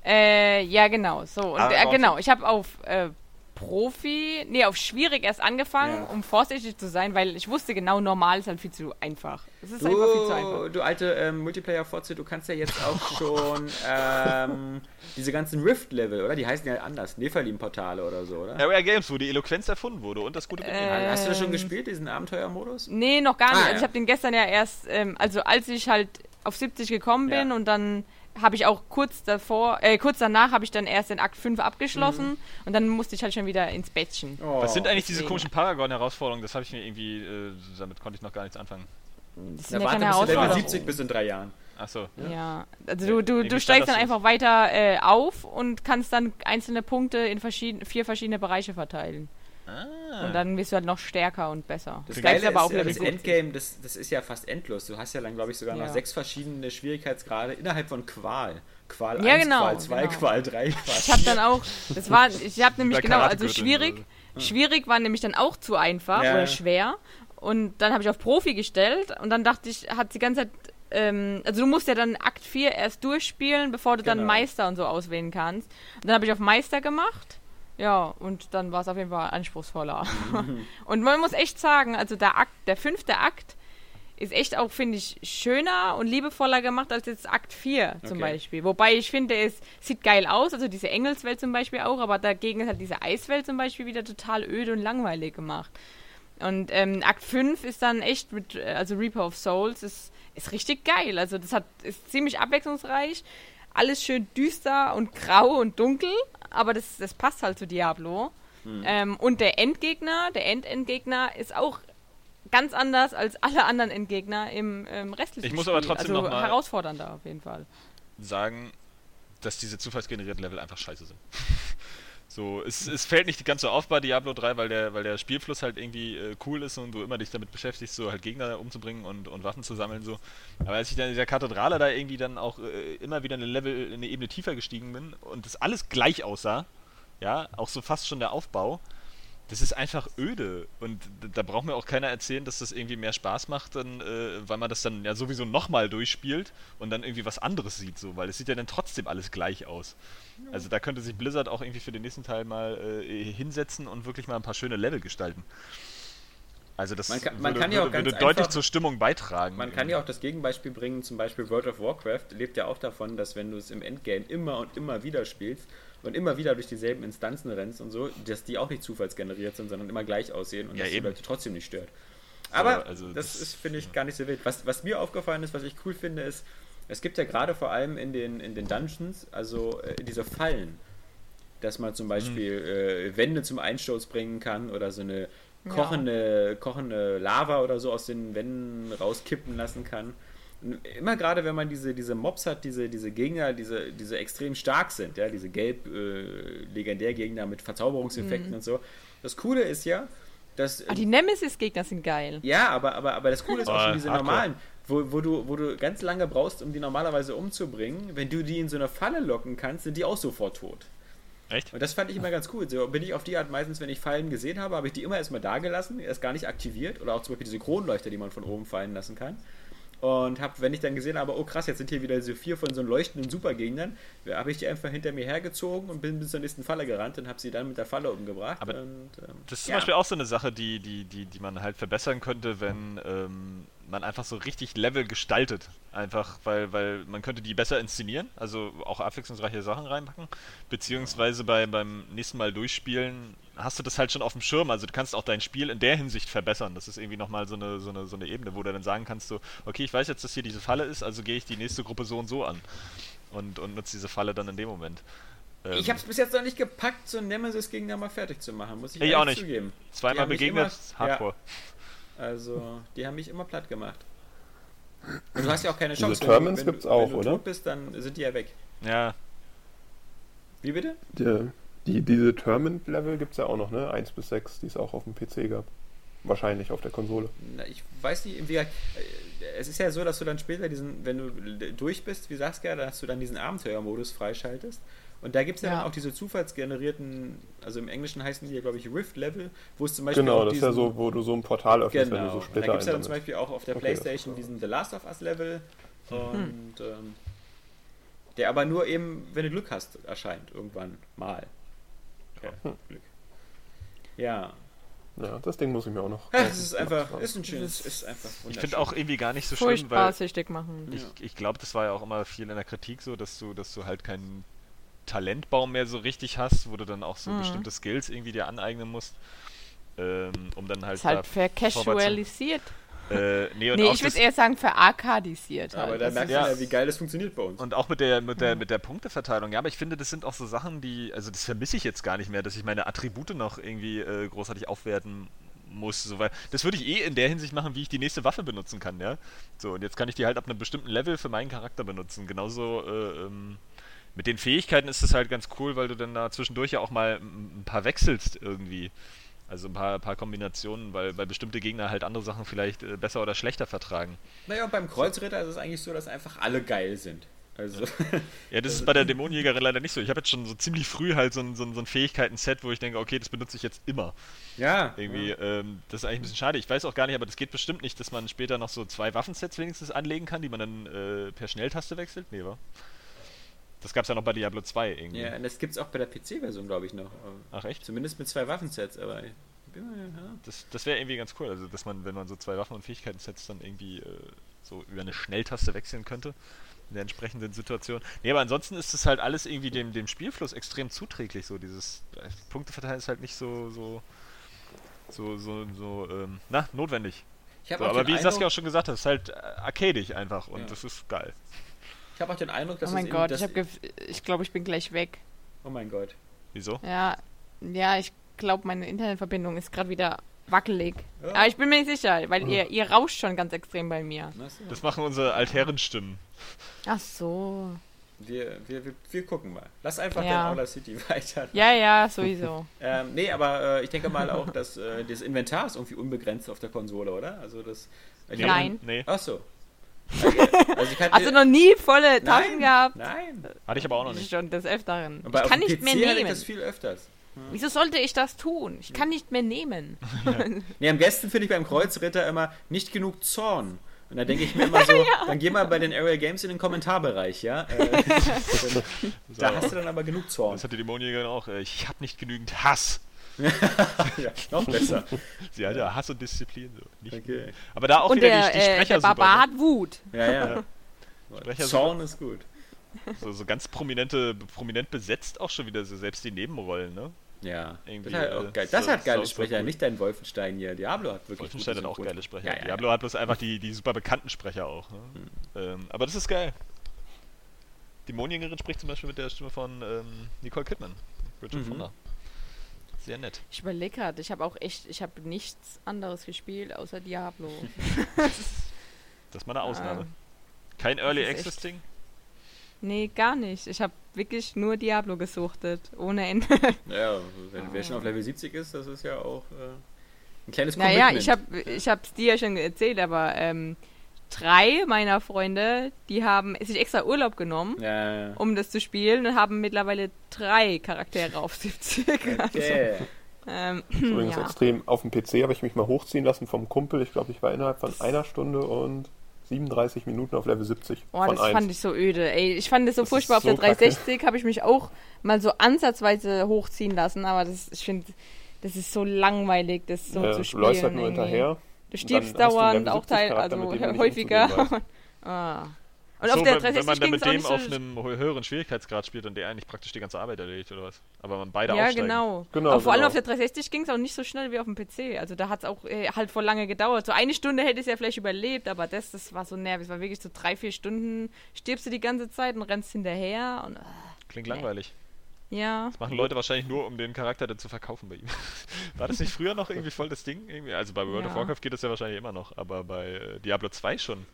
Äh, ja, genau. So, und Aber äh, genau, ich habe auf äh, Profi, nee, auf schwierig erst angefangen, Ja. um vorsichtig zu sein, weil ich wusste genau, normal ist halt viel zu einfach. Es ist einfach viel zu einfach. Du, du alte ähm, Multiplayer-Fotze, du kannst ja jetzt auch schon ähm, diese ganzen Rift-Level, oder? Die heißen ja anders. Nephalin-Portale oder so, oder? Area Games, wo die Eloquenz erfunden wurde und das gute Benehmen. Äh, Hast du das schon ähm, gespielt, diesen Abenteuermodus? Nee, noch gar nicht. Ah, also ja. ich habe den gestern ja erst, ähm, also als ich halt auf 70 gekommen bin Ja. und dann habe ich auch kurz davor, äh, kurz danach habe ich dann erst den Akt 5 abgeschlossen Mhm. und dann musste ich halt schon wieder ins Bettchen. Oh, Was sind eigentlich diese komischen Paragon-Herausforderungen? Das habe ich mir irgendwie, äh, damit konnte ich noch gar nichts anfangen. Das Da sind ja warte keine Level Herausforderungen. 70 bis in drei Jahren. Achso. Ja, also du, du, du steigst dann einfach weiter äh, auf und kannst dann einzelne Punkte in verschieden, vier verschiedene Bereiche verteilen. Ah. Und dann wirst du halt noch stärker und besser. Das Du Geile aber ist, äh, Level das 70. Endgame, das, das ist ja fast endlos. Du hast ja dann, glaube ich, sogar noch Ja. sechs verschiedene Schwierigkeitsgrade innerhalb von Qual. Qual Ja, 1, genau, Qual 2, genau. Qual 3, Qual Ich habe dann auch, das war, ich habe nämlich genau, also schwierig, schwierig war nämlich dann auch zu einfach Ja. oder schwer. Und dann habe ich auf Profi gestellt und dann dachte ich, hat die ganze Zeit, ähm, also du musst ja dann Akt 4 erst durchspielen, bevor du dann Genau. Meister und so auswählen kannst. Und dann habe ich auf Meister gemacht. Ja, und dann war es auf jeden Fall anspruchsvoller. Mhm. und man muss echt sagen, also der Akt, der fünfte Akt ist echt auch, finde ich, schöner und liebevoller gemacht als jetzt Akt 4 zum Okay. Beispiel. Wobei ich finde, es sieht geil aus, also diese Engelswelt zum Beispiel auch, aber dagegen ist halt diese Eiswelt zum Beispiel wieder total öde und langweilig gemacht. Und ähm, Akt 5 ist dann echt mit, äh, also Reaper of Souls ist, ist richtig geil. Also das hat, ist ziemlich abwechslungsreich. Alles schön düster und grau und dunkel, aber das, das passt halt zu Diablo. Ähm, und der Endgegner, der Endendgegner ist auch ganz anders als alle anderen Endgegner im ähm, restlichen Ich muss Spiel. aber trotzdem also noch mal- herausfordernder auf jeden Fall. sagen, dass diese zufallsgenerierten Level einfach scheiße sind. So, es, es fällt nicht ganz so auf bei Diablo 3, weil der, weil der Spielfluss halt irgendwie äh, cool ist und du immer dich damit beschäftigst, so halt Gegner umzubringen und, und Waffen zu sammeln, so. Aber als ich dann in dieser Kathedrale da irgendwie dann auch äh, immer wieder eine Level, eine Ebene tiefer gestiegen bin und das alles gleich aussah, ja, auch so fast schon der Aufbau, das ist einfach öde und da braucht mir auch keiner erzählen, dass das irgendwie mehr Spaß macht, dann, äh, weil man das dann ja sowieso nochmal durchspielt und dann irgendwie was anderes sieht, so, weil es sieht ja dann trotzdem alles gleich aus. Also da könnte sich Blizzard auch irgendwie für den nächsten Teil mal äh, hinsetzen und wirklich mal ein paar schöne Level gestalten. Also das Man kann- man würde, kann ja auch würde, ganz würde deutlich einfach- zur Stimmung beitragen. Man kann ja auch das Gegenbeispiel bringen, zum Beispiel World of Warcraft lebt ja auch davon, dass wenn du es im Endgame immer und immer wieder spielst und immer wieder durch dieselben Instanzen rennst und so, dass die auch nicht zufallsgeneriert sind, sondern immer gleich aussehen und Ja, dass die eben. Leute trotzdem nicht stört. Aber also das, das- ist, finde ich, gar nicht so wild. Was, was mir aufgefallen ist, was ich cool finde, ist, es gibt ja gerade vor allem in den, in den Dungeons, also äh, diese Fallen, dass man zum Beispiel äh, Wände zum Einsturz bringen kann oder so eine kochende, kochende Lava oder so aus den Wänden rauskippen lassen kann. Immer gerade, wenn man diese, diese Mobs hat, diese, diese Gegner, diese, diese extrem stark sind, ja, diese gelb äh, Legendärgegner mit Verzauberungseffekten und so. Das Coole ist ja, dass Ah, die Nemesis-Gegner sind geil. ja, aber, aber, aber das Coole ist auch Oh, schon diese normalen, wo, wo, du, wo du ganz lange brauchst, um die normalerweise umzubringen. Wenn du die in so eine Falle locken kannst, sind die auch sofort tot. Echt? Und das fand ich immer ganz cool. So bin ich auf die Art meistens, wenn ich Fallen gesehen habe, habe ich die immer erstmal da gelassen, erst gar nicht aktiviert. Oder auch zum Beispiel diese Kronleuchter, die man von oben fallen lassen kann. Und hab, wenn ich dann gesehen habe, oh krass, jetzt sind hier wieder diese vier von so leuchtenden Supergegnern, habe ich die einfach hinter mir hergezogen und bin bis zur nächsten Falle gerannt und habe sie dann mit der Falle umgebracht. Aber und, ähm, Das ist zum ja. Beispiel auch so eine Sache, die, die, die, die man halt verbessern könnte, wenn ähm, man einfach so richtig Level gestaltet. Einfach, weil, weil man könnte die besser inszenieren, also auch abwechslungsreiche Sachen reinpacken. Beziehungsweise bei, beim nächsten Mal durchspielen hast du das halt schon auf dem Schirm. Also du kannst auch dein Spiel in der Hinsicht verbessern. Das ist irgendwie nochmal so eine, so, eine, so eine Ebene, wo du dann sagen kannst, so, okay, ich weiß jetzt, dass hier diese Falle ist, also gehe ich die nächste Gruppe so und so an. Und, und nutze diese Falle dann in dem Moment. Ähm, Ich habe es bis jetzt noch nicht gepackt, so Nemesis-Gegner mal fertig zu machen, muss ich, Ich auch nicht. zugeben. Zweimal begegnet, Hardcore. Also, die haben mich immer platt gemacht. Und du hast ja auch keine Diese Chance. Termins wenn du, gibt's wenn auch, du oder? tot bist, dann sind die ja weg. Ja, Wie bitte? Die, die, diese Termin-Level gibt es ja auch noch, ne? 1 bis 6, die es auch auf dem PC gab. Wahrscheinlich auf der Konsole. Na, ich weiß nicht, wie gesagt, äh, es ist ja so, dass du dann später diesen, wenn du durch bist, wie Saskia, dass du dann diesen Abenteuermodus freischaltest. Und da gibt es ja, Ja. dann auch diese zufallsgenerierten, also im Englischen heißen die ja, glaube ich, Rift-Level, wo es zum Beispiel Genau, auch das ist ja diesen, so, wo du so ein Portal öffnest, wenn du Genau. so Und da Splitter gibt es ja dann zum. Beispiel auch auf der Okay, Playstation diesen The Last of Us Level Hm. und ähm, der aber nur eben, wenn du Glück hast, erscheint irgendwann mal. Ja, Hm. Glück. Ja, Ja, das Ding muss ich mir auch noch. es ist einfach, machen. ist ein schönes, ist einfach Ich finde auch irgendwie gar nicht so schlimm, Furchtbar weil machen. ich, Ja. ich glaube, das war ja auch immer viel in der Kritik so, dass du, dass du halt keinen Talentbaum mehr so richtig hast, wo du dann auch so Mhm. bestimmte Skills irgendwie dir aneignen musst, ähm, um dann halt Ist halt da vercasualisiert. Äh, nee, und Nee, auch ich würde eher sagen verarkadisiert. Halt. aber da Das merkt ist- man ja. ja, wie geil das funktioniert bei uns. und auch mit der mit der mit der Punkteverteilung. Ja, aber ich finde, das sind auch so Sachen, die also das vermisse ich jetzt gar nicht mehr, dass ich meine Attribute noch irgendwie äh, großartig aufwerten muss, so, weil das würde ich eh in der Hinsicht machen, wie ich die nächste Waffe benutzen kann, ja. So und jetzt kann ich die halt ab einem bestimmten Level für meinen Charakter benutzen. Genauso äh, ähm, mit den Fähigkeiten ist es halt ganz cool, weil du dann da zwischendurch ja auch mal ein paar wechselst irgendwie. Also ein paar, paar Kombinationen, weil, weil bestimmte Gegner halt andere Sachen vielleicht äh, besser oder schlechter vertragen. Naja, und beim Kreuzritter ist es eigentlich so, dass einfach alle geil sind. Also, Ja, das ist bei der Dämonenjägerin leider nicht so. Ich habe jetzt schon so ziemlich früh halt so ein, so ein, so ein Fähigkeiten-Set, wo ich denke, okay, das benutze ich jetzt immer. ja. Irgendwie, ähm, das ist eigentlich ein bisschen schade. Ich weiß auch gar nicht, aber das geht bestimmt nicht, dass man später noch so zwei Waffensets wenigstens anlegen kann, die man dann äh, per Schnelltaste wechselt. Nee, wa? Das gab es ja noch bei Diablo 2 irgendwie. Ja, und das gibt es auch bei der PC-Version, glaube ich, noch. Ach echt? Zumindest mit zwei Waffensets, aber. Das, das wäre irgendwie ganz cool, also dass man, wenn man so zwei Waffen- und Fähigkeiten-Sets dann irgendwie äh, so über eine Schnelltaste wechseln könnte in der entsprechenden Situation. Nee, aber ansonsten ist es halt alles irgendwie dem, dem Spielfluss extrem zuträglich. So dieses äh, Punkteverteilen ist halt nicht so so so so, so ähm, na notwendig. So, aber wie Saskia auch schon gesagt hat, es ist halt äh, arcadig einfach und Ja. das ist geil. Ich hab auch den Eindruck, dass Oh mein es Gott, eben, ich, dass, hab gef- ich glaube, ich bin gleich weg. Oh mein Gott. Wieso? Ja, ja, ich glaube, meine Internetverbindung ist gerade wieder wackelig. Ja. Aber ich bin mir nicht sicher, weil ihr, ihr rauscht schon ganz extrem bei mir. Das machen unsere Altherrenstimmen. Ach so. Wir, wir, wir, wir gucken mal. Lass einfach Ja. den Aula City weiter. Ja, ja, sowieso. Ähm, nee, aber äh, ich denke mal auch, dass äh, das Inventar ist irgendwie unbegrenzt auf der Konsole, oder? Also das. Ich hab- Nein. Nee, Ach so. Also Hast du noch nie volle Taschen nein, gehabt? Nein. hatte ich aber auch noch nicht. Schon des Öfteren. Aber ich kann nicht PC mehr hatte ich nehmen. das viel öfters. Wieso sollte ich das tun? Ich kann nicht mehr nehmen. Nee, am besten finde ich beim Kreuzritter immer nicht genug Zorn. Und da denke ich mir immer so, dann geh mal bei den Area Games in den Kommentarbereich, ja? Äh, da hast du dann aber genug Zorn. Das hat die Dämonenjägerin auch. Äh, ich habe nicht genügend Hass. Ja, noch besser. Sie hat ja Hass und Disziplin. So. Nicht Okay. Aber da auch Und wieder der, die, die äh, Sprecher der Barbar super, hat Wut. Ja, ja. Sprecher Zorn ist gut. ne? so, so ganz prominente, prominent besetzt auch schon wieder so selbst die Nebenrollen, ne? Ja, Irgendwie, das, hat äh, auch geil. so- das hat geile so- so Sprecher, gut. nicht dein Wolfenstein hier. Diablo hat wirklich Wolfenstein hat auch geile Sprecher. Ja, ja, Diablo hat bloß einfach die, die super bekannten Sprecher auch. Ne? Ähm, aber das ist geil. Die Dämonenjägerin spricht zum Beispiel mit der Stimme von ähm, Nicole Kidman. Bridget Mhm. Fonda. Sehr nett. Ich überlege gerade, ich habe auch echt, ich habe nichts anderes gespielt außer Diablo. Das ist mal eine Ausnahme. Ah, Kein Early Access Ding? nee, gar nicht. Ich habe wirklich nur Diablo gesuchtet. Ohne Ende. Ja, wenn, wer schon auf Level 70 ist, das ist ja auch äh, ein kleines naja, Commitment. ich habe ich hab's dir ja schon erzählt, aber ähm, drei meiner Freunde, die haben sich extra Urlaub genommen, Ja, ja. um das zu spielen und haben mittlerweile drei Charaktere auf 70. Also, Okay. ähm, Das ist übrigens ja. extrem. Auf dem PC habe ich mich mal hochziehen lassen vom Kumpel. Ich glaube, ich war innerhalb von einer Stunde und 37 Minuten auf Level 70. Oh, von das 1. fand ich so öde. Ey, ich fand es so Das furchtbar. Auf so der 360 habe ich mich auch mal so ansatzweise hochziehen lassen, aber das, ich finde, das ist so langweilig, das so äh, zu du spielen. läufst halt nur irgendwie. hinterher. Du stirbst dauernd, auch 70 teil, also häufiger. ah. Und so, auf der wenn, wenn man 360 dann mit dem auf einem hö- höheren Schwierigkeitsgrad spielt und der eigentlich praktisch die ganze Arbeit erledigt oder was? Aber man beide Ja, aufsteigen. genau. Genau, Aber vor allem genau. auf der 360 ging es auch nicht so schnell wie auf dem PC. Also da hat es auch äh, halt voll lange gedauert. So eine Stunde hätte es ja vielleicht überlebt, aber das, das war so nervig. Es war wirklich so drei, vier Stunden, stirbst du die ganze Zeit und rennst hinterher. Und, äh, Klingt Nee. langweilig. Ja. Das machen Leute wahrscheinlich nur, um den Charakter dann zu verkaufen bei ihm. War das nicht früher noch irgendwie voll das Ding? Irgendwie? Also bei World of Ja. Warcraft geht das ja wahrscheinlich immer noch, aber bei äh, Diablo 2 schon.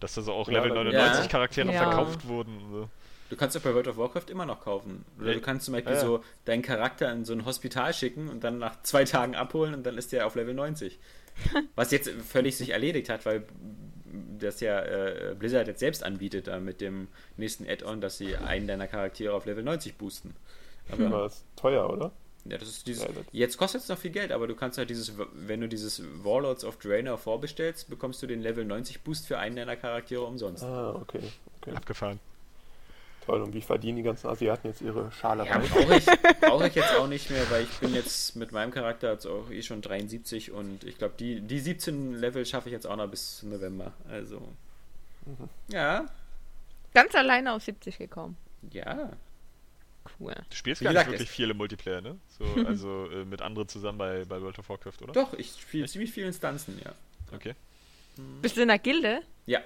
Dass da so auch Ja, Level da- 99 Ja. Charaktere Ja. verkauft wurden. und So. Du kannst auch bei World of Warcraft immer noch kaufen. Oder Ja. du kannst zum Beispiel Ja, ja. so deinen Charakter in so ein Hospital schicken und dann nach zwei Tagen abholen und dann ist der auf Level 90. Was jetzt völlig sich erledigt hat, weil das ja äh, Blizzard jetzt selbst anbietet, da mit dem nächsten Add-on, dass sie einen deiner Charaktere auf Level 90 boosten. Aber Aber das ist teuer, oder? ja, das ist dieses. Ja, das- Jetzt kostet es noch viel Geld, aber du kannst halt dieses, wenn du dieses Warlords of Draenor vorbestellst, bekommst du den Level 90 Boost für einen deiner Charaktere umsonst. Ah, okay. okay. Abgefahren. Toll. Und wie verdienen die ganzen Asiaten jetzt ihre Schale Ja, brauche ich, brauch ich jetzt auch nicht mehr, weil ich bin jetzt mit meinem Charakter jetzt auch eh schon 73 und ich glaube, die, die 17 Level schaffe ich jetzt auch noch bis November. Also. Ja, Ganz alleine auf 70 gekommen. ja. Cool. Du spielst Wie gar nicht wirklich es- viel im Multiplayer, ne? So, also äh, mit anderen zusammen bei, bei World of Warcraft, oder? Doch, ich spiele ziemlich viele Instanzen, ja. Okay. Bist du in der Gilde? Ja.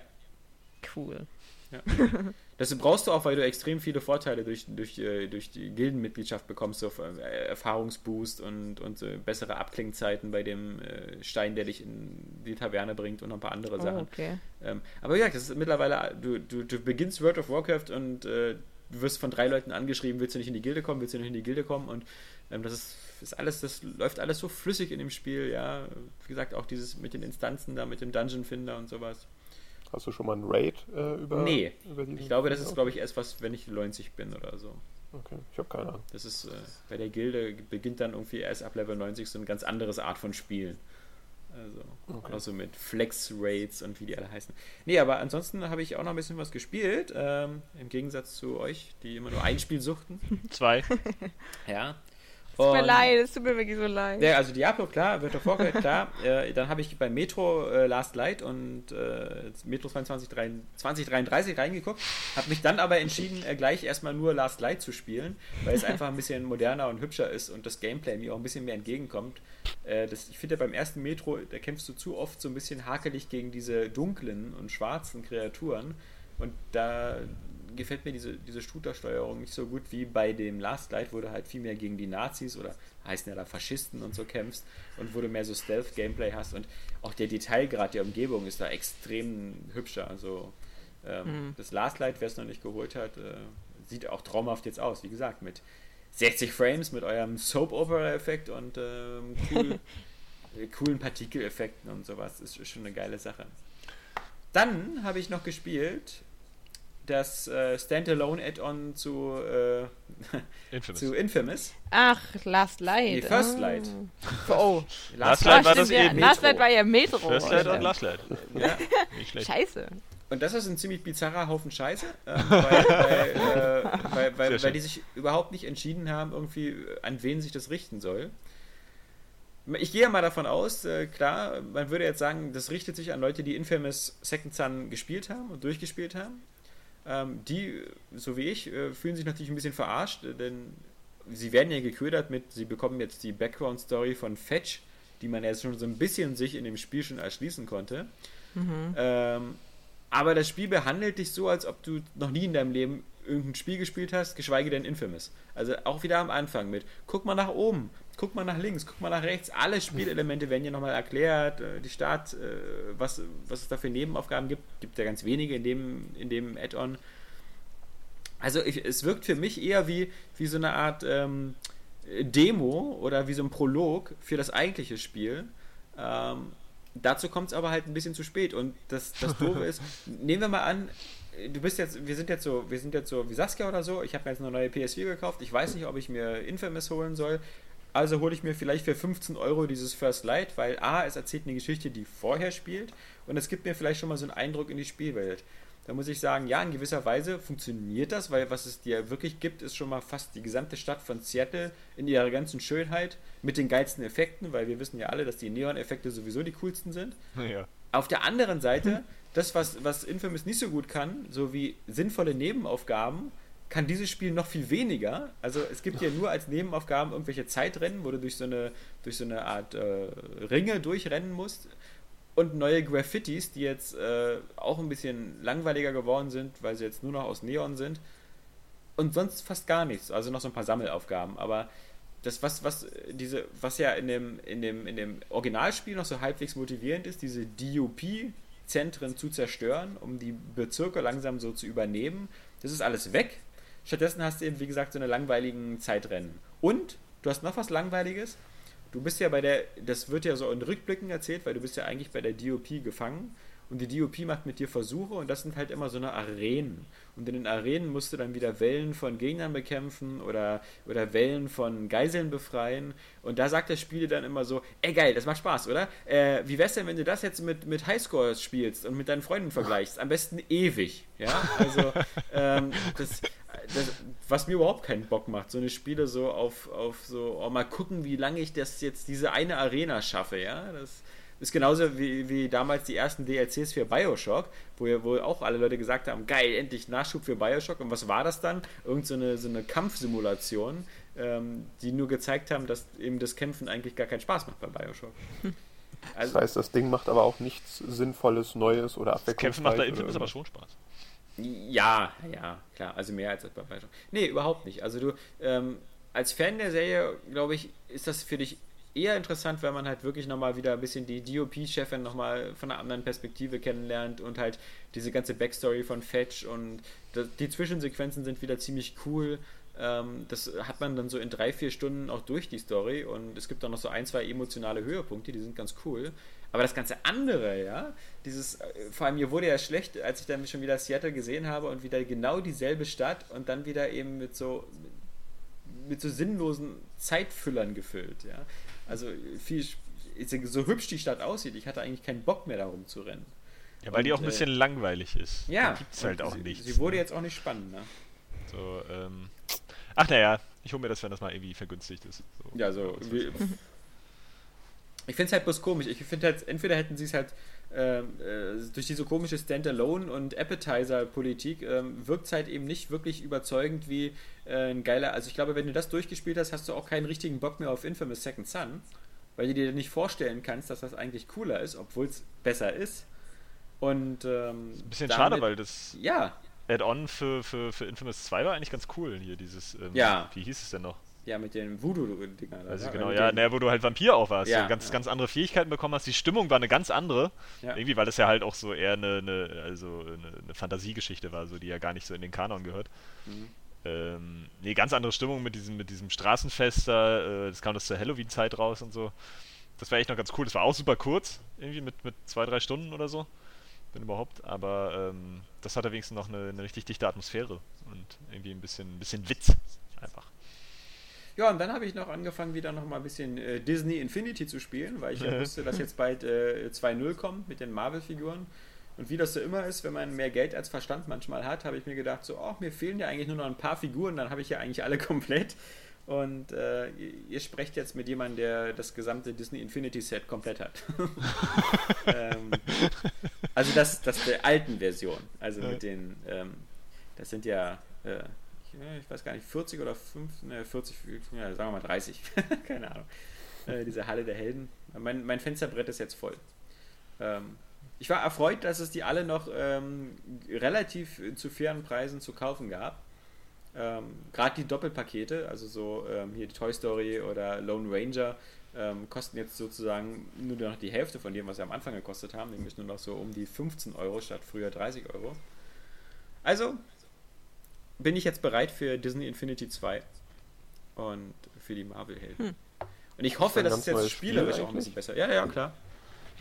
Cool. Das brauchst du auch, weil du extrem viele Vorteile durch, durch, äh, durch die Gildenmitgliedschaft bekommst, so äh, Erfahrungsboost und, und so bessere Abklingzeiten bei dem äh, Stein, der dich in die Taverne bringt und noch ein paar andere Oh, Sachen. okay. Ähm, aber wie gesagt, das ist mittlerweile, du, du, du beginnst World of Warcraft und äh, du wirst von drei Leuten angeschrieben, willst du nicht in die Gilde kommen, willst du nicht in die Gilde kommen und ähm, das ist, ist alles, das läuft alles so flüssig in dem Spiel, ja. Wie gesagt, auch dieses mit den Instanzen da, mit dem Dungeon Finder und sowas. Hast du schon mal einen Raid äh, über, Nee. über Ich glaube, das ist, glaube ich, erst was, wenn ich 90 bin oder so. Okay, ich habe keine Ahnung. Das ist, äh, bei der Gilde beginnt dann irgendwie erst ab Level 90 so eine ganz anderes Art von Spielen. Also, Okay. auch so mit Flex-Rates und wie die alle heißen. Nee, aber ansonsten habe ich auch noch ein bisschen was gespielt. Ähm, Im Gegensatz zu euch, die immer nur ein Spiel suchten. Zwei. Ja. Tut mir leid, es tut mir wirklich so leid. Ja, also Diablo, klar, World of Warcraft, klar. Äh, dann habe ich bei Metro äh, Last Light und äh, Metro 2033 2033 reingeguckt, habe mich dann aber entschieden, äh, gleich erstmal nur Last Light zu spielen, weil es einfach ein bisschen moderner und hübscher ist und das Gameplay mir auch ein bisschen mehr entgegenkommt. Äh, das, ich finde, beim ersten Metro, da kämpfst du zu oft so ein bisschen hakelig gegen diese dunklen und schwarzen Kreaturen und da gefällt mir diese, diese Shooter-Steuerung nicht so gut wie bei dem Last Light, wo du halt viel mehr gegen die Nazis oder heißen ja da Faschisten und so kämpfst und wo du mehr so Stealth-Gameplay hast und auch der Detailgrad der Umgebung ist da extrem hübscher. Also ähm, Hm. das Last Light, wer es noch nicht geholt hat, äh, sieht auch traumhaft jetzt aus, wie gesagt, mit 60 Frames, mit eurem Soap-Opera-Effekt und ähm, cool, äh, coolen Partikeleffekten und sowas. Ist schon eine geile Sache. Dann habe ich noch gespielt das äh, Standalone-Add-on zu, äh, Infamous. zu Infamous. Ach, Last Light. Nee, First ah. Light. Oh, Last Ah, Light war das ja. eben. Last Light war ja Metro. First Light und Last Light. Ja. Nicht schlecht. Scheiße. Und das ist ein ziemlich bizarrer Haufen Scheiße, ähm, weil, weil, äh, weil, weil, weil die sich überhaupt nicht entschieden haben, irgendwie, äh, an wen sich das richten soll. Ich gehe ja mal davon aus, äh, klar, man würde jetzt sagen, das richtet sich an Leute, die Infamous Second Son gespielt haben und durchgespielt haben. Ähm, die, so wie ich, äh, fühlen sich natürlich ein bisschen verarscht, äh, denn sie werden ja geködert mit, sie bekommen jetzt die Background-Story von Fetch, die man jetzt schon so ein bisschen sich in dem Spiel schon erschließen konnte. Ähm, aber das Spiel behandelt dich so, als ob du noch nie in deinem Leben irgendein Spiel gespielt hast, geschweige denn Infamous. Also auch wieder am Anfang mit, guck mal nach oben, guck mal nach links, guck mal nach rechts, alle Spielelemente werden hier nochmal erklärt, äh, die Start, äh, was, was es da für Nebenaufgaben gibt, gibt ja ganz wenige in dem, in dem Add-on. Also ich, es wirkt für mich eher wie, wie so eine Art ähm, Demo oder wie so ein Prolog für das eigentliche Spiel. Ähm, dazu kommt es aber halt ein bisschen zu spät. Und das, das Doofe ist, nehmen wir mal an, du bist jetzt, wir sind jetzt so, wir sind jetzt so wie Saskia oder so, ich habe mir jetzt eine neue PS4 gekauft, ich weiß nicht, ob ich mir Infamous holen soll. Also hole ich mir vielleicht für 15 Euro dieses First Light, weil A, es erzählt eine Geschichte, die vorher spielt und es gibt mir vielleicht schon mal so einen Eindruck in die Spielwelt. Da muss ich sagen, ja, in gewisser Weise funktioniert das, weil was es dir wirklich gibt, ist schon mal fast die gesamte Stadt von Seattle in ihrer ganzen Schönheit mit den geilsten Effekten, weil wir wissen ja alle, dass die Neon-Effekte sowieso die coolsten sind. Ja. Auf der anderen Seite, das, was, was Infamous nicht so gut kann, so wie sinnvolle Nebenaufgaben, kann dieses Spiel noch viel weniger. Also es gibt hier nur als Nebenaufgaben irgendwelche Zeitrennen, wo du durch so eine, durch so eine Art äh, Ringe durchrennen musst und neue Graffitis, die jetzt äh, auch ein bisschen langweiliger geworden sind, weil sie jetzt nur noch aus Neon sind. Und sonst fast gar nichts. Also noch so ein paar Sammelaufgaben. Aber das, was, was, diese, was ja in dem, in, dem, in dem Originalspiel noch so halbwegs motivierend ist, diese DUP-Zentren zu zerstören, um die Bezirke langsam so zu übernehmen, das ist alles weg. Stattdessen hast du eben, wie gesagt, so eine langweiligen Zeitrennen. Und du hast noch was Langweiliges. Du bist ja bei der, das wird ja so in Rückblicken erzählt, weil du bist ja eigentlich bei der DOP gefangen. und die DOP macht mit dir Versuche und das sind halt immer so eine Arenen. Und in den Arenen musst du dann wieder Wellen von Gegnern bekämpfen oder, oder Wellen von Geiseln befreien. Und da sagt das Spiel dann immer so, ey geil, das macht Spaß, oder? Äh, wie wär's denn, wenn du das jetzt mit, mit Highscores spielst und mit deinen Freunden vergleichst? Am besten ewig, ja? Also, ähm, das, das, was mir überhaupt keinen Bock macht, so eine Spiele so auf, auf so, oh, mal gucken, wie lange ich das jetzt, diese eine Arena schaffe, ja? Das ist genauso wie, wie damals die ersten DLCs für Bioshock, wo, wo auch alle Leute gesagt haben, geil, endlich Nachschub für Bioshock. Und was war das dann? Irgend so eine, so eine Kampfsimulation, ähm, die nur gezeigt haben, dass eben das Kämpfen eigentlich gar keinen Spaß macht bei Bioshock. Also, das heißt, das Ding macht aber auch nichts Sinnvolles, Neues oder abwechslungsreiches. Kämpfen macht da Infamous aber schon Spaß. Ja, ja, klar. Also mehr als bei Bioshock. Nee, überhaupt nicht. Also du, ähm, als Fan der Serie, glaube ich, ist das für dich eher interessant, wenn man halt wirklich nochmal wieder ein bisschen die DOP-Chefin nochmal von einer anderen Perspektive kennenlernt und halt diese ganze Backstory von Fetch und die Zwischensequenzen sind wieder ziemlich cool. Ähm, das hat man dann so in drei, vier Stunden auch durch die Story und es gibt auch noch so ein, zwei emotionale Höhepunkte, die sind ganz cool. Aber das ganze andere, ja, dieses, äh, vor allem mir wurde ja schlecht, als ich dann schon wieder Seattle gesehen habe und wieder genau dieselbe Stadt und dann wieder eben mit so, mit so sinnlosen Zeitfüllern gefüllt, ja. Also viel, so hübsch die Stadt aussieht, ich hatte eigentlich keinen Bock mehr darum zu rennen. Ja, weil und, die auch ein bisschen äh, langweilig ist. Ja. Da gibt's halt auch sie, nichts. Sie wurde jetzt auch nicht spannend, ne? So, ähm. Ach naja, ich hole mir das, wenn das mal irgendwie vergünstigt ist. So, ja, so. Ich finde es halt bloß komisch. Ich finde halt, entweder hätten sie es halt ähm, äh, durch diese komische Standalone- und Appetizer-Politik ähm, wirkt es halt eben nicht wirklich überzeugend wie äh, ein geiler. Also ich glaube, wenn du das durchgespielt hast, hast du auch keinen richtigen Bock mehr auf Infamous Second Son, weil du dir nicht vorstellen kannst, dass das eigentlich cooler ist, obwohl es besser ist. Und ähm, ein bisschen damit, schade, weil das ja. Add-on für, für, für Infamous 2 war eigentlich ganz cool hier, dieses, ähm, ja. wie hieß es denn noch? Ja, mit den Voodoo-Dingern. Also genau, ja, ne, wo du halt Vampir auch warst, ja, ganz, ja. ganz andere Fähigkeiten bekommen hast. Die Stimmung war eine ganz andere. Ja. Irgendwie, weil es ja halt auch so eher eine, eine also eine, eine, Fantasiegeschichte war, so die ja gar nicht so in den Kanon gehört. Mhm. Ähm, nee, ganz andere Stimmung mit diesem, mit diesem Straßenfest da. Äh, das kam das zur Halloween-Zeit raus und so. Das war echt noch ganz cool. Das war auch super kurz, irgendwie mit, mit zwei, drei Stunden oder so. Wenn überhaupt. Aber ähm, das hatte wenigstens noch eine, eine richtig dichte Atmosphäre und irgendwie ein bisschen, ein bisschen Witz einfach. Ja, und dann habe ich noch angefangen, wieder noch mal ein bisschen äh, Disney Infinity zu spielen, weil ich ja wusste, dass jetzt bald äh, 2.0 kommt mit den Marvel-Figuren. Und wie das so immer ist, wenn man mehr Geld als Verstand manchmal hat, habe ich mir gedacht, so, oh, mir fehlen ja eigentlich nur noch ein paar Figuren, dann habe ich ja eigentlich alle komplett. Und äh, ihr sprecht jetzt mit jemandem, der das gesamte Disney Infinity Set komplett hat. ähm, also das, das der alten Version. Also mit den, ähm, das sind ja äh, ich weiß gar nicht, 40 oder 5, ne, 40, ja, sagen wir mal 30, keine Ahnung. Äh, diese Halle der Helden. Mein, mein Fensterbrett ist jetzt voll. Ähm, ich war erfreut, dass es die alle noch ähm, relativ zu fairen Preisen zu kaufen gab. Ähm, Gerade die Doppelpakete, also so ähm, hier die Toy Story oder Lone Ranger, ähm, kosten jetzt sozusagen nur noch die Hälfte von dem, was sie am Anfang gekostet haben, nämlich nur noch so um die 15 Euro statt früher 30 Euro. Also, bin ich jetzt bereit für Disney Infinity 2 und für die Marvel-Helden. Hm. Und ich hoffe, das, ist jetzt spielerisch Spiel auch ein bisschen besser. Ja, ja, klar.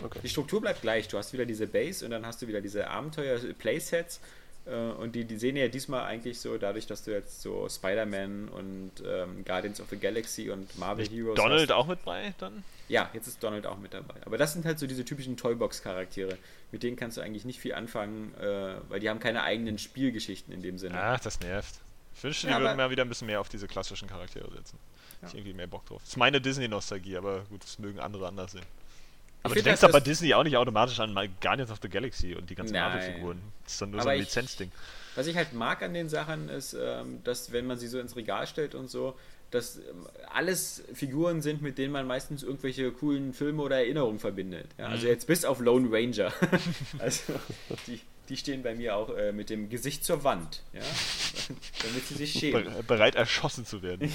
Okay. Die Struktur bleibt gleich. Du hast wieder diese Base und dann hast du wieder diese Abenteuer-Playsets. Äh, und die, die sehen ja diesmal eigentlich so, dadurch, dass du jetzt so Spider-Man und ähm, Guardians of the Galaxy und Marvel Heroes. Donald hast. auch mit bei dann? Ja, jetzt ist Donald auch mit dabei. Aber das sind halt so diese typischen Toybox-Charaktere. Mit denen kannst du eigentlich nicht viel anfangen, äh, weil die haben keine eigenen Spielgeschichten in dem Sinne. Ach, das nervt. Ich wünschte, die ja, würden mal wieder ein bisschen mehr auf diese klassischen Charaktere setzen. Ja. Ich irgendwie mehr Bock drauf. Das ist meine Disney-Nostalgie, aber gut, das mögen andere anders sehen. Aber du denkst aber Disney auch nicht automatisch an Guardians of the Galaxy und die ganzen Marvel-Figuren. Das ist dann nur aber so ein Lizenzding. Was ich halt mag an den Sachen ist, ähm, dass wenn man sie so ins Regal stellt und so, dass ähm, alles Figuren sind, mit denen man meistens irgendwelche coolen Filme oder Erinnerungen verbindet. Ja, also mhm. jetzt bis auf Lone Ranger. also die, die stehen bei mir auch äh, mit dem Gesicht zur Wand, ja? damit sie sich schämen. Bereit erschossen zu werden.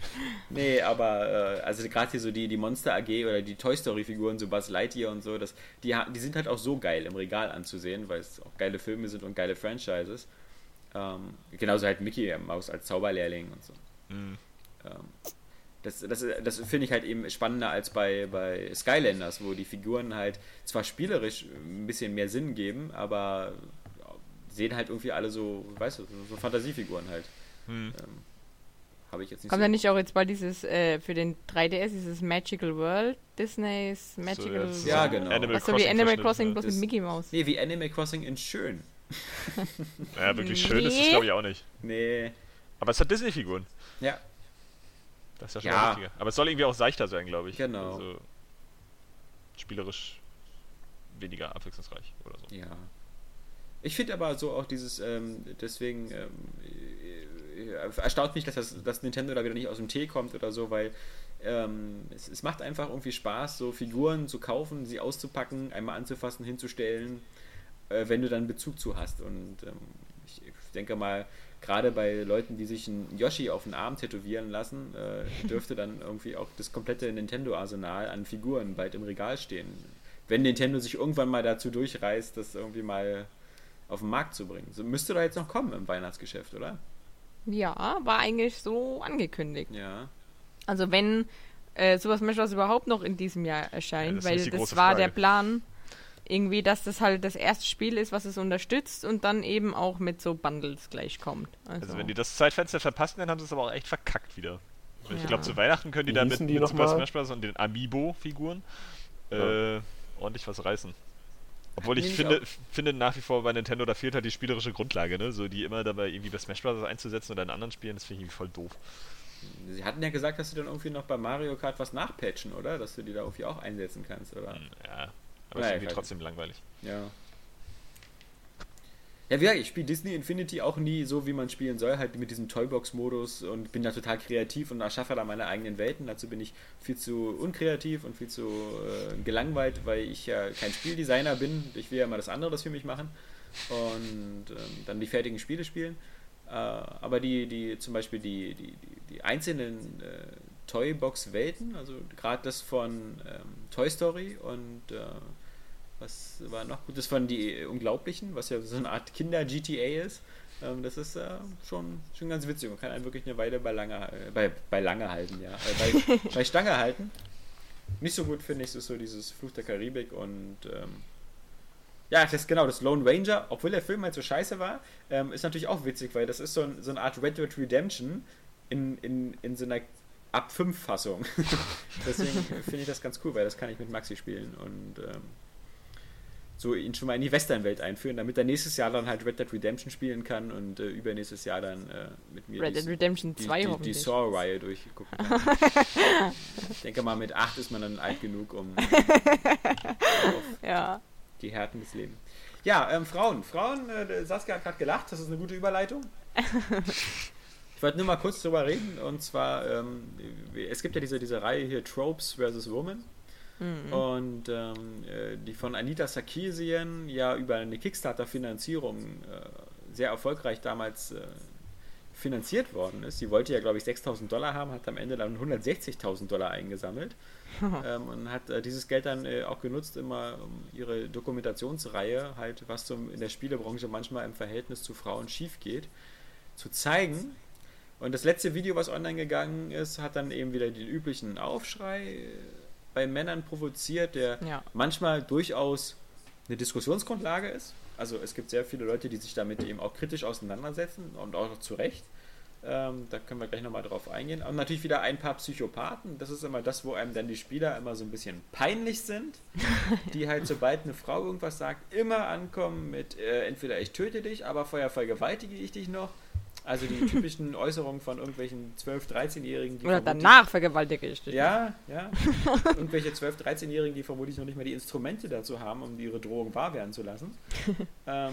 nee, aber äh, also gerade hier so die, die Monster AG oder die Toy Story Figuren, so Buzz Lightyear und so, das, die, die sind halt auch so geil im Regal anzusehen, weil es auch geile Filme sind und geile Franchises. Ähm, genauso halt Mickey Maus als Zauberlehrling und so. Mhm. Ähm, Das, das, das finde ich halt eben spannender als bei, bei Skylanders, wo die Figuren halt zwar spielerisch ein bisschen mehr Sinn geben, aber sehen halt irgendwie alle so, weißt du, so Fantasiefiguren halt. Hm. Ähm, Habe ich jetzt nicht Kommt so da nicht auch jetzt bald dieses, äh, für den 3DS, dieses Magical World, Disney's Magical so, Ja, genau. Animal Was so wie Animal Crossing, bloß mit Mickey Mouse. Nee, wie Animal Crossing in schön. ja, wirklich schön nee. ist es, glaube ich, auch nicht. Nee. Aber es hat Disney-Figuren. Ja. Das ist ja schon ja. wichtiger. Aber es soll irgendwie auch seichter sein, glaube ich. Genau. Also, spielerisch weniger abwechslungsreich oder so. Ja. Ich finde aber so auch dieses, ähm, deswegen ähm, äh, erstaunt mich, dass das dass Nintendo da wieder nicht aus dem Tee kommt oder so, weil ähm, es, es, macht einfach irgendwie Spaß, so Figuren zu kaufen, sie auszupacken, einmal anzufassen, hinzustellen, äh, wenn du dann Bezug zu hast. Und ähm, ich, ich denke mal, gerade bei Leuten, die sich einen Yoshi auf den Arm tätowieren lassen, äh, dürfte dann irgendwie auch das komplette Nintendo-Arsenal an Figuren bald im Regal stehen. Wenn Nintendo sich irgendwann mal dazu durchreißt, das irgendwie mal auf den Markt zu bringen. So müsste da jetzt noch kommen im Weihnachtsgeschäft, oder? Ja, war eigentlich so angekündigt. Ja. Also wenn äh, sowas Measures überhaupt noch in diesem Jahr erscheint, ja, das weil das war Frage. der Plan, irgendwie, dass das halt das erste Spiel ist, was es unterstützt und dann eben auch mit so Bundles gleich kommt. Also, also wenn die das Zeitfenster verpassen, dann haben sie es aber auch echt verkackt wieder. Ja. Ich glaube, zu Weihnachten können die da mit, mit Super Smash Bros. und den Amiibo-Figuren äh, ordentlich was reißen. Obwohl ich finde, finde nach wie vor bei Nintendo, da fehlt halt die spielerische Grundlage, ne? So die immer dabei irgendwie bei Smash Bros. einzusetzen oder in anderen Spielen, das finde ich irgendwie voll doof. Sie hatten ja gesagt, dass sie dann irgendwie noch bei Mario Kart was nachpatchen, oder? Dass du die da irgendwie auch einsetzen kannst, oder? Hm, ja, aber naja, ist irgendwie trotzdem langweilig. Ja. Ja, wie gesagt, ich spiele Disney Infinity auch nie so, wie man spielen soll, halt mit diesem Toybox-Modus und bin da total kreativ und erschaffe da meine eigenen Welten. Dazu bin ich viel zu unkreativ und viel zu äh, gelangweilt, weil ich ja kein Spieldesigner bin. Ich will ja mal das andere das für mich machen und ähm, dann die fertigen Spiele spielen. Äh, aber die, die, zum Beispiel die, die, die, die einzelnen äh, Toybox-Welten, also gerade das von ähm, Toy Story und äh, was war noch gut? Das waren die Unglaublichen, was ja so eine Art Kinder-GTA ist. Ähm, das ist äh, schon, schon ganz witzig. Man kann einen wirklich eine Weile bei Lange, äh, bei, bei Lange halten, ja. Äh, bei, bei Stange halten. Nicht so gut finde ich ist so dieses Fluch der Karibik und ähm, ja, das genau, das Lone Ranger, obwohl der Film halt so scheiße war, ähm, ist natürlich auch witzig, weil das ist so, ein, so eine Art Red Dead Redemption in, in, in so einer ab 5 Fassung. Deswegen finde ich das ganz cool, weil das kann ich mit Maxi spielen und ähm, so ihn schon mal in die Western-Welt einführen, damit er nächstes Jahr dann halt Red Dead Redemption spielen kann und äh, übernächstes Jahr dann äh, mit mir Red Dead Redemption 2 die, die, die Saw-Reihe durchgucken kann. ich denke mal, mit 8 ist man dann alt genug, um ja. die Härten des Lebens. Ja, ähm, Frauen. Frauen, äh, Saskia hat gerade gelacht, das ist eine gute Überleitung. ich wollte nur mal kurz drüber reden und zwar, ähm, es gibt ja diese, diese Reihe hier Tropes vs. Women. Mhm. Und ähm, äh, die von Anita Sarkeesian ja über eine Kickstarter-Finanzierung äh, sehr erfolgreich damals äh, finanziert worden ist. Sie wollte ja, glaube ich, 6000 Dollar haben, hat am Ende dann 160.000 Dollar eingesammelt ähm, und hat äh, dieses Geld dann äh, auch genutzt, immer um ihre Dokumentationsreihe, halt, was zum, in der Spielebranche manchmal im Verhältnis zu Frauen schief geht, zu zeigen. Und das letzte Video, was online gegangen ist, hat dann eben wieder den üblichen Aufschrei bei Männern provoziert, der ja. manchmal durchaus eine Diskussionsgrundlage ist. Also es gibt sehr viele Leute, die sich damit eben auch kritisch auseinandersetzen und auch zu Recht. Ähm, da können wir gleich nochmal drauf eingehen. Und natürlich wieder ein paar Psychopathen. Das ist immer das, wo einem dann die Spieler immer so ein bisschen peinlich sind. die halt, sobald eine Frau irgendwas sagt, immer ankommen mit äh, entweder ich töte dich, aber vorher vergewaltige ich dich noch also die typischen Äußerungen von irgendwelchen 12-, 13-Jährigen. Oder danach vergewaltige ich dich. Ja, ja. Irgendwelche 12-, 13-Jährigen, die vermutlich noch nicht mal die Instrumente dazu haben, um ihre Drohung wahr werden zu lassen. ähm,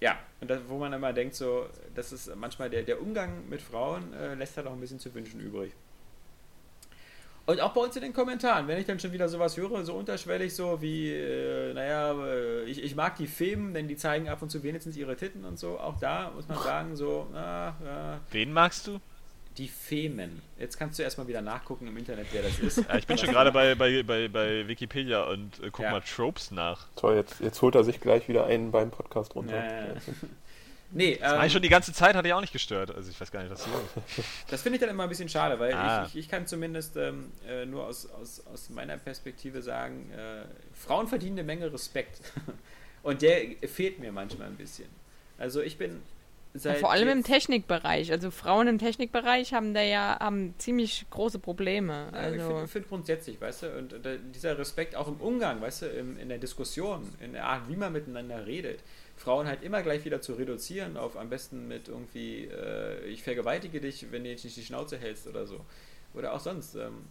ja, und das, wo man immer denkt, so, das ist manchmal der, der Umgang mit Frauen äh, lässt halt auch ein bisschen zu wünschen übrig. Und auch bei uns in den Kommentaren, wenn ich dann schon wieder sowas höre, so unterschwellig, so wie, äh, naja, äh, ich, ich mag die Femen, denn die zeigen ab und zu wenigstens ihre Titten und so. Auch da muss man sagen, so, na, ja. Wen magst du? Die Femen. Jetzt kannst du erstmal wieder nachgucken im Internet, wer das ist. Ja, ich bin schon gerade bei, bei, bei, bei Wikipedia und äh, guck ja. mal Tropes nach. Toll, jetzt, jetzt holt er sich gleich wieder einen beim Podcast runter. Ja, Nee, Das war ähm, ich schon die ganze Zeit, hat ich auch nicht gestört. Also ich weiß gar nicht, was hier ist. Das finde ich dann immer ein bisschen schade, weil Ah. ich, ich, ich kann zumindest ähm, äh, nur aus, aus, aus meiner Perspektive sagen, äh, Frauen verdienen eine Menge Respekt. Und der fehlt mir manchmal ein bisschen. Also ich bin Ja, seit vor allem im Technikbereich. Also Frauen im Technikbereich haben da ja haben ziemlich große Probleme. Ja, ich Also finde find grundsätzlich, weißt du, und äh, dieser Respekt auch im Umgang, weißt du, im, in der Diskussion, in der Art, wie man miteinander redet, Frauen halt immer gleich wieder zu reduzieren auf am besten mit irgendwie, äh, ich vergewaltige dich, wenn du jetzt nicht die Schnauze hältst oder so. Oder auch sonst. Ähm,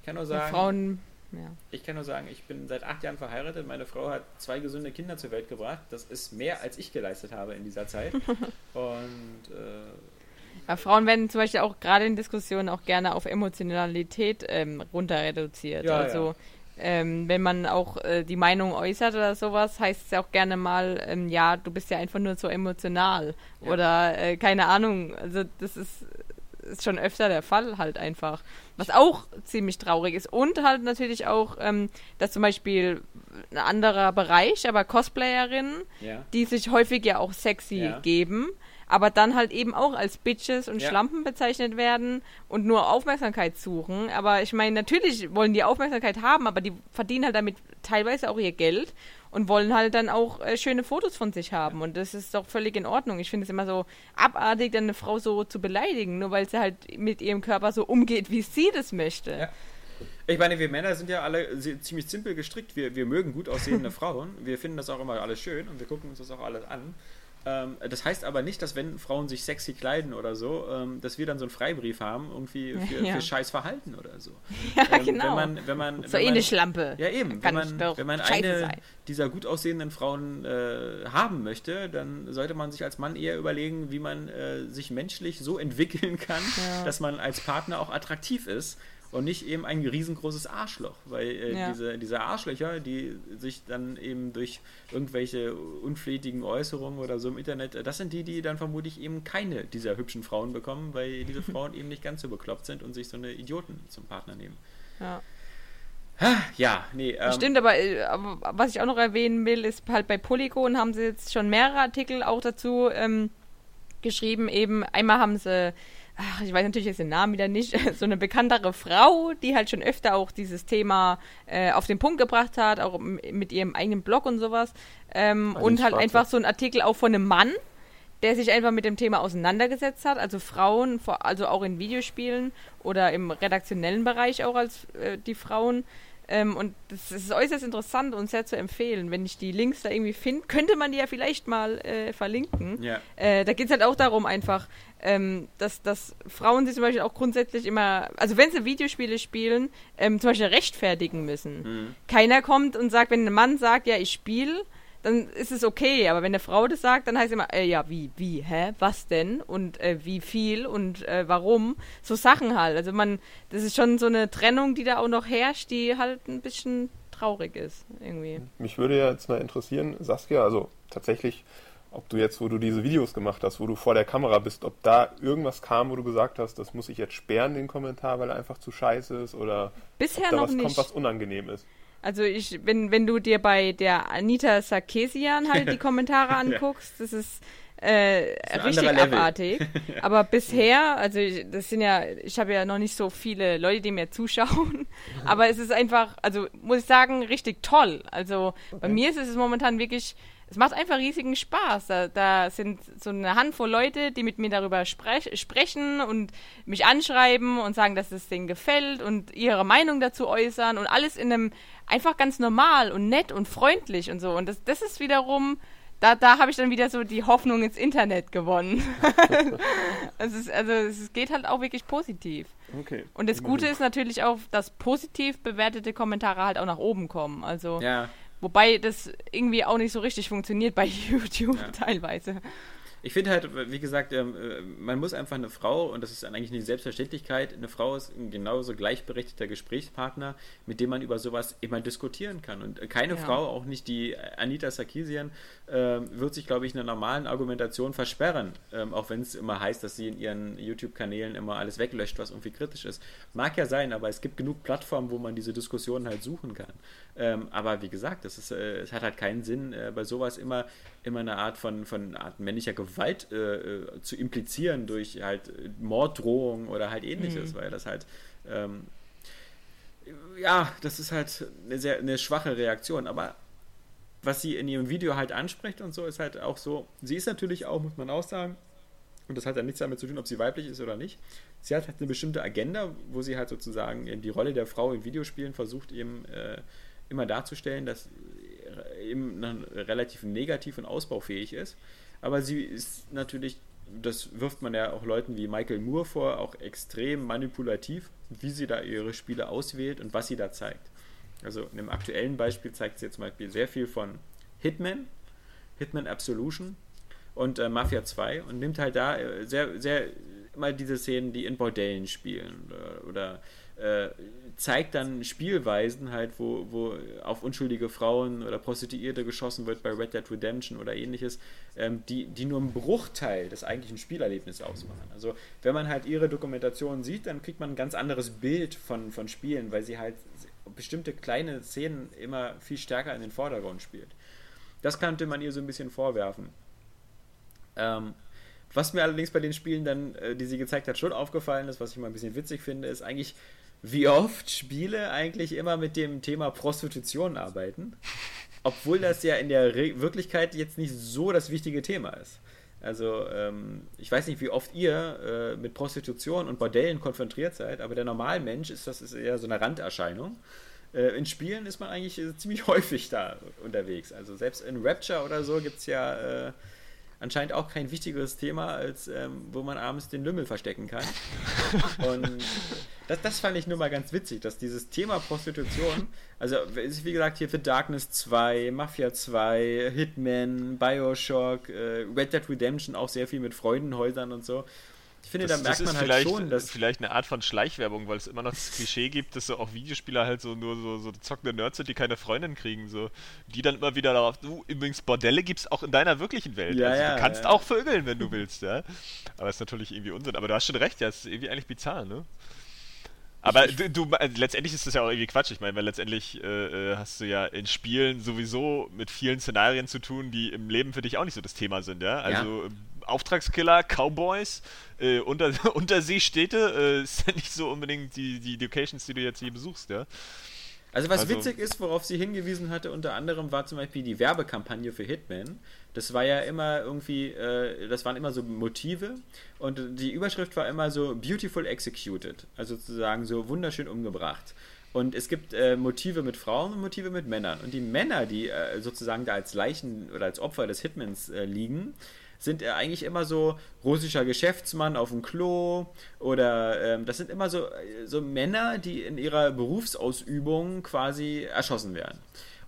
ich kann nur ja, sagen, Frauen, ja. ich kann nur sagen, ich bin seit acht Jahren verheiratet, meine Frau hat zwei gesunde Kinder zur Welt gebracht. Das ist mehr, als ich geleistet habe in dieser Zeit. und äh, Ja, Frauen werden zum Beispiel auch gerade in Diskussionen auch gerne auf Emotionalität ähm, runter reduziert. Ja, also Ähm, wenn man auch äh, die Meinung äußert oder sowas, heißt es ja auch gerne mal, ähm, ja, du bist ja einfach nur so emotional. Ja. Oder äh, keine Ahnung. Also das ist, ist schon öfter der Fall halt einfach. Was auch ziemlich traurig ist. Und halt natürlich auch, ähm, dass zum Beispiel ein anderer Bereich, aber Cosplayerinnen, ja. die sich häufig ja auch sexy Ja. geben, aber dann halt eben auch als Bitches und Ja. Schlampen bezeichnet werden und nur Aufmerksamkeit suchen. Aber ich meine, natürlich wollen die Aufmerksamkeit haben, aber die verdienen halt damit teilweise auch ihr Geld und wollen halt dann auch äh, schöne Fotos von sich haben. Und das ist doch völlig in Ordnung. Ich finde es immer so abartig, dann eine Frau so zu beleidigen, nur weil sie halt mit ihrem Körper so umgeht, wie sie das möchte. Ja. Ich meine, wir Männer sind ja alle ziemlich simpel gestrickt. Wir, wir mögen gut aussehende Frauen. Wir finden das auch immer alles schön und wir gucken uns das auch alles an. Ähm, das heißt aber nicht, dass wenn Frauen sich sexy kleiden oder so, ähm, dass wir dann so einen Freibrief haben, irgendwie für, Ja. für scheiß Verhalten oder so. Ja, Ähm, genau. Wenn man, wenn man, so wenn eh man, eine Schlampe. Ja, eben. Kann Wenn man, wenn man eine sein. dieser gut aussehenden Frauen äh, haben möchte, dann sollte man sich als Mann eher überlegen, wie man äh, sich menschlich so entwickeln kann, Ja. dass man als Partner auch attraktiv ist und nicht eben ein riesengroßes Arschloch. Weil äh, Ja. diese, diese Arschlöcher, die sich dann eben durch irgendwelche unflätigen Äußerungen oder so im Internet, äh, das sind die, die dann vermutlich eben keine dieser hübschen Frauen bekommen, weil diese Frauen eben nicht ganz so bekloppt sind und sich so eine Idioten zum Partner nehmen. Ja. Ja, nee. Ähm, Stimmt, aber, äh, aber was ich auch noch erwähnen will, ist halt bei Polygon haben sie jetzt schon mehrere Artikel auch dazu ähm, geschrieben. Eben einmal haben sie, ach, ich weiß natürlich jetzt den Namen wieder nicht, so eine bekanntere Frau, die halt schon öfter auch dieses Thema äh, auf den Punkt gebracht hat, auch mit ihrem eigenen Blog und sowas. Ähm, und halt Schwarze. einfach so ein Artikel auch von einem Mann, der sich einfach mit dem Thema auseinandergesetzt hat, also Frauen, also auch in Videospielen oder im redaktionellen Bereich auch als äh, die Frauen. Ähm, und das ist äußerst interessant und sehr zu empfehlen. Wenn ich die Links da irgendwie finde, könnte man die ja vielleicht mal äh, verlinken. Ja. Äh, da geht es halt auch darum einfach, ähm, dass, dass Frauen sich zum Beispiel auch grundsätzlich immer, also wenn sie Videospiele spielen, ähm, zum Beispiel rechtfertigen müssen. Mhm. Keiner kommt und sagt, wenn ein Mann sagt, ja, ich spiele, dann ist es okay. Aber wenn eine Frau das sagt, dann heißt es immer, äh, ja, wie, wie, hä, was denn? Und äh, wie viel und äh, warum? So Sachen halt. Also man, das ist schon so eine Trennung, die da auch noch herrscht, die halt ein bisschen traurig ist, irgendwie. Mich würde ja jetzt mal interessieren, Saskia, also tatsächlich, ob du jetzt, wo du diese Videos gemacht hast, wo du vor der Kamera bist, ob da irgendwas kam, wo du gesagt hast, das muss ich jetzt sperren, den Kommentar, weil er einfach zu scheiße ist oder Bisher ob da noch was nicht. kommt, was unangenehm ist. Also ich, wenn, wenn du dir bei der Anita Sarkeesian halt die Kommentare anguckst, das ist äh, richtig abartig. Aber bisher, also ich, das sind ja, ich habe ja noch nicht so viele Leute, die mir zuschauen, aber es ist einfach, also muss ich sagen, richtig toll. Also bei mir ist es momentan wirklich, es macht einfach riesigen Spaß. Da, da sind so eine Handvoll Leute, die mit mir darüber sprech, sprechen und mich anschreiben und sagen, dass es denen gefällt und ihre Meinung dazu äußern und alles in einem einfach ganz normal und nett und freundlich und so. Und das, das ist wiederum, da, da habe ich dann wieder so die Hoffnung ins Internet gewonnen. es ist, also es geht halt auch wirklich positiv. Okay. Und das Gute ist natürlich auch, dass positiv bewertete Kommentare halt auch nach oben kommen. Also Ja, Wobei das irgendwie auch nicht so richtig funktioniert bei YouTube Ja. teilweise. Ich finde halt, wie gesagt, ähm, äh, man muss einfach eine Frau, und das ist eigentlich eine Selbstverständlichkeit, eine Frau ist ein genauso gleichberechtigter Gesprächspartner, mit dem man über sowas immer diskutieren kann. Und keine Ja. Frau, auch nicht die Anita Sarkeesian, ähm, wird sich, glaube ich, in einer normalen Argumentation versperren, ähm, auch wenn es immer heißt, dass sie in ihren YouTube-Kanälen immer alles weglöscht, was irgendwie kritisch ist. Mag ja sein, aber es gibt genug Plattformen, wo man diese Diskussionen halt suchen kann. Ähm, aber wie gesagt, das ist, äh, es hat halt keinen Sinn, äh, bei sowas immer, immer eine Art von, von Art männlicher Gewalt äh, äh zu implizieren durch halt Morddrohungen oder halt ähnliches, mhm. weil das halt ähm, ja, das ist halt eine sehr eine schwache Reaktion, aber was sie in ihrem Video halt anspricht und so, ist halt auch so, sie ist natürlich auch, muss man auch sagen, und das hat ja nichts damit zu tun, ob sie weiblich ist oder nicht. Sie hat halt eine bestimmte Agenda, wo sie halt sozusagen eben die Rolle der Frau in Videospielen versucht, eben äh, immer darzustellen, dass eben relativ negativ und ausbaufähig ist. Aber sie ist natürlich, das wirft man ja auch Leuten wie Michael Moore vor, auch extrem manipulativ, wie sie da ihre Spiele auswählt und was sie da zeigt. Also in dem aktuellen Beispiel zeigt sie zum Beispiel sehr viel von Hitman, Hitman Absolution und äh, Mafia 2 und nimmt halt da äh, sehr, sehr immer diese Szenen, die in Bordellen spielen oder, oder äh, zeigt dann Spielweisen halt, wo, wo auf unschuldige Frauen oder Prostituierte geschossen wird bei Red Dead Redemption oder ähnliches, ähm, die, die nur einen Bruchteil des eigentlichen Spielerlebnisses ausmachen. Also wenn man halt ihre Dokumentation sieht, dann kriegt man ein ganz anderes Bild von, von Spielen, weil sie halt bestimmte kleine Szenen immer viel stärker in den Vordergrund spielt. Das könnte man ihr so ein bisschen vorwerfen. Ähm, was mir allerdings bei den Spielen dann, äh, die sie gezeigt hat, schon aufgefallen ist, was ich mal ein bisschen witzig finde, ist eigentlich, wie oft Spiele eigentlich immer mit dem Thema Prostitution arbeiten. Obwohl das ja in der Re Wirklichkeit jetzt nicht so das wichtige Thema ist. Also, ähm, ich weiß nicht, wie oft ihr äh, mit Prostitution und Bordellen konfrontiert seid, aber der Normalmensch ist das ist eher so eine Randerscheinung. Äh, in Spielen ist man eigentlich äh, ziemlich häufig da unterwegs. Also, selbst in Rapture oder so gibt es ja äh, anscheinend auch kein wichtigeres Thema, als ähm, wo man abends den Lümmel verstecken kann. Und das, das fand ich nur mal ganz witzig, dass dieses Thema Prostitution, also wie gesagt, hier für Darkness 2, Mafia 2, Hitman, Bioshock, äh, Red Dead Redemption auch sehr viel mit Freudenhäusern und so. Ich finde, das, da merkt man halt schon, dass. vielleicht eine Art von Schleichwerbung, weil es immer noch das Klischee gibt, dass so auch Videospieler halt so nur so, so zockende Nerds sind, die keine Freundin kriegen, so. Die dann immer wieder darauf, du, übrigens, Bordelle gibt es auch in deiner wirklichen Welt. Ja, also, ja, du kannst ja. auch vögeln, wenn du willst, ja. Aber ist natürlich irgendwie Unsinn. Aber du hast schon recht, ja, ist irgendwie eigentlich bizarr, ne? Aber du, du, äh, letztendlich ist das ja auch irgendwie Quatsch. Ich meine, weil letztendlich äh, äh, hast du ja in Spielen sowieso mit vielen Szenarien zu tun, die im Leben für dich auch nicht so das Thema sind, ja. Also ja. Auftragskiller, Cowboys, äh, unter, Unterseestädte, äh, ist ja nicht so unbedingt die, die Locations, die du jetzt hier besuchst, ja. Also was also, witzig ist, worauf sie hingewiesen hatte, unter anderem war zum Beispiel die Werbekampagne für Hitman. Das war ja immer irgendwie, äh, das waren immer so Motive und die Überschrift war immer so Beautiful Executed, also sozusagen so wunderschön umgebracht. Und es gibt äh, Motive mit Frauen und Motive mit Männern. Und die Männer, die äh, sozusagen da als Leichen oder als Opfer des Hitmans äh, liegen, sind eigentlich immer so russischer Geschäftsmann auf dem Klo oder ähm, das sind immer so, so Männer, die in ihrer Berufsausübung quasi erschossen werden.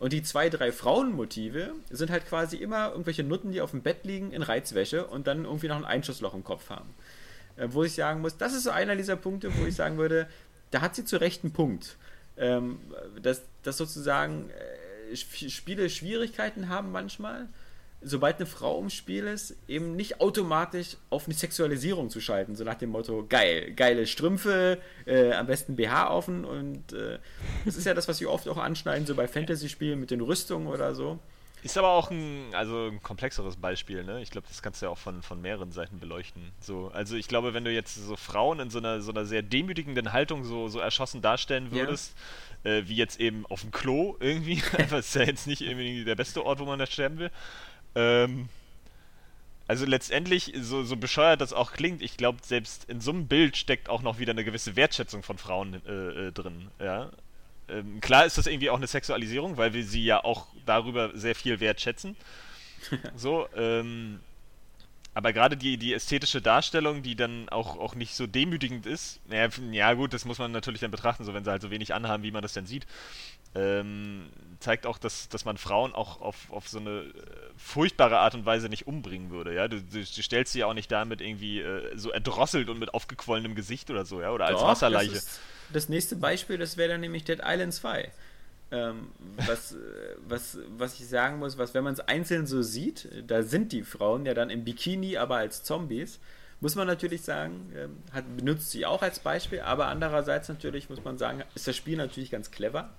Und die zwei, drei Frauenmotive sind halt quasi immer irgendwelche Nutten, die auf dem Bett liegen in Reizwäsche und dann irgendwie noch ein Einschussloch im Kopf haben. Äh, wo ich sagen muss, das ist so einer dieser Punkte, wo ich sagen würde, da hat sie zu Recht einen Punkt. Ähm, dass, dass sozusagen äh, Spiele Schwierigkeiten haben manchmal sobald eine Frau im Spiel ist, eben nicht automatisch auf eine Sexualisierung zu schalten, so nach dem Motto, geil, geile Strümpfe, äh, am besten BH offen und äh, das ist ja das, was sie oft auch anschneiden, so bei Fantasy-Spielen mit den Rüstungen oder so. Ist aber auch ein, also ein komplexeres Beispiel, ne? Ich glaube, das kannst du ja auch von, von mehreren Seiten beleuchten. So, also ich glaube, wenn du jetzt so Frauen in so einer, so einer sehr demütigenden Haltung so, so erschossen darstellen würdest, ja. äh, wie jetzt eben auf dem Klo irgendwie, das ist ja jetzt nicht irgendwie der beste Ort, wo man das sterben will, ähm, also letztendlich, so, so bescheuert das auch klingt, ich glaube, selbst in so einem Bild steckt auch noch wieder eine gewisse Wertschätzung von Frauen äh, äh, drin. Ja? Ähm, klar ist das irgendwie auch eine Sexualisierung, weil wir sie ja auch darüber sehr viel wertschätzen. so, ähm, aber gerade die, die ästhetische Darstellung, die dann auch, auch nicht so demütigend ist, ja, ja gut, das muss man natürlich dann betrachten, so wenn sie halt so wenig anhaben, wie man das denn sieht ähm, zeigt auch, dass, dass man Frauen auch auf, auf so eine äh, furchtbare Art und Weise nicht umbringen würde, ja. Du, du, du stellst sie ja auch nicht damit irgendwie äh, so erdrosselt und mit aufgequollenem Gesicht oder so, ja, oder als Doch, Wasserleiche. Das, das, nächste Beispiel, das wäre dann nämlich Dead Island 2. Ähm, was, äh, was, was ich sagen muss, was, wenn man es einzeln so sieht, da sind die Frauen ja dann im Bikini, aber als Zombies muss man natürlich sagen, ähm, hat, benutzt sie auch als Beispiel, aber andererseits natürlich muss man sagen, ist das Spiel natürlich ganz clever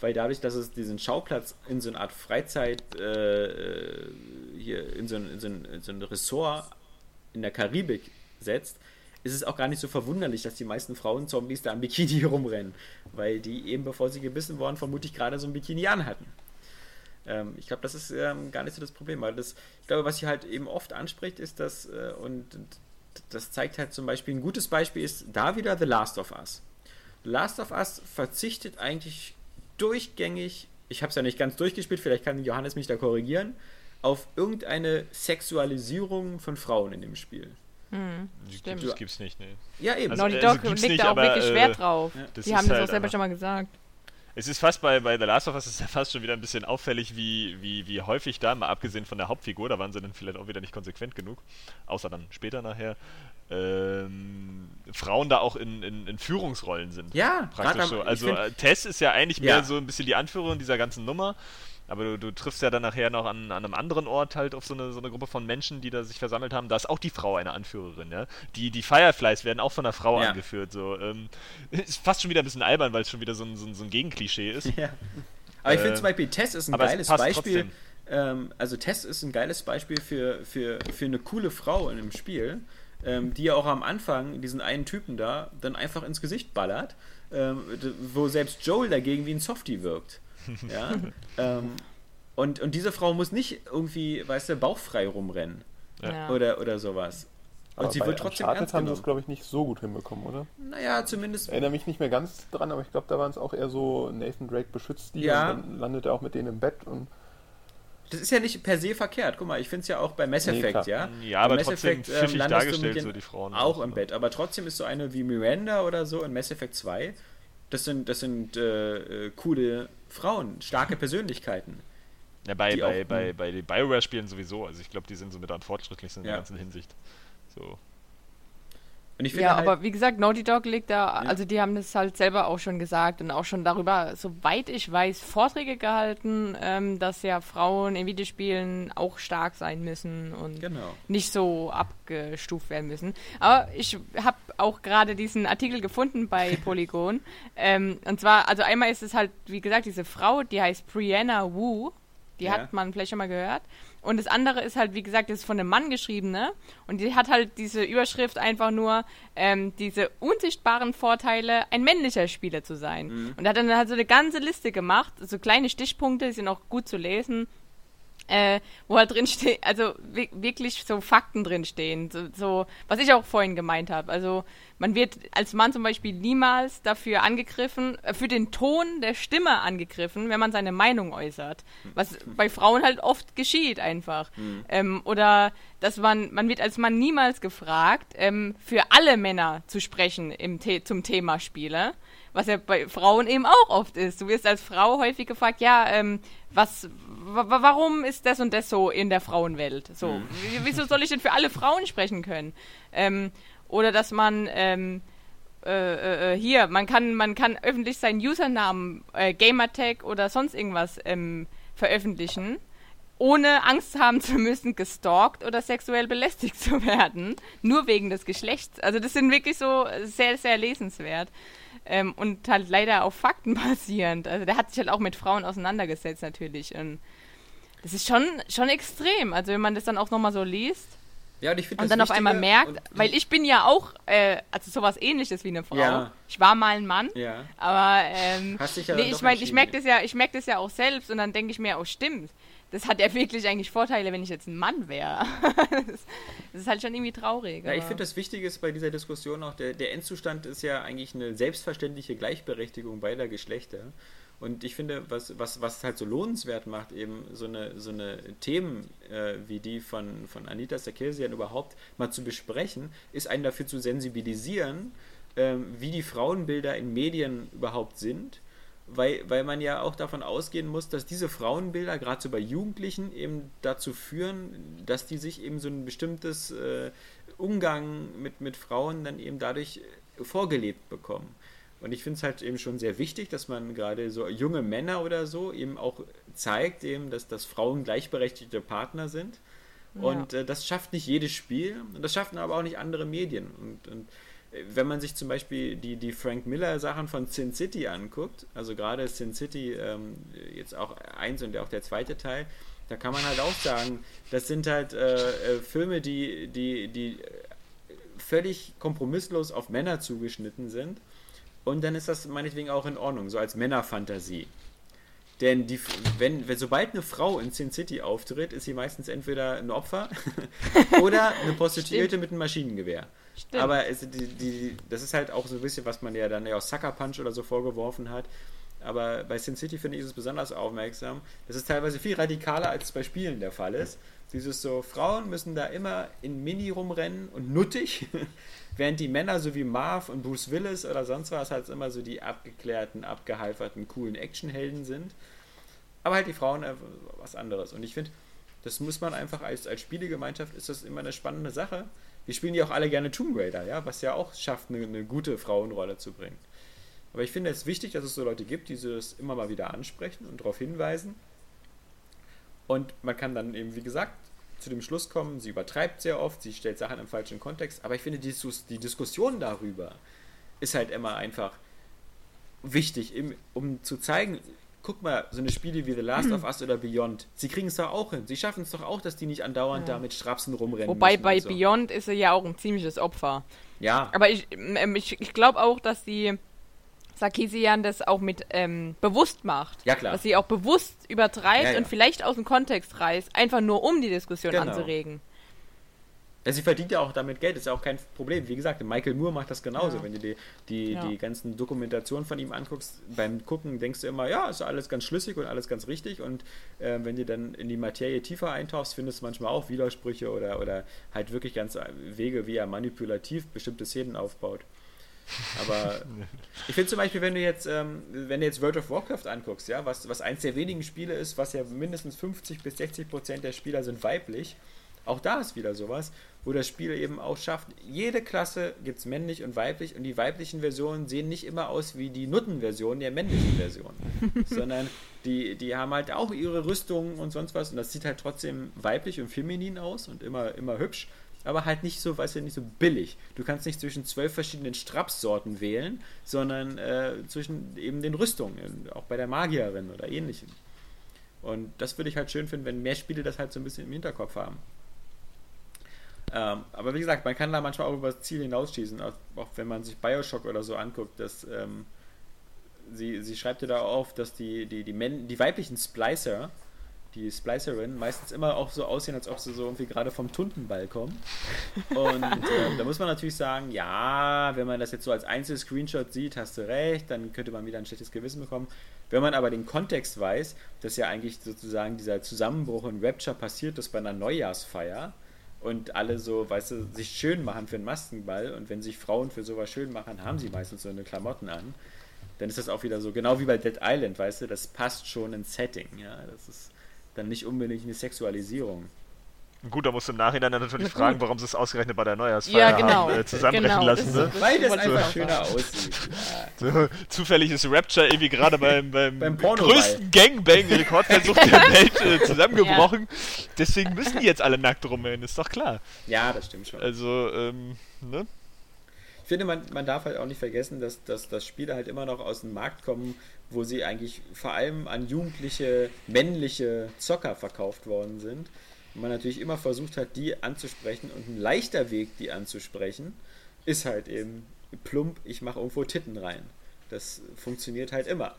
weil dadurch, dass es diesen Schauplatz in so eine Art Freizeit, äh, äh, hier in so, ein, in, so ein, in so ein Ressort in der Karibik setzt, ist es auch gar nicht so verwunderlich, dass die meisten Frauen-Zombies da am Bikini rumrennen, weil die eben, bevor sie gebissen wurden, vermutlich gerade so ein Bikini anhatten. Ähm, ich glaube, das ist ähm, gar nicht so das Problem, weil das, ich glaube, was sie halt eben oft anspricht, ist, dass, äh, und das zeigt halt zum Beispiel, ein gutes Beispiel ist da wieder The Last of Us. The Last of Us verzichtet eigentlich durchgängig, ich habe es ja nicht ganz durchgespielt, vielleicht kann Johannes mich da korrigieren, auf irgendeine Sexualisierung von Frauen in dem Spiel. Hm, stimmt. Das gibt's nicht, ne. Ja, eben. Also, Naughty Dog also legt da auch wirklich Schwert äh, drauf. Ja. Die haben das halt auch selber schon mal gesagt. Es ist fast bei, bei The Last of Us ist ja fast schon wieder ein bisschen auffällig, wie, wie, wie häufig da, mal abgesehen von der Hauptfigur, da waren sie dann vielleicht auch wieder nicht konsequent genug, außer dann später nachher, ähm, Frauen da auch in, in, in, Führungsrollen sind. Ja, praktisch so. Also find, Tess ist ja eigentlich mehr ja. so ein bisschen die Anführerin dieser ganzen Nummer. Aber du, du triffst ja dann nachher noch an, an, einem anderen Ort halt auf so eine, so eine Gruppe von Menschen, die da sich versammelt haben. Da ist auch die Frau eine Anführerin, ja. Die, die Fireflies werden auch von einer Frau ja. angeführt. So. Ähm, ist fast schon wieder ein bisschen albern, weil es schon wieder so ein, so ein, so ein Gegenklischee ist. Ja. Aber ich finde zum Beispiel, Tess ist ein geiles Beispiel. Ähm, also Tess ist ein geiles Beispiel für, für, für eine coole Frau in einem Spiel, ähm, die ja auch am Anfang diesen einen Typen da dann einfach ins Gesicht ballert, ähm, wo selbst Joel dagegen wie ein Softie wirkt. Ja? ähm, und, und diese Frau muss nicht irgendwie, weißt du, bauchfrei rumrennen. Ja. Oder, oder sowas. Und aber sie wird trotzdem Uncharted ernst haben sie das, glaube ich, nicht so gut hinbekommen, oder? Naja, zumindest. Ich erinnere mich nicht mehr ganz dran, aber ich glaube, da waren es auch eher so, Nathan Drake beschützt die ja. und dann landet er auch mit denen im Bett und. Das ist ja nicht per se verkehrt. Guck mal, ich finde es ja auch bei Mass Effect, nee, ja. Ja, aber Mass trotzdem Effect, ähm, dargestellt, so die Frauen. Auch im Bett. Aber trotzdem ist so eine wie Miranda oder so in Mass Effect 2, das sind, das sind äh, äh, coole Frauen, starke Persönlichkeiten. Ja, bei, bei, bei, bei den Bioware-Spielen sowieso. Also ich glaube, die sind so mit an fortschrittlich in ja. der ganzen Hinsicht. So. Ja, halt aber wie gesagt, Naughty Dog legt da, ja. also die haben das halt selber auch schon gesagt und auch schon darüber, soweit ich weiß, Vorträge gehalten, ähm, dass ja Frauen in Videospielen auch stark sein müssen und genau. nicht so abgestuft werden müssen. Aber ich habe auch gerade diesen Artikel gefunden bei Polygon. ähm, und zwar, also einmal ist es halt, wie gesagt, diese Frau, die heißt Brianna Wu die ja. hat man vielleicht schon mal gehört. Und das andere ist halt, wie gesagt, das ist von einem Mann geschrieben, ne? Und die hat halt diese Überschrift einfach nur, ähm, diese unsichtbaren Vorteile, ein männlicher Spieler zu sein. Mhm. Und er hat dann halt so eine ganze Liste gemacht, so kleine Stichpunkte, die sind auch gut zu lesen äh, wo halt drin steht, also wirklich so Fakten drin stehen, so, so was ich auch vorhin gemeint habe. Also man wird als Mann zum Beispiel niemals dafür angegriffen, äh, für den Ton der Stimme angegriffen, wenn man seine Meinung äußert, was bei Frauen halt oft geschieht einfach. Mhm. Ähm, oder dass man, man wird als Mann niemals gefragt, ähm, für alle Männer zu sprechen im The zum Thema Spiele was ja bei Frauen eben auch oft ist. Du wirst als Frau häufig gefragt, ja, ähm, was, warum ist das und das so in der Frauenwelt? So, mhm. wieso soll ich denn für alle Frauen sprechen können? Ähm, oder dass man ähm, äh, äh, äh, hier, man kann, man kann öffentlich seinen Usernamen, äh, Gamertag oder sonst irgendwas ähm, veröffentlichen, ohne Angst haben zu müssen, gestalkt oder sexuell belästigt zu werden, nur wegen des Geschlechts. Also das sind wirklich so sehr, sehr lesenswert. Ähm, und halt leider auf Fakten basierend. Also der hat sich halt auch mit Frauen auseinandergesetzt natürlich. Und das ist schon, schon extrem. Also wenn man das dann auch nochmal so liest. Ja, und ich finde Und dann auf einmal merkt, weil ich bin ja auch, äh, also sowas ähnliches wie eine Frau. Ja. Ich war mal ein Mann. Ja. Aber ähm, Hast dich ja nee, ich meine, ich merke das ja, ich merke das ja auch selbst und dann denke ich mir, oh stimmt das hat ja wirklich eigentlich Vorteile, wenn ich jetzt ein Mann wäre. das ist halt schon irgendwie traurig. Ja, ich finde das Wichtige ist bei dieser Diskussion auch, der, der Endzustand ist ja eigentlich eine selbstverständliche Gleichberechtigung beider Geschlechter. Und ich finde, was, was, was halt so lohnenswert macht, eben so eine, so eine Themen äh, wie die von, von Anita Sarkeesian überhaupt mal zu besprechen, ist einen dafür zu sensibilisieren, äh, wie die Frauenbilder in Medien überhaupt sind weil, weil man ja auch davon ausgehen muss, dass diese Frauenbilder, gerade so bei Jugendlichen, eben dazu führen, dass die sich eben so ein bestimmtes äh, Umgang mit, mit Frauen dann eben dadurch vorgelebt bekommen. Und ich finde es halt eben schon sehr wichtig, dass man gerade so junge Männer oder so eben auch zeigt, eben, dass, dass Frauen gleichberechtigte Partner sind. Ja. Und äh, das schafft nicht jedes Spiel und das schaffen aber auch nicht andere Medien. Und, und wenn man sich zum Beispiel die, die Frank Miller Sachen von Sin City anguckt, also gerade Sin City, ähm, jetzt auch eins und auch der zweite Teil, da kann man halt auch sagen, das sind halt äh, äh, Filme, die, die, die völlig kompromisslos auf Männer zugeschnitten sind. Und dann ist das meinetwegen auch in Ordnung, so als Männerfantasie. Denn die, wenn, wenn, sobald eine Frau in Sin City auftritt, ist sie meistens entweder ein Opfer oder eine Prostituierte mit einem Maschinengewehr. Stimmt. Aber es, die, die, das ist halt auch so ein bisschen, was man ja dann ja aus Sucker Punch oder so vorgeworfen hat. Aber bei Sin City finde ich es besonders aufmerksam. Das ist teilweise viel radikaler, als es bei Spielen der Fall ist. Dieses so, Frauen müssen da immer in Mini rumrennen und nuttig, während die Männer, so wie Marv und Bruce Willis oder sonst was, halt immer so die abgeklärten, abgehalferten, coolen Actionhelden sind. Aber halt die Frauen äh, was anderes. Und ich finde, das muss man einfach als, als Spielegemeinschaft, ist das immer eine spannende Sache. Wir spielen ja auch alle gerne Tomb Raider, ja, was ja auch schafft, eine, eine gute Frauenrolle zu bringen. Aber ich finde es wichtig, dass es so Leute gibt, die das immer mal wieder ansprechen und darauf hinweisen. Und man kann dann eben, wie gesagt, zu dem Schluss kommen, sie übertreibt sehr oft, sie stellt Sachen im falschen Kontext. Aber ich finde, die, die Diskussion darüber ist halt immer einfach wichtig, um zu zeigen, guck mal, so eine Spiele wie The Last of Us oder Beyond, sie kriegen es doch auch hin. Sie schaffen es doch auch, dass die nicht andauernd ja. da mit Strapsen rumrennen. Wobei bei so. Beyond ist er ja auch ein ziemliches Opfer. Ja. Aber ich, ähm, ich, ich glaube auch, dass die Sarkisian das auch mit ähm, bewusst macht. Ja, klar. Dass sie auch bewusst übertreibt ja, ja. und vielleicht aus dem Kontext reißt, einfach nur um die Diskussion genau. anzuregen. Ja, sie verdient ja auch damit Geld, ist ja auch kein Problem. Wie gesagt, Michael Moore macht das genauso. Ja. Wenn du die, die, ja. die ganzen Dokumentationen von ihm anguckst, beim Gucken denkst du immer, ja, ist alles ganz schlüssig und alles ganz richtig. Und äh, wenn du dann in die Materie tiefer eintauchst, findest du manchmal auch Widersprüche oder, oder halt wirklich ganz Wege, wie er manipulativ bestimmte Szenen aufbaut. Aber ich finde zum Beispiel, wenn du jetzt, ähm, wenn du jetzt World of Warcraft anguckst, ja, was, was eins der wenigen Spiele ist, was ja mindestens 50 bis 60 Prozent der Spieler sind weiblich, auch da ist wieder sowas, wo das Spiel eben auch schafft, jede Klasse gibt es männlich und weiblich und die weiblichen Versionen sehen nicht immer aus wie die Nuttenversion der männlichen Version, sondern die, die haben halt auch ihre Rüstungen und sonst was und das sieht halt trotzdem weiblich und feminin aus und immer, immer hübsch aber halt nicht so, weißt du, nicht so billig. Du kannst nicht zwischen zwölf verschiedenen Strapssorten wählen, sondern äh, zwischen eben den Rüstungen, auch bei der Magierin oder ähnlichem. Und das würde ich halt schön finden, wenn mehr Spiele das halt so ein bisschen im Hinterkopf haben. Ähm, aber wie gesagt, man kann da manchmal auch über das Ziel hinausschießen, auch, auch wenn man sich Bioshock oder so anguckt, dass ähm, sie, sie schreibt ja da auf, dass die, die, die, Men die weiblichen Splicer die Splicerin meistens immer auch so aussehen, als ob sie so irgendwie gerade vom Tuntenball kommen. Und äh, da muss man natürlich sagen, ja, wenn man das jetzt so als Einzel-Screenshot sieht, hast du recht, dann könnte man wieder ein schlechtes Gewissen bekommen. Wenn man aber den Kontext weiß, dass ja eigentlich sozusagen dieser Zusammenbruch in Rapture passiert ist bei einer Neujahrsfeier und alle so, weißt du, sich schön machen für einen Maskenball und wenn sich Frauen für sowas schön machen, haben sie meistens so eine Klamotten an. Dann ist das auch wieder so, genau wie bei Dead Island, weißt du, das passt schon ins Setting, ja, das ist dann nicht unbedingt eine Sexualisierung. Gut, da musst du im Nachhinein dann natürlich fragen, warum sie es ausgerechnet bei der Neujahrsfeier ja, genau. haben äh, zusammenbrechen genau. lassen. Ne? Weil das einfach schöner aussieht. Ja. So, zufällig ist Rapture irgendwie gerade beim, beim, beim größten Gangbang-Rekordversuch der Welt äh, zusammengebrochen. Ja. Deswegen müssen die jetzt alle nackt rumrennen, ist doch klar. Ja, das stimmt schon. Also, ähm, ne? Ich finde, man, man darf halt auch nicht vergessen, dass, dass, dass Spiele halt immer noch aus dem Markt kommen, wo sie eigentlich vor allem an jugendliche, männliche Zocker verkauft worden sind. Und man natürlich immer versucht hat, die anzusprechen und ein leichter Weg, die anzusprechen, ist halt eben plump, ich mache irgendwo Titten rein. Das funktioniert halt immer.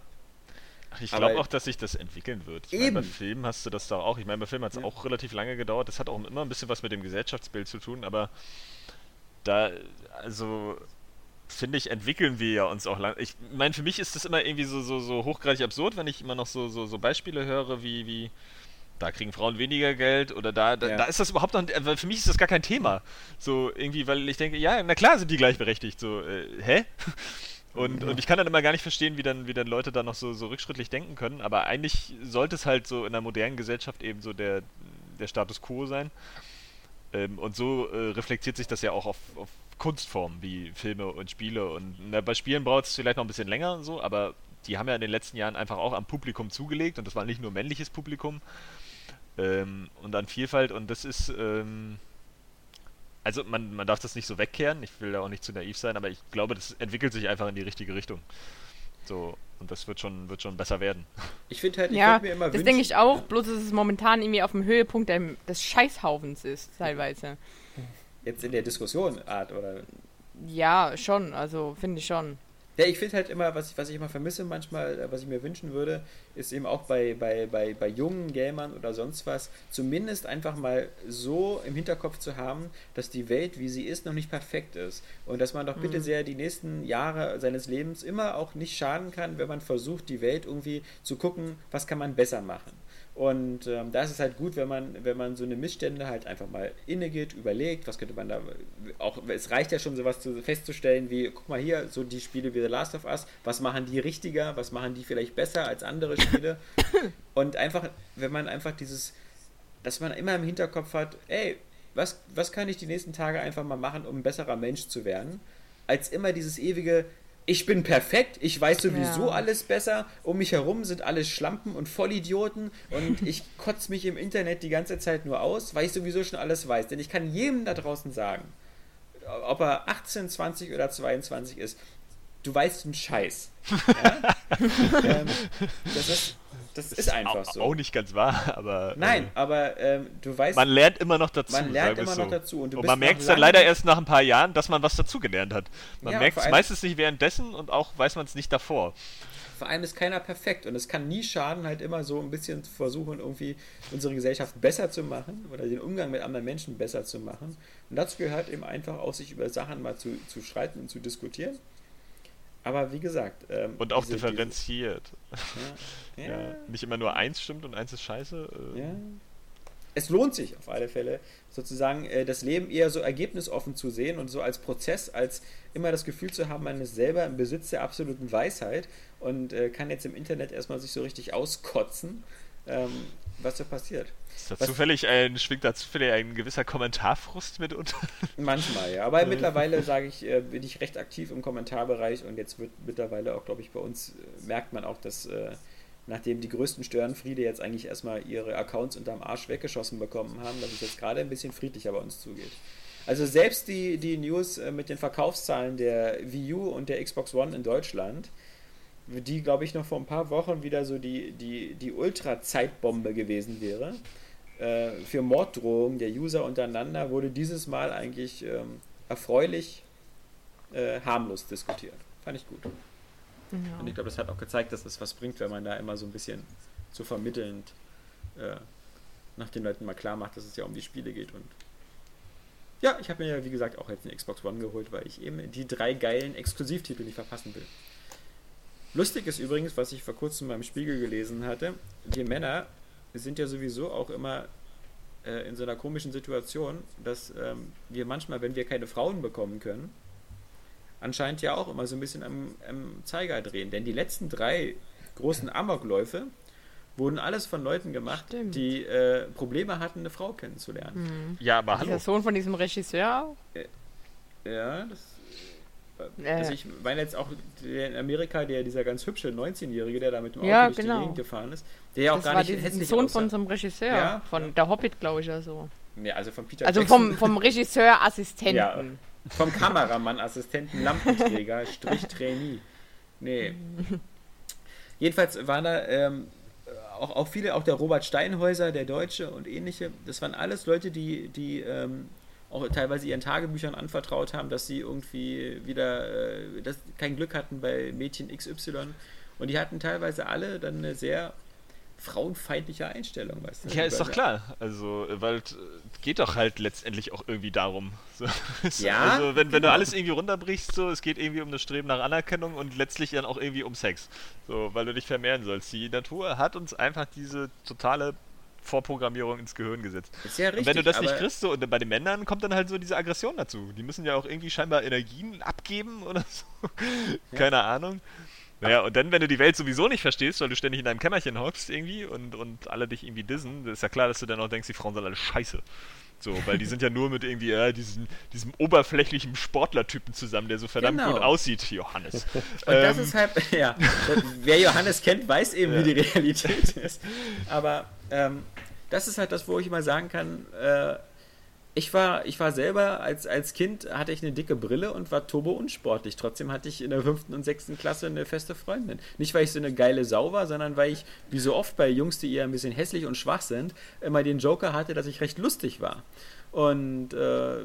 Ach, ich glaube auch, dass sich das entwickeln wird. Ich eben. Meine, bei Filmen hast du das doch auch. Ich meine, bei Filmen hat es ja. auch relativ lange gedauert. Das hat auch immer ein bisschen was mit dem Gesellschaftsbild zu tun, aber da, also finde ich, entwickeln wir ja uns auch lang. Ich meine, für mich ist das immer irgendwie so, so, so hochgradig absurd, wenn ich immer noch so, so, so Beispiele höre, wie, wie da kriegen Frauen weniger Geld oder da, da, ja. da ist das überhaupt noch, weil für mich ist das gar kein Thema. So irgendwie, weil ich denke, ja, na klar sind die gleichberechtigt. So, äh, hä? Und, ja. und ich kann dann immer gar nicht verstehen, wie dann, wie dann Leute da noch so, so rückschrittlich denken können. Aber eigentlich sollte es halt so in einer modernen Gesellschaft eben so der, der Status quo sein. Ähm, und so äh, reflektiert sich das ja auch auf, auf Kunstformen wie Filme und Spiele. Und na, bei Spielen braucht es vielleicht noch ein bisschen länger und so, aber die haben ja in den letzten Jahren einfach auch am Publikum zugelegt und das war nicht nur männliches Publikum ähm, und an Vielfalt und das ist ähm, also man, man darf das nicht so wegkehren, ich will da auch nicht zu naiv sein, aber ich glaube, das entwickelt sich einfach in die richtige Richtung. So, und das wird schon, wird schon besser werden. Ich finde halt, ich Ja, mir immer das denke ich auch, bloß dass es momentan irgendwie auf dem Höhepunkt des Scheißhaufens ist, teilweise. Jetzt in der Diskussion Art oder. Ja, schon, also finde ich schon. Ja, ich finde halt immer, was ich, was ich immer vermisse manchmal, äh, was ich mir wünschen würde, ist eben auch bei, bei, bei, bei jungen Gamern oder sonst was, zumindest einfach mal so im Hinterkopf zu haben, dass die Welt, wie sie ist, noch nicht perfekt ist. Und dass man doch bitte sehr die nächsten Jahre seines Lebens immer auch nicht schaden kann, wenn man versucht, die Welt irgendwie zu gucken, was kann man besser machen. Und ähm, da ist es halt gut, wenn man, wenn man so eine Missstände halt einfach mal innegeht, überlegt, was könnte man da auch, es reicht ja schon sowas zu, festzustellen wie, guck mal hier, so die Spiele wie The Last of Us, was machen die richtiger, was machen die vielleicht besser als andere Spiele? Und einfach, wenn man einfach dieses, dass man immer im Hinterkopf hat, ey, was, was kann ich die nächsten Tage einfach mal machen, um ein besserer Mensch zu werden, als immer dieses ewige, ich bin perfekt, ich weiß sowieso Ja. alles besser, um mich herum sind alles Schlampen und Vollidioten und ich kotze mich im Internet die ganze Zeit nur aus, weil ich sowieso schon alles weiß. Denn ich kann jedem da draußen sagen, ob er 18, 20 oder 22 ist, du weißt einen Scheiß. Ja? ähm, das ist, das ist einfach Au- so. Auch nicht ganz wahr, aber. Nein, äh, aber ähm, du weißt, man lernt immer noch dazu. Man lernt immer es noch dazu und und man merkt es dann leider erst nach ein paar Jahren, dass man was dazugelernt hat. Man Ja, merkt es meistens nicht währenddessen und auch weiß man es nicht davor. vor allem ist keiner perfekt und es kann nie schaden, halt immer so ein bisschen zu versuchen, irgendwie unsere Gesellschaft besser zu machen oder den Umgang mit anderen Menschen besser zu machen. Und dazu gehört eben einfach auch, sich über Sachen mal zu, zu streiten und zu diskutieren. Aber wie gesagt. Ähm, Und auch diese- differenziert. Diese, Ja. ja, Nicht immer nur eins stimmt und eins ist scheiße. Äh, ja. Es lohnt sich auf alle Fälle, sozusagen äh, das Leben eher so ergebnisoffen zu sehen und so als Prozess, als immer das Gefühl zu haben, man ist selber im Besitz der absoluten Weisheit und äh, kann jetzt im Internet erstmal sich so richtig auskotzen, ähm, was da passiert. Ist da Was- zufällig ein, schwingt da zufällig ein gewisser Kommentarfrust mit unter? Manchmal, ja. Aber mittlerweile sage ich, äh, bin ich recht aktiv im Kommentarbereich und jetzt wird mittlerweile auch, glaube ich, bei uns äh, merkt man auch, dass äh, nachdem die größten Störenfriede jetzt eigentlich erstmal ihre Accounts unterm Arsch weggeschossen bekommen haben, dass es jetzt gerade ein bisschen friedlicher bei uns zugeht. Also selbst die, die News äh, mit den Verkaufszahlen der Wii U und der Xbox One in Deutschland, die, glaube ich, noch vor ein paar Wochen wieder so die, die, die Ultra-Zeitbombe gewesen wäre, äh, für Morddrohungen der User untereinander, wurde dieses Mal eigentlich ähm, erfreulich äh, harmlos diskutiert. Fand ich gut. Und ich glaube, das hat auch gezeigt, dass es was bringt, wenn man da immer so ein bisschen so vermittelnd äh, nach den Leuten mal klar macht, dass es ja um die Spiele geht. Und ja, ich habe mir ja, wie gesagt, auch jetzt eine Xbox One geholt, weil ich eben die drei geilen Exklusivtitel nicht verpassen will. Lustig ist übrigens, was ich vor kurzem beim Spiegel gelesen hatte, wir Männer sind ja sowieso auch immer äh, in so einer komischen Situation, dass ähm, wir manchmal, wenn wir keine Frauen bekommen können, anscheinend ja auch immer so ein bisschen am, am Zeiger drehen. Denn die letzten drei großen Amokläufe wurden alles von Leuten gemacht, Stimmt. die äh, Probleme hatten, eine Frau kennenzulernen. Ja, aber hallo. Der Sohn von diesem Regisseur. Ja, das. Äh, Also ich meine jetzt auch der in Amerika, der dieser ganz hübsche 19-Jährige, der da mit dem Auto Ja, durch genau. die Gegend gefahren ist, der ja auch das gar war nicht hässlich Sohn aussah. von so einem Regisseur. Ja, von ja. der Hobbit, glaube ich, oder so. Ja, also von Peter Also Jackson. vom, vom Regisseur-Assistenten. Ja, vom Kameramann, Assistenten, Lampenträger, Strich Trainee. Nee. Jedenfalls waren da ähm, auch, auch viele, auch der Robert Steinhäuser, der Deutsche und ähnliche, das waren alles Leute, die, die ähm, auch teilweise ihren Tagebüchern anvertraut haben, dass sie irgendwie wieder äh, das, kein Glück hatten bei Mädchen XY. Und die hatten teilweise alle dann eine sehr frauenfeindliche Einstellung, weißt du? Ja, ist doch klar. Also, äh, weil es geht doch halt letztendlich auch irgendwie darum. So, Ja, also, wenn, wenn du alles irgendwie runterbrichst, so, es geht irgendwie um das Streben nach Anerkennung und letztlich dann auch irgendwie um Sex. So, weil du dich vermehren sollst. Die Natur hat uns einfach diese totale Vorprogrammierung ins Gehirn gesetzt. Ist ja richtig, und wenn du das nicht kriegst, so, und bei den Männern kommt dann halt so diese Aggression dazu. Die müssen ja auch irgendwie scheinbar Energien abgeben oder so. Keine Ahnung. Naja, und dann, wenn du die Welt sowieso nicht verstehst, weil du ständig in deinem Kämmerchen hockst irgendwie und, und alle dich irgendwie dissen, ist ja klar, dass du dann auch denkst, die Frauen sind alle scheiße. So, weil die sind ja nur mit irgendwie äh, diesem, diesem oberflächlichen Sportlertypen zusammen, der so verdammt Genau. gut aussieht, Johannes. Und das Ähm, ist halt, ja, das- wer Johannes kennt, weiß eben, wie die Realität ist. Aber ähm, das ist halt das, wo ich immer sagen kann, äh, Ich war, ich war selber, als, als Kind hatte ich eine dicke Brille und war turbo unsportlich. Trotzdem hatte ich in der fünften und sechsten Klasse eine feste Freundin. Nicht, weil ich so eine geile Sau war, sondern weil ich, wie so oft bei Jungs, die eher ein bisschen hässlich und schwach sind, immer den Joker hatte, dass ich recht lustig war. Und äh,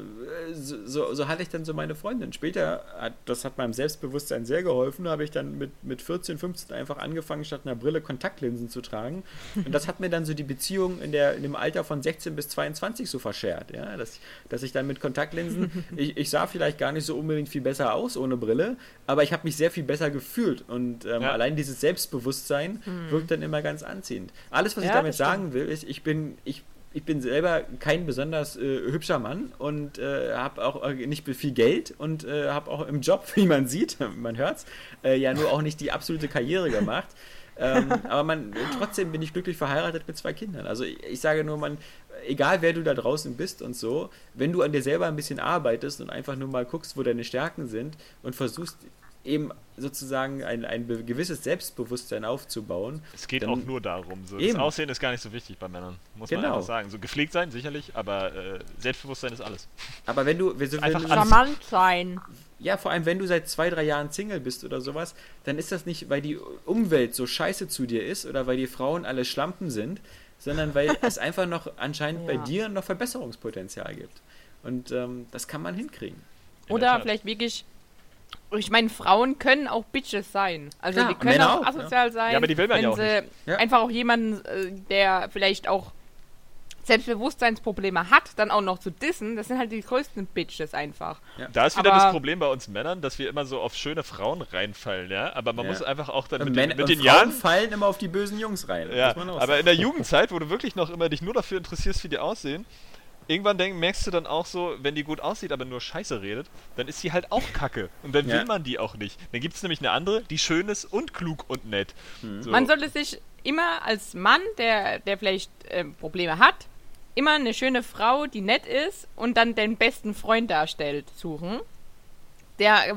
so, so, hatte ich dann so meine Freundin. Später, hat, das hat meinem Selbstbewusstsein sehr geholfen, habe ich dann mit, mit 14, 15 einfach angefangen, statt einer Brille Kontaktlinsen zu tragen. Und das hat mir dann so die Beziehung in, der, in dem Alter von 16 bis 22 so verschert. Ja? Dass, dass ich dann mit Kontaktlinsen, ich, ich sah vielleicht gar nicht so unbedingt viel besser aus ohne Brille, aber ich habe mich sehr viel besser gefühlt. Und ähm, ja. allein dieses Selbstbewusstsein mhm. wirkt dann immer ganz anziehend. Alles, was ja, ich damit sagen will, ist, ich bin, ich ich bin selber kein besonders äh, hübscher Mann und äh, habe auch äh, nicht viel Geld und äh, habe auch im Job, wie man sieht, man hört's, äh, ja nur auch nicht die absolute Karriere gemacht. ähm, aber man, trotzdem bin ich glücklich verheiratet mit zwei Kindern. Also ich, ich, sage nur, man, egal wer du da draußen bist und so, wenn du an dir selber ein bisschen arbeitest und einfach nur mal guckst, wo deine Stärken sind und versuchst eben sozusagen ein, ein gewisses Selbstbewusstsein aufzubauen. Es geht auch nur darum. So. Das Aussehen ist gar nicht so wichtig bei Männern, muss genau. man einfach sagen. So gepflegt sein, sicherlich, aber äh, Selbstbewusstsein ist alles. Aber wenn du... Wenn einfach du, charmant sein. Ja, vor allem, wenn du seit zwei, drei Jahren Single bist oder sowas, dann ist das nicht, weil die Umwelt so scheiße zu dir ist oder weil die Frauen alle Schlampen sind, sondern weil es einfach noch anscheinend ja. bei dir noch Verbesserungspotenzial gibt. Und ähm, das kann man hinkriegen. Oder vielleicht wirklich ich meine, Frauen können auch Bitches sein. Also Klar, die können auch, auch asozial ja. sein. Ja, aber die will man ja auch nicht. Ja. Einfach auch jemanden, äh, der vielleicht auch Selbstbewusstseinsprobleme hat, dann auch noch zu dissen, das sind halt die größten Bitches einfach. Ja. Da ist wieder aber das Problem bei uns Männern, dass wir immer so auf schöne Frauen reinfallen, ja. Aber man ja. muss einfach auch dann mit, den, mit den Jahren fallen immer auf die bösen Jungs rein. Ja. aber in der Jugendzeit, wo du wirklich noch immer dich nur dafür interessierst, wie die aussehen, irgendwann denk, merkst du dann auch so, wenn die gut aussieht, aber nur Scheiße redet, dann ist sie halt auch kacke. Und dann ja. will man die auch nicht. Dann gibt es nämlich eine andere, die schön ist und klug und nett. Mhm. So. Man sollte sich immer als Mann, der, der vielleicht äh, Probleme hat, immer eine schöne Frau, die nett ist und dann den besten Freund darstellt, suchen. Der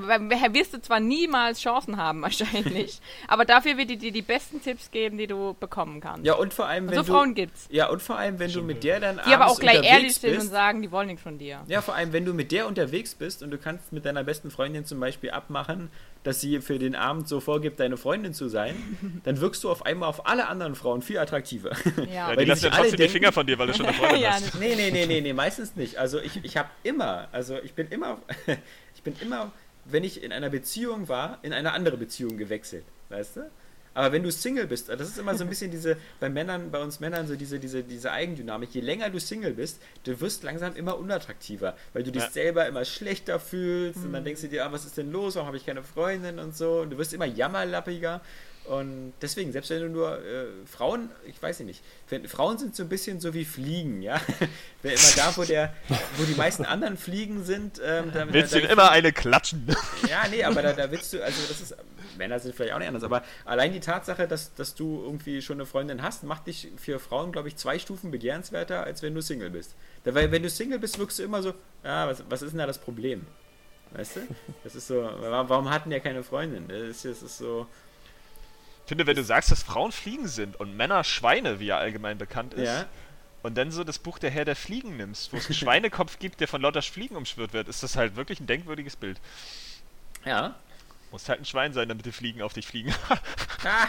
wirst du zwar niemals Chancen haben, wahrscheinlich, aber dafür wird die dir die besten Tipps geben, die du bekommen kannst. Ja, und vor allem, wenn so du, Frauen gibt's. Ja, und vor allem, wenn du mit der dann Die aber auch gleich ehrlich sind bist, und sagen, die wollen nichts von dir. Ja, vor allem, wenn du mit der unterwegs bist und du kannst mit deiner besten Freundin zum Beispiel abmachen, dass sie für den Abend so vorgibt, deine Freundin zu sein, dann wirkst du auf einmal auf alle anderen Frauen viel attraktiver. Ja, ja die lassen ja trotzdem denken, die Finger von dir, weil du schon eine Freundin ja, hast. Nee, nee, nee, nee, nee, meistens nicht. Also ich, ich habe immer, also ich bin immer, ich bin immer wenn ich in einer Beziehung war, in eine andere Beziehung gewechselt, weißt du? Aber wenn du Single bist, das ist immer so ein bisschen diese, bei Männern, bei uns Männern, so diese, diese, diese Eigendynamik. Je länger du Single bist, du wirst langsam immer unattraktiver, weil du dich ja. selber immer schlechter fühlst mhm. und dann mhm. denkst du dir, ah, was ist denn los, warum habe ich keine Freundin und so. Und du wirst immer jammerlappiger. Und deswegen, selbst wenn du nur äh, Frauen, ich weiß nicht, Frauen sind so ein bisschen so wie Fliegen, ja. Wer immer da, wo der, wo die meisten anderen Fliegen sind, ähm, da, willst du immer eine klatschen. Ja, nee, aber da, da willst du, also das ist, Männer sind vielleicht auch nicht anders, aber allein die Tatsache, dass, dass du irgendwie schon eine Freundin hast, macht dich für Frauen, glaube ich, zwei Stufen begehrenswerter, als wenn du Single bist. Da, weil wenn du Single bist, wirkst du immer so, ja, was, was ist denn da das Problem? Weißt du? Das ist so, warum hatten der keine Freundin? Das ist, das ist so, finde, wenn du sagst, dass Frauen Fliegen sind und Männer Schweine, wie ja allgemein bekannt ist, ja. und dann so das Buch Der Herr der Fliegen nimmst, wo es einen Schweinekopf gibt, der von lauter Fliegen umschwirrt wird, ist das halt wirklich ein denkwürdiges Bild. Ja. Muss halt ein Schwein sein, damit die Fliegen auf dich fliegen. ah.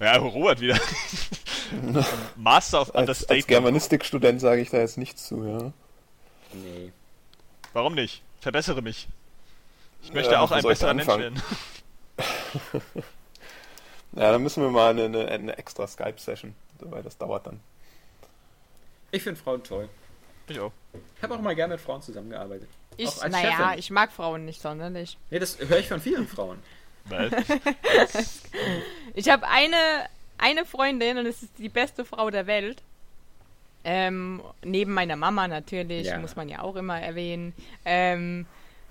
Ja, Robert wieder. Master of als, Understatement. Als Germanistikstudent sage ich da jetzt nichts zu, ja. Nee. Warum nicht? Verbessere mich. Ich möchte ja, auch ein besserer Mensch werden. ja, dann müssen wir mal eine, eine, eine extra Skype-Session, weil das dauert dann. Ich finde Frauen toll. Ich auch. Ich habe auch mal gerne mit Frauen zusammengearbeitet. Ich, naja, ich mag Frauen nicht sonderlich. Nee, das höre ich von vielen Frauen. ich habe eine, eine Freundin und es ist die beste Frau der Welt. Ähm, neben meiner Mama natürlich, ja. muss man ja auch immer erwähnen. Ähm,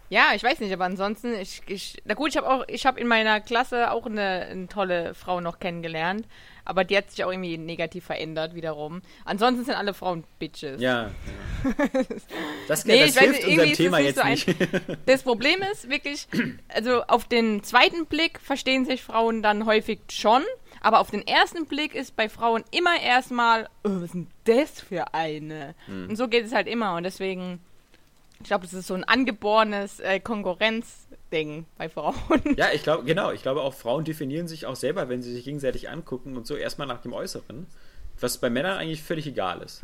Ja, ich weiß nicht, aber ansonsten, ich, ich na gut, ich habe auch, ich habe in meiner Klasse auch eine, eine tolle Frau noch kennengelernt, aber die hat sich auch irgendwie negativ verändert wiederum. Ansonsten sind alle Frauen Bitches. Ja. Das, Nee, das ich weiß hilft nicht, irgendwie unserem Thema jetzt nicht nicht. so Das Problem ist wirklich, also auf den zweiten Blick verstehen sich Frauen dann häufig schon, aber auf den ersten Blick ist bei Frauen immer erstmal, oh, was ist denn das für eine? Hm. Und so geht es halt immer und deswegen, ich glaube, es ist so ein angeborenes äh, Konkurrenzding bei Frauen. Ja, ich glaube, genau. Ich glaube, auch Frauen definieren sich auch selber, wenn sie sich gegenseitig angucken und so erstmal nach dem Äußeren. Was bei Männern eigentlich völlig egal ist.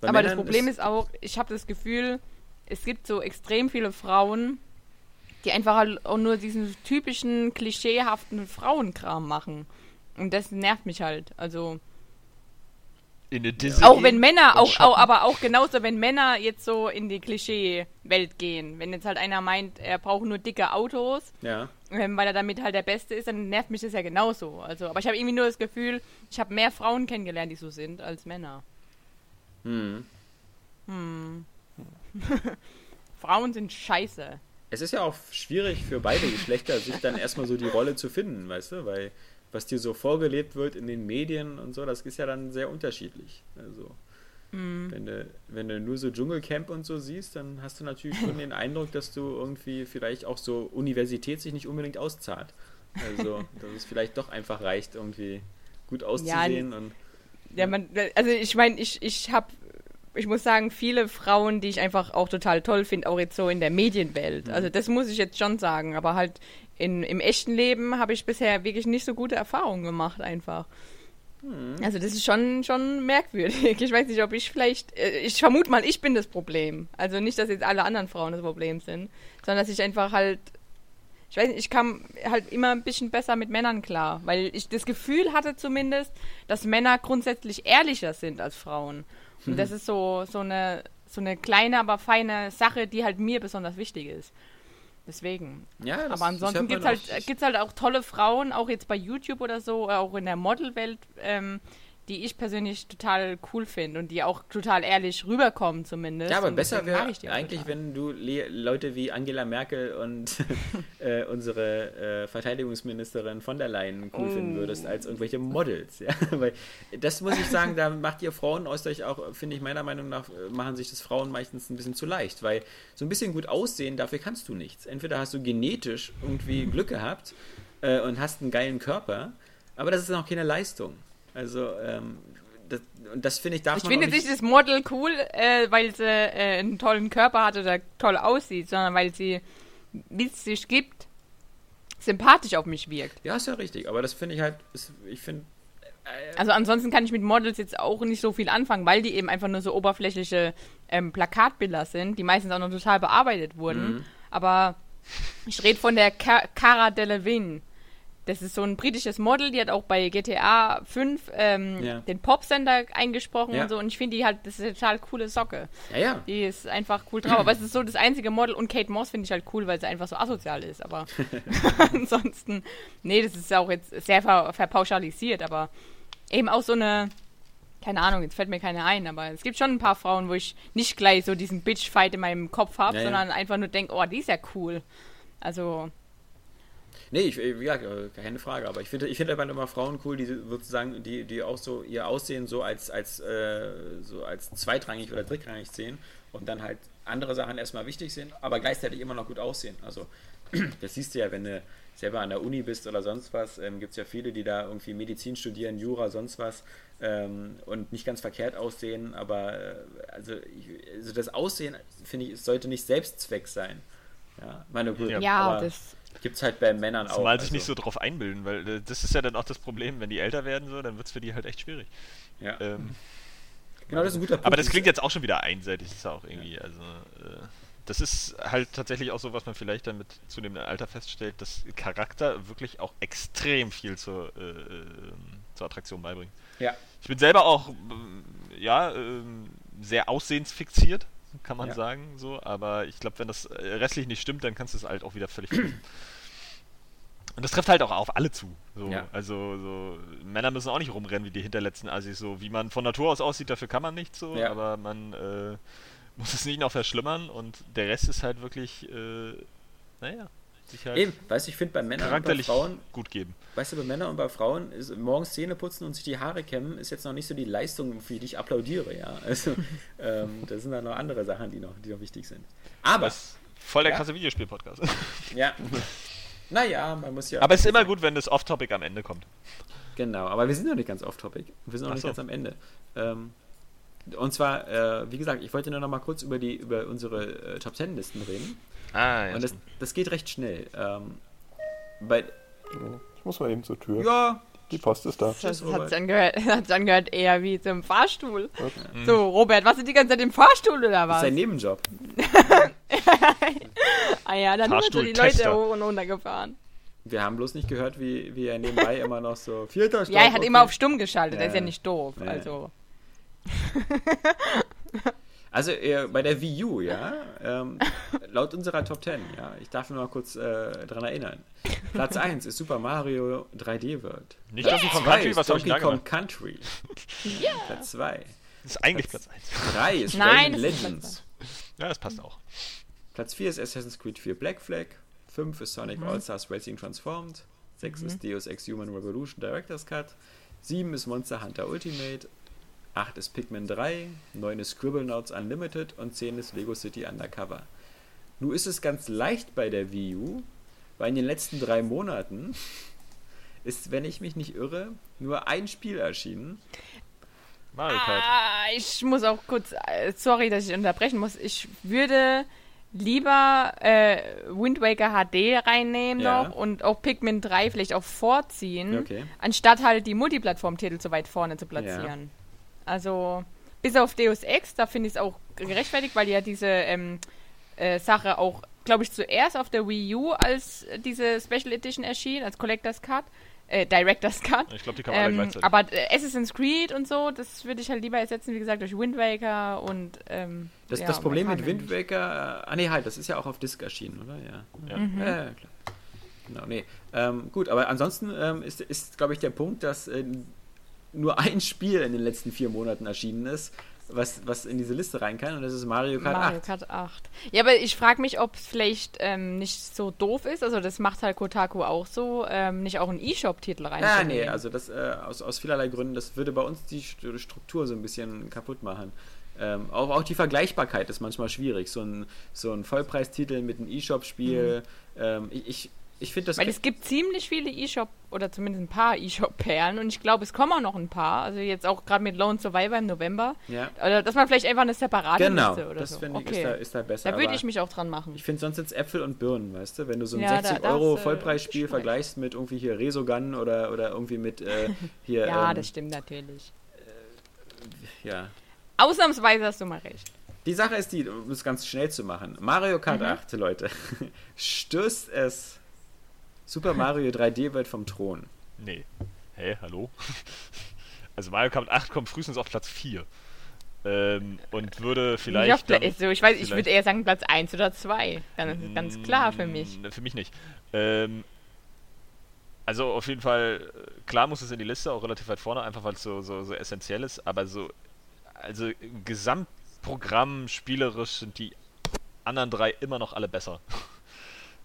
Bei Aber das Männern Problem ist auch, ich habe das Gefühl, es gibt so extrem viele Frauen, die einfach halt auch nur diesen typischen, klischeehaften Frauenkram machen. Und das nervt mich halt. Also, In eine Disney auch wenn Männer, auch, auch, aber auch genauso, wenn Männer jetzt so in die Klischee-Welt gehen. Wenn jetzt halt einer meint, er braucht nur dicke Autos, Ja. ähm, weil er damit halt der Beste ist, dann nervt mich das ja genauso. Also, aber ich habe irgendwie nur das Gefühl, ich habe mehr Frauen kennengelernt, die so sind, als Männer. Hm. Frauen sind scheiße. Es ist ja auch schwierig für beide Geschlechter, sich dann erstmal so die Rolle zu finden, weißt du? Weil was dir so vorgelebt wird in den Medien und so, das ist ja dann sehr unterschiedlich. Also, wenn, du, wenn du nur so Dschungelcamp und so siehst, dann hast du natürlich schon den Eindruck, dass du irgendwie vielleicht auch so Universität sich nicht unbedingt auszahlt. Also, dass es vielleicht doch einfach reicht, irgendwie gut auszusehen und Ja, man, also ich meine, ich, ich habe, ich muss sagen, viele Frauen, die ich einfach auch total toll finde, auch jetzt so in der Medienwelt. Also das muss ich jetzt schon sagen, aber halt in, im echten Leben habe ich bisher wirklich nicht so gute Erfahrungen gemacht einfach. Also das ist schon, schon merkwürdig. Ich weiß nicht, ob ich vielleicht, äh, ich vermute mal, ich bin das Problem. Also nicht, dass jetzt alle anderen Frauen das Problem sind, sondern dass ich einfach halt, ich weiß nicht, ich kam halt immer ein bisschen besser mit Männern klar, weil ich das Gefühl hatte zumindest, dass Männer grundsätzlich ehrlicher sind als Frauen. Und das ist so, so eine, so eine kleine, aber feine Sache, die halt mir besonders wichtig ist. Deswegen. ja, das, aber ansonsten gibt es halt, gibt's halt auch tolle Frauen, auch jetzt bei YouTube oder so, äh, auch in der Modelwelt, ähm, die ich persönlich total cool finde und die auch total ehrlich rüberkommen zumindest. Ja, aber besser wäre auch eigentlich, total. wenn du Le Leute wie Angela Merkel und äh, unsere äh, Verteidigungsministerin von der Leyen cool finden Oh. würdest, als irgendwelche Models. Ja? Weil das muss ich sagen, da macht ihr Frauen aus euch auch, finde ich meiner Meinung nach, äh, machen sich das Frauen meistens ein bisschen zu leicht, weil so ein bisschen gut aussehen, dafür kannst du nichts. Entweder hast du genetisch irgendwie Glück gehabt äh, und hast einen geilen Körper, aber das ist noch keine Leistung. Also, ähm, das, und das finde ich, darf Ich finde nicht das Model cool, äh, weil sie äh, einen tollen Körper hat oder toll aussieht, sondern weil sie, wie es sich gibt, sympathisch auf mich wirkt. Ja, ist ja richtig, aber das finde ich halt, ist, ich finde, Also ansonsten kann ich mit Models jetzt auch nicht so viel anfangen, weil die eben einfach nur so oberflächliche ähm, Plakatbilder sind, die meistens auch noch total bearbeitet wurden. Mhm. Aber ich rede von der Ca- Cara Delevingne. Das ist so ein britisches Model, die hat auch bei GTA 5 ähm, Ja. den Popsender eingesprochen Ja. und so. Und ich finde die halt, das ist eine total coole Socke. ja, ja. Die ist einfach cool drauf. Aber es ist so das einzige Model und Kate Moss finde ich halt cool, weil sie einfach so asozial ist. Aber ansonsten, nee, das ist auch jetzt sehr ver verpauschalisiert, aber eben auch so eine, keine Ahnung, jetzt fällt mir keine ein, aber es gibt schon ein paar Frauen, wo ich nicht gleich so diesen Bitch-Fight in meinem Kopf habe, Ja, ja. sondern einfach nur denke, oh, die ist ja cool. Also, Nee, ich, ja, äh, keine Frage, aber ich finde ich finde aber immer Frauen cool, die sozusagen, die, die auch so ihr Aussehen so als, als, äh, so als zweitrangig oder drittrangig sehen und dann halt andere Sachen erstmal wichtig sind, aber gleichzeitig immer noch gut aussehen. Also, das siehst du ja, wenn du selber an der Uni bist oder sonst was, ähm, gibt es ja viele, die da irgendwie Medizin studieren, Jura, sonst was ähm, und nicht ganz verkehrt aussehen, aber äh, also, ich, also das Aussehen, finde ich, sollte nicht Selbstzweck sein. Ja, meine Ja. ja, aber das, gibt es halt bei Männern auch. Zumal sich also, nicht so drauf einbilden, weil äh, das ist ja dann auch das Problem, wenn die älter werden, so, dann wird es für die halt echt schwierig. Ja. Ähm, Genau, das ist ein guter Punkt. aber das klingt jetzt auch schon wieder einseitig, ist ja auch irgendwie, also äh, das ist halt tatsächlich auch so, was man vielleicht dann mit zunehmendem Alter feststellt, dass Charakter wirklich auch extrem viel zur, äh, ähm, zur Attraktion beibringt. Ja. Ich bin selber auch, ähm, ja, ähm, sehr aussehensfixiert, kann man Ja. sagen, so, aber ich glaube, wenn das äh, restlich nicht stimmt, dann kannst du es halt auch wieder völlig. Und das trifft halt auch auf alle zu. So. Ja. Also so, Männer müssen auch nicht rumrennen wie die hinterletzten Assis, so wie man von Natur aus aussieht, dafür kann man nichts so, Ja. aber man äh, muss es nicht noch verschlimmern und der Rest ist halt wirklich äh, naja, sich halt Eben, weißt du, ich finde bei Männern und bei Frauen, gut geben. weißt du, bei Männern und bei Frauen ist morgens Zähne putzen und sich die Haare kämmen, ist jetzt noch nicht so die Leistung, für die ich applaudiere, ja. Also, ähm, das sind dann noch andere Sachen, die noch, die noch wichtig sind. Aber, Was voll der Ja. krasse Videospiel-Podcast. ja. Naja, man muss ja. Aber es ist immer gut, wenn das Off-Topic am Ende kommt. Genau, aber wir sind noch nicht ganz off-topic. Wir sind noch Ach nicht so. ganz am Ende. Ähm, und zwar, äh, wie gesagt, ich wollte nur noch mal kurz über, die, über unsere äh, Top Ten Listen reden. Ah, ja. und das, das geht recht schnell. Ähm, bei, Ich muss mal eben zur Tür. ja, Die Post ist da. Das hat sich angehört, hat's angehört eher wie zum Fahrstuhl. Mhm. So, Robert, was ist die ganze Zeit im Fahrstuhl oder das ist was? sein Nebenjob. Ah ja, dann sind die Leute hoch und runter gefahren. Wir haben bloß nicht gehört, wie, wie er nebenbei immer noch so vierter Stock. Ja, er hat okay. immer auf stumm geschaltet, Ja, der ist ja nicht doof. Ja. Also, Also äh, bei der Wii U, ja, ähm, laut unserer Top 10, ja, ich darf nur mal kurz äh, dran erinnern. Platz 1 ist Super Mario 3D World. Nicht Platz Donkey Kong Country, ist was Donkey Kong? Country. Platz 2. Das ist eigentlich Platz 1. 3 ist Nein, das ist Legends. Ja, das passt auch. Platz 4 ist Assassin's Creed 4 Black Flag. 5 ist Sonic Mhm. All-Stars Racing Transformed. 6 ist Deus Ex Human Revolution Director's Cut. 7 ist Monster Hunter Ultimate. 8 ist Pikmin 3. 9 ist Scribblenauts Unlimited. Und 10 ist Lego City Undercover. Nun ist es ganz leicht bei der Wii U, weil in den letzten drei Monaten ist, wenn ich mich nicht irre, nur ein Spiel erschienen. Mario Kart. ah, ich muss auch kurz, äh, sorry, dass ich unterbrechen muss. Ich würde lieber äh, Wind Waker HD reinnehmen Ja. noch und auch Pikmin 3 vielleicht auch vorziehen, Okay. anstatt halt die Multiplattform-Titel so weit vorne zu platzieren. Also, bis auf Deus Ex, da finde ich es auch gerechtfertigt, weil ja diese ähm, äh, Sache auch, glaube ich, zuerst auf der Wii U als äh, diese Special Edition erschien, als Collector's Cut, äh, Director's Cut. Ich glaube, die kann man alle Ähm, gleichzeitig. aber äh, Assassin's Creed und so, das würde ich halt lieber ersetzen, wie gesagt, durch Wind Waker und ähm, Das, ja, das Problem mit Wind Waker, äh, ah nee, halt, das ist ja auch auf Disc erschienen, oder? Ja. Ja. Mhm. Ja, ja, klar. Genau, nee. Ähm, gut, aber ansonsten ähm, ist, ist glaube ich, der Punkt, dass äh, nur ein Spiel in den letzten vier Monaten erschienen ist, was, was in diese Liste rein kann, und das ist Mario Kart Mario 8. Kart 8. Ja, aber ich frage mich, ob es vielleicht ähm, nicht so doof ist. Also das macht halt Kotaku auch so, ähm, nicht auch einen E-Shop-Titel rein. Ja, nee, also das äh, aus, aus vielerlei Gründen, das würde bei uns die St- Struktur so ein bisschen kaputt machen. Ähm, auch, auch die Vergleichbarkeit ist manchmal schwierig. So ein, so ein Vollpreistitel mit einem E-Shop-Spiel. Ähm, ich ich, ich finde das. Weil es gibt ziemlich viele E-Shop oder zumindest ein paar E-Shop-Perlen und ich glaube, es kommen auch noch ein paar. Also jetzt auch gerade mit Lone Survivor im November. ja, Oder dass man vielleicht einfach eine separate genau, Liste oder das so. finde ich okay. ist, da, ist da besser. da würde ich mich auch dran machen. Ich finde sonst jetzt Äpfel und Birnen, weißt du? Wenn du so ein Ja, da- 60 da Euro hast du Vollpreisspiel Geschmack. vergleichst mit irgendwie hier Resogun oder, oder irgendwie mit äh, hier. ja, ähm, das stimmt natürlich. ja. Ausnahmsweise hast du mal recht. Die Sache ist die, um es ganz schnell zu machen. Mario Kart Mhm. 8, Leute. Stößt es Super Mario 3D Welt vom Thron. Nee. Hä, hallo? Also Mario Kart 8 kommt frühestens auf Platz 4. Ähm, und würde vielleicht. Dann- also ich weiß, ich würde eher sagen Platz 1 oder 2. Dann ist es ganz klar für mich. Mm, Für mich nicht. Ähm, also auf jeden Fall, äh, klar muss es in die Liste, auch relativ weit vorne, einfach weil es so, so, so essentiell ist, aber so, also im Gesamtprogramm spielerisch sind die anderen drei immer noch alle besser.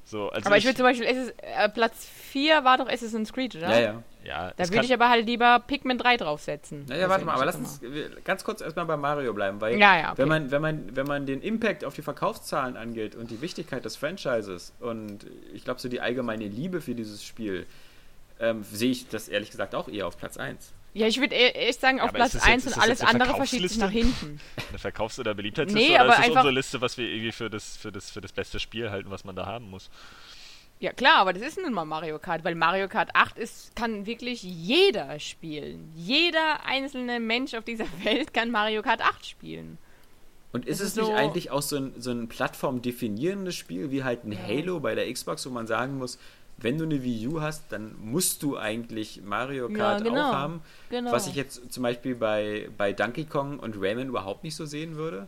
So, also Aber ich würde zum Beispiel, Assass- äh, Platz 4 war doch Assassin's Creed, oder? Ja, ja. ja, Da würde ich aber halt lieber Pikmin 3 draufsetzen. Naja, warte mal, aber lass uns ganz kurz erstmal bei Mario bleiben, weil Ja, ja, okay. wenn, man, wenn, man, wenn man den Impact auf die Verkaufszahlen angeht und die Wichtigkeit des Franchises und ich glaube so die allgemeine Liebe für dieses Spiel, ähm, sehe ich das ehrlich gesagt auch eher auf Platz 1. Ja, ich würde echt sagen, auf ist Platz das jetzt- 1 ist und alles andere verschiebt sich nach hinten. eine Verkaufs- oder Beliebtheitsliste Nee, oder aber ist das einfach- unsere Liste, was wir irgendwie für das, für das, für das beste Spiel halten, was man da haben muss? Ja, klar, aber das ist nun mal Mario Kart, weil Mario Kart 8 ist, kann wirklich jeder spielen. Jeder einzelne Mensch auf dieser Welt kann Mario Kart 8 spielen. Und ist es ist nicht so- eigentlich auch so ein, so ein plattformdefinierendes Spiel wie halt ein Halo bei der Xbox, wo man sagen muss, wenn du eine Wii U hast, dann musst du eigentlich Mario Ja, Kart genau. auch haben. Genau. Was ich jetzt zum Beispiel bei, bei Donkey Kong und Rayman überhaupt nicht so sehen würde.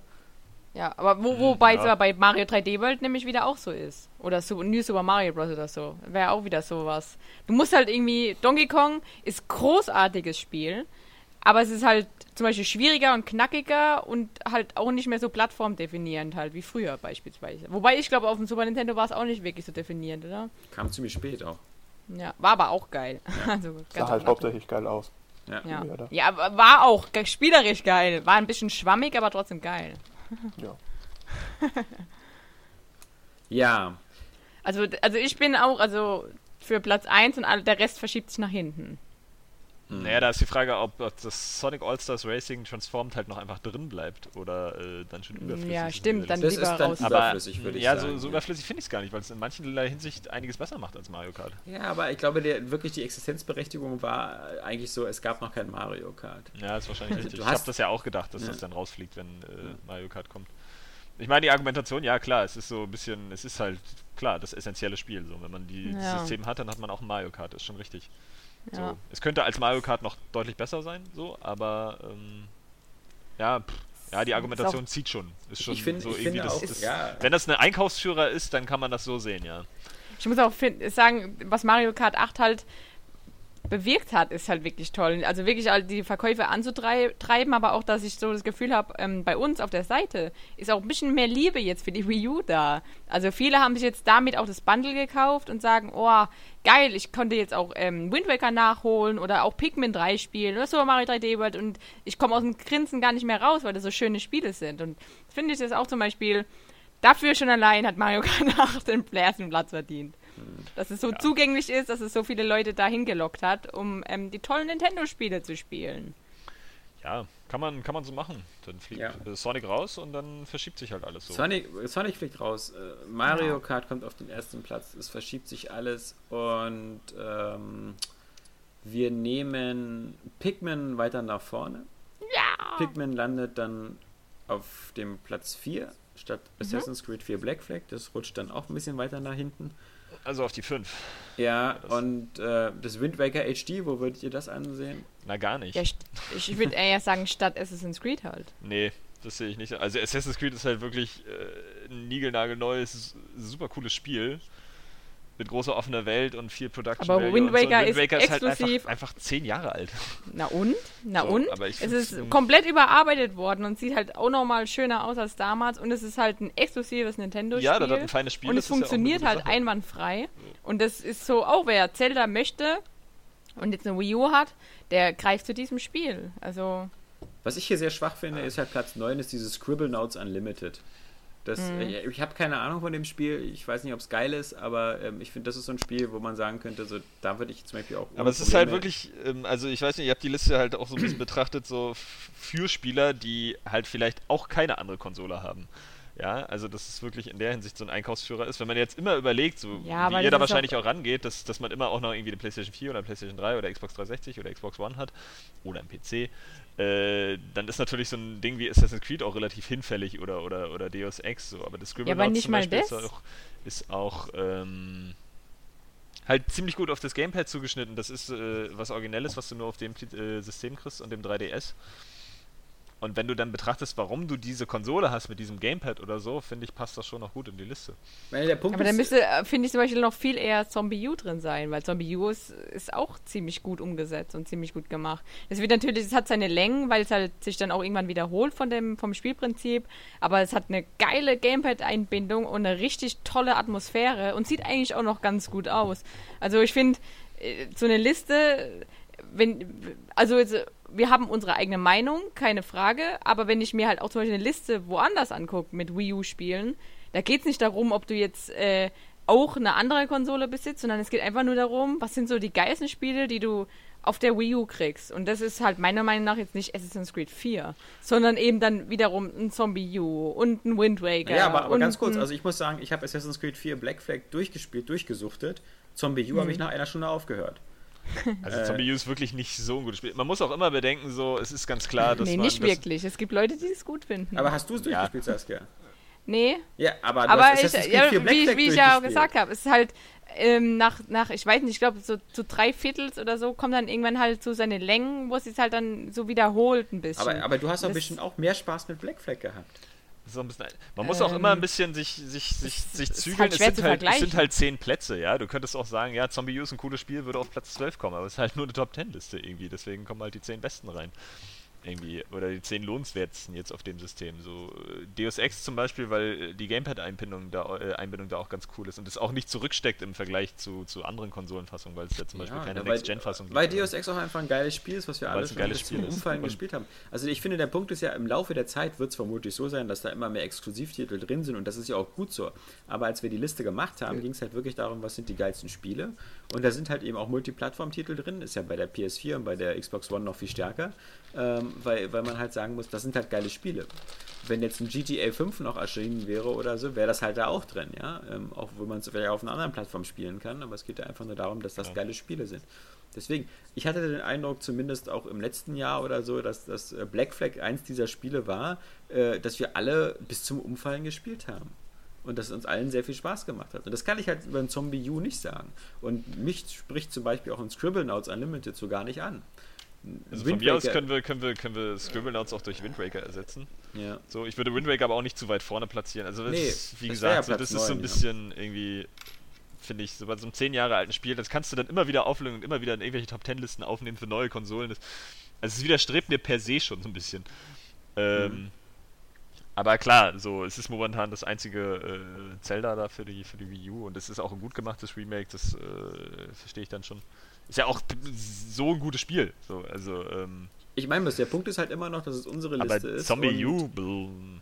Ja, aber wo, wobei ja. es aber bei Mario 3D World nämlich wieder auch so ist. Oder so, New Super Mario Bros. oder so. Wäre auch wieder sowas. Du musst halt irgendwie, Donkey Kong ist großartiges Spiel, aber es ist halt zum Beispiel schwieriger und knackiger und halt auch nicht mehr so plattformdefinierend halt, wie früher beispielsweise. Wobei ich glaube, auf dem Super Nintendo war es auch nicht wirklich so definierend, oder? Kam ziemlich spät auch. Ja, war aber auch geil. also, Sah halt hauptsächlich geil aus. Ja. Ja. Ja, ja, war auch spielerisch geil. War ein bisschen schwammig, aber trotzdem geil. Ja. Ja, Also, also ich bin auch, also für Platz 1 und all, der Rest verschiebt sich nach hinten. Naja, da ist die Frage, ob, ob das Sonic All-Stars Racing Transformed halt noch einfach drin bleibt oder äh, dann schon überflüssig Ja, stimmt, dann das Liste. ist lieber dann raus. aber überflüssig, würde ich ja, sagen. so, so überflüssig finde ich es gar nicht, weil es in mancherlei Hinsicht einiges besser macht als Mario Kart. Ja, aber ich glaube, der, wirklich die Existenzberechtigung war eigentlich so, es gab noch kein Mario Kart. Ja, ist wahrscheinlich Also, richtig. du Ich habe hast- das ja auch gedacht, dass Ja. das dann rausfliegt, wenn äh, Mario Kart kommt. Ich meine, die Argumentation, ja klar, es ist so ein bisschen, es ist halt klar das essentielle Spiel. So, wenn man die, das Ja. System hat, dann hat man auch ein Mario Kart, ist schon richtig. Ja. So. Es könnte als Mario Kart noch deutlich besser sein, so, aber ähm, ja, pff, ja, die Argumentation zieht schon. Ist schon Ich finde- so ich irgendwie das, auch, das, ja. Wenn das ein Einkaufsführer ist, dann kann man das so sehen, ja. Ich muss auch sagen, was Mario Kart 8 halt bewirkt hat, ist halt wirklich toll. Also wirklich die Verkäufe anzutreiben, aber auch, dass ich so das Gefühl habe, ähm, bei uns auf der Seite ist auch ein bisschen mehr Liebe jetzt für die Wii U da. Also viele haben sich jetzt damit auch das Bundle gekauft und sagen, oh, geil, ich konnte jetzt auch ähm, Wind Waker nachholen oder auch Pikmin 3 spielen oder Super Mario 3D World und ich komme aus dem Grinsen gar nicht mehr raus, weil das so schöne Spiele sind. Und finde ich das auch zum Beispiel, dafür schon allein hat Mario Kart 8 den ersten Platz verdient. Dass es so zugänglich ist, dass es so viele Leute dahin gelockt hat, um ähm, die tollen Nintendo-Spiele zu spielen. Ja, kann man, kann man so machen. Dann fliegt Ja. äh, Sonic raus und dann verschiebt sich halt alles so. Sonic, Sonic fliegt raus. Äh, Mario Ja. Kart kommt auf den ersten Platz. Es verschiebt sich alles und ähm, wir nehmen Pikmin weiter nach vorne. Ja! Pikmin landet dann auf dem Platz 4 statt Mhm. Assassin's Creed 4 Black Flag. Das rutscht dann auch ein bisschen weiter nach hinten. Also auf die 5. Ja, das- und äh, das Wind Waker HD, wo würdet ihr das ansehen? Na gar nicht. ja st- ich würde eher sagen, statt Assassin's Creed halt. Nee, das sehe ich nicht. Also Assassin's Creed ist halt wirklich äh, ein niegelnagelneues, super cooles Spiel. Mit großer offener Welt und viel Production Aber Value Wind und so. Und Waker Wind ist Waker ist halt exklusiv- einfach, einfach zehn Jahre alt. Na und? Na So, und? aber ich es ist komplett überarbeitet worden und sieht halt auch nochmal schöner aus als damals und es ist halt ein exklusives Nintendo-Spiel. Ja, das hat ein feines Spiel. und es ja funktioniert gute halt Sache. einwandfrei. Und das ist so, auch wer Zelda möchte und jetzt eine Wii U hat, der greift zu diesem Spiel. Also, Was ich hier sehr schwach finde, ist halt Platz 9, ist dieses Scribble Notes Unlimited. Das, Mhm. äh, ich habe keine Ahnung von dem Spiel, ich weiß nicht, ob es geil ist, aber ähm, ich finde, das ist so ein Spiel, wo man sagen könnte, so, da würde ich zum Beispiel auch. Aber es ist halt Probleme- wirklich, ähm, also ich weiß nicht, ihr habt die Liste halt auch so ein bisschen betrachtet, so für Spieler, die halt vielleicht auch keine andere Konsole haben. Ja, also dass es wirklich in der Hinsicht so ein Einkaufsführer ist. Wenn man jetzt immer überlegt, so Ja, wie ihr da wahrscheinlich auch rangeht, dass, dass man immer auch noch irgendwie eine PlayStation 4 oder PlayStation 3 oder Xbox 360 oder Xbox One hat oder ein PC, äh, dann ist natürlich so ein Ding wie Assassin's Creed auch relativ hinfällig oder, oder, oder Deus Ex so. Aber das Scribble Ja, zum mal Beispiel ist auch, ist auch ähm, halt ziemlich gut auf das Gamepad zugeschnitten. Das ist äh, was Originelles, was du nur auf dem äh, System kriegst und dem 3DS. Und wenn du dann betrachtest, warum du diese Konsole hast mit diesem Gamepad oder so, finde ich, passt das schon noch gut in die Liste. Weil der Punkt aber da ist, müsste, äh, finde ich zum Beispiel noch viel eher Zombie U drin sein, weil Zombie U ist, ist auch ziemlich gut umgesetzt und ziemlich gut gemacht. Es wird natürlich, es hat seine Längen, weil es halt sich dann auch irgendwann wiederholt von dem, vom Spielprinzip, aber es hat eine geile Gamepad-Einbindung und eine richtig tolle Atmosphäre und sieht eigentlich auch noch ganz gut aus. Also ich finde, äh, so eine Liste, wenn, also jetzt, wir haben unsere eigene Meinung, keine Frage, aber wenn ich mir halt auch zum Beispiel eine Liste woanders angucke mit Wii U-Spielen, da geht es nicht darum, ob du jetzt äh, auch eine andere Konsole besitzt, sondern es geht einfach nur darum, was sind so die geilsten Spiele, die du auf der Wii U kriegst. Und das ist halt meiner Meinung nach jetzt nicht Assassin's Creed 4, sondern eben dann wiederum ein Zombie U und ein Wind Waker. ja, aber, aber ganz kurz, also ich muss sagen, ich habe Assassin's Creed 4 Black Flag durchgespielt, durchgesuchtet. Zombie U habe ich Mhm. nach einer Stunde aufgehört. Also Äh. Zombie U ist wirklich nicht so ein gutes Spiel. Man muss auch immer bedenken, so, es ist ganz klar, dass nee, man. nicht wirklich. Es gibt Leute, die es gut finden. Aber hast du es Ja. durchgespielt, Saskia? nee, Ja, aber du aber hast ich, ja, 4 Black wie, Flag wie ich ja auch gesagt habe, es ist halt ähm, nach, nach, ich weiß nicht, ich glaube, so zu drei Viertels oder so kommt dann irgendwann halt so seine Längen, wo es sich halt dann so wiederholt ein bisschen. Aber, aber du hast doch Das- bestimmt auch mehr Spaß mit Black Flag gehabt. Auch ein bisschen, man muss auch Ähm, immer ein bisschen sich, sich, sich, sich ist zügeln. halt es, sind halt, es sind halt zehn Plätze, ja. Du könntest auch sagen, ja, Zombie U ist ein cooles Spiel, würde auf Platz 12 kommen, aber es ist halt nur eine Top 10 Liste irgendwie, deswegen kommen halt die zehn Besten rein. Irgendwie oder die zehn lohnenswertesten jetzt auf dem System. So äh, Deus Ex zum Beispiel, weil äh, die Gamepad-Einbindung da, äh, Einbindung da auch ganz cool ist und es auch nicht zurücksteckt im Vergleich zu, zu anderen Konsolenfassungen, weil es ja zum Beispiel keine Next-Gen-Fassung gibt. Weil Deus Ex auch einfach ein geiles Spiel ist, was wir alle schon bis zum Umfallen gespielt haben. Also ich finde, der Punkt ist ja, im Laufe der Zeit wird es vermutlich so sein, dass da immer mehr Exklusivtitel drin sind und das ist ja auch gut so. Aber als wir die Liste gemacht haben, ging es halt wirklich darum, was sind die geilsten Spiele und da sind halt eben auch Multiplattform-Titel drin, ist ja bei der PS4 und bei der Xbox One noch viel stärker, ähm, weil, weil man halt sagen muss, das sind halt geile Spiele. Wenn jetzt ein GTA 5 noch erschienen wäre oder so, wäre das halt da auch drin, ja. Ähm, auch wo man es vielleicht auf einer anderen Plattform spielen kann, aber es geht ja einfach nur darum, dass das ja. geile Spiele sind. Deswegen, ich hatte den Eindruck, zumindest auch im letzten Jahr oder so, dass das äh, Black Flag eins dieser Spiele war, äh, dass wir alle bis zum Umfallen gespielt haben und das uns allen sehr viel Spaß gemacht hat. Und das kann ich halt über ein Zombie U nicht sagen. Und mich spricht zum Beispiel auch ein Scribblenauts Unlimited so gar nicht an. Also von mir aus können wir, können wir, können wir Scribblenauts auch durch Windraker ersetzen. Ja. So, ich würde Windraker aber auch nicht zu weit vorne platzieren. Also das nee, ist, wie gesagt, ja so, das ist so ein bisschen ja. irgendwie, finde ich, so bei so einem 10 Jahre alten Spiel, das kannst du dann immer wieder auflegen und immer wieder in irgendwelche Top 10 Listen aufnehmen für neue Konsolen. Das, also es widerstrebt mir per se schon so ein bisschen. Ähm, mhm. Aber klar, so, es ist momentan das einzige äh, Zelda da für die, für die Wii U und es ist auch ein gut gemachtes Remake, das äh, verstehe ich dann schon. Ist ja auch so ein gutes Spiel. So, also, ähm, ich meine, der Punkt ist halt immer noch, dass es unsere Liste aber ist. Zombie U.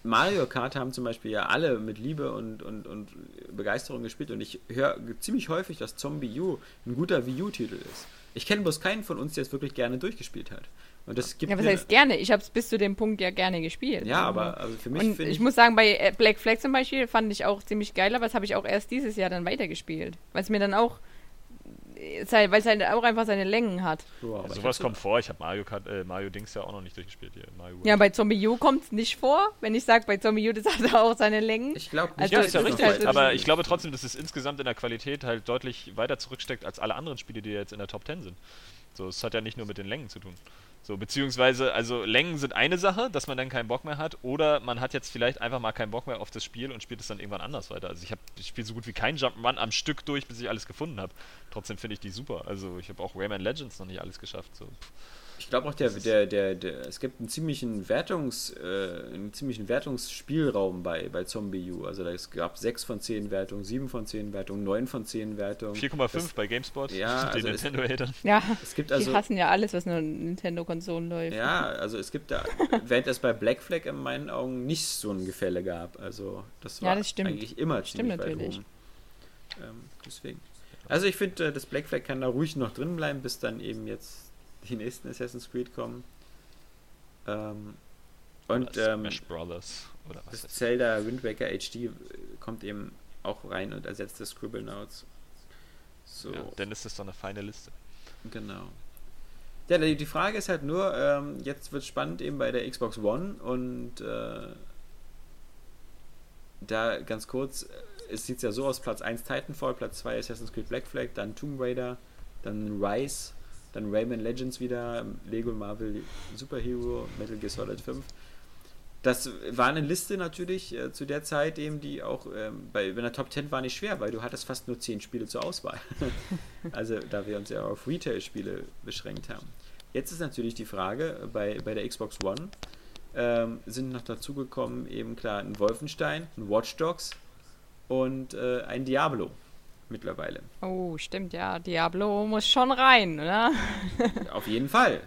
Mario Kart haben zum Beispiel ja alle mit Liebe und, und, und Begeisterung gespielt und ich höre ziemlich häufig, dass Zombie U ein guter Wii U-Titel ist. Ich kenne bloß keinen von uns, der es wirklich gerne durchgespielt hat. Und das gibt ja, was heißt gerne? Ich habe es bis zu dem Punkt ja gerne gespielt. Ja, aber also für mich. Und ich, ich muss sagen, bei äh, Black Flag zum Beispiel fand ich auch ziemlich geil, aber das habe ich auch erst dieses Jahr dann weitergespielt. Weil es mir dann auch. Weil es halt auch einfach seine Längen hat. Ja, also sowas kommt vor. Ich habe Mario, äh, Mario Dings ja auch noch nicht durchgespielt. Hier, Mario ja, bei Zombie U kommt es nicht vor. Wenn ich sage, bei Zombie U, das hat auch seine Längen. Ich glaube nicht. Also, ja, ist ja richtig. Halt aber ich glaube trotzdem, dass es insgesamt in der Qualität halt deutlich weiter zurücksteckt als alle anderen Spiele, die jetzt in der Top 10 sind. So, es hat ja nicht nur mit den Längen zu tun. So, beziehungsweise, also Längen sind eine Sache, dass man dann keinen Bock mehr hat, oder man hat jetzt vielleicht einfach mal keinen Bock mehr auf das Spiel und spielt es dann irgendwann anders weiter. Also ich habe ich spiele so gut wie kein Jump'n'Run am Stück durch, bis ich alles gefunden habe. Trotzdem finde ich die super. Also ich habe auch Rayman Legends noch nicht alles geschafft. So. Pff. Ich glaube auch, der, der, der, der, es gibt einen ziemlichen, Wertungs, äh, einen ziemlichen Wertungsspielraum bei, bei Zombie U. Also es gab 6 von 10 Wertungen, 7 von 10 Wertungen, 9 von 10 Wertungen. 4,5 bei GameSpot, ja, die also Nintendo-Hatern. Ja, es gibt also, die hassen ja alles, was nur Nintendo-Konsolen läuft. Ja, also es gibt da, während es bei Black Flag in meinen Augen nicht so ein Gefälle gab. Also das war ja, das eigentlich immer ziemlich stimmt weit natürlich. oben. Ähm, deswegen. Also ich finde, äh, das Black Flag kann da ruhig noch drin bleiben, bis dann eben jetzt die nächsten Assassin's Creed kommen. Ähm, und ähm, Smash Brothers oder was das Zelda Wind Waker HD kommt eben auch rein und ersetzt das Scribble Notes. So. Ja, dann ist das doch eine feine Liste. Genau. Ja, die, Frage ist halt nur, ähm, jetzt wird es spannend eben bei der Xbox One und äh, da ganz kurz, es sieht ja so aus, Platz 1 Titanfall, Platz 2 Assassin's Creed Black Flag, dann Tomb Raider, dann Rise, dann Rayman Legends wieder, Lego Marvel Superhero, Metal Gear Solid 5. Das war eine Liste natürlich äh, zu der Zeit eben, die auch ähm, bei, bei der Top 10 war nicht schwer, weil du hattest fast nur 10 Spiele zur Auswahl. also da wir uns ja auf Retail-Spiele beschränkt haben. Jetzt ist natürlich die Frage, bei, bei der Xbox One ähm, sind noch dazugekommen eben klar ein Wolfenstein, ein Watch Dogs und äh, ein Diablo mittlerweile. Oh, stimmt, ja. Diablo muss schon rein, oder? Auf jeden Fall.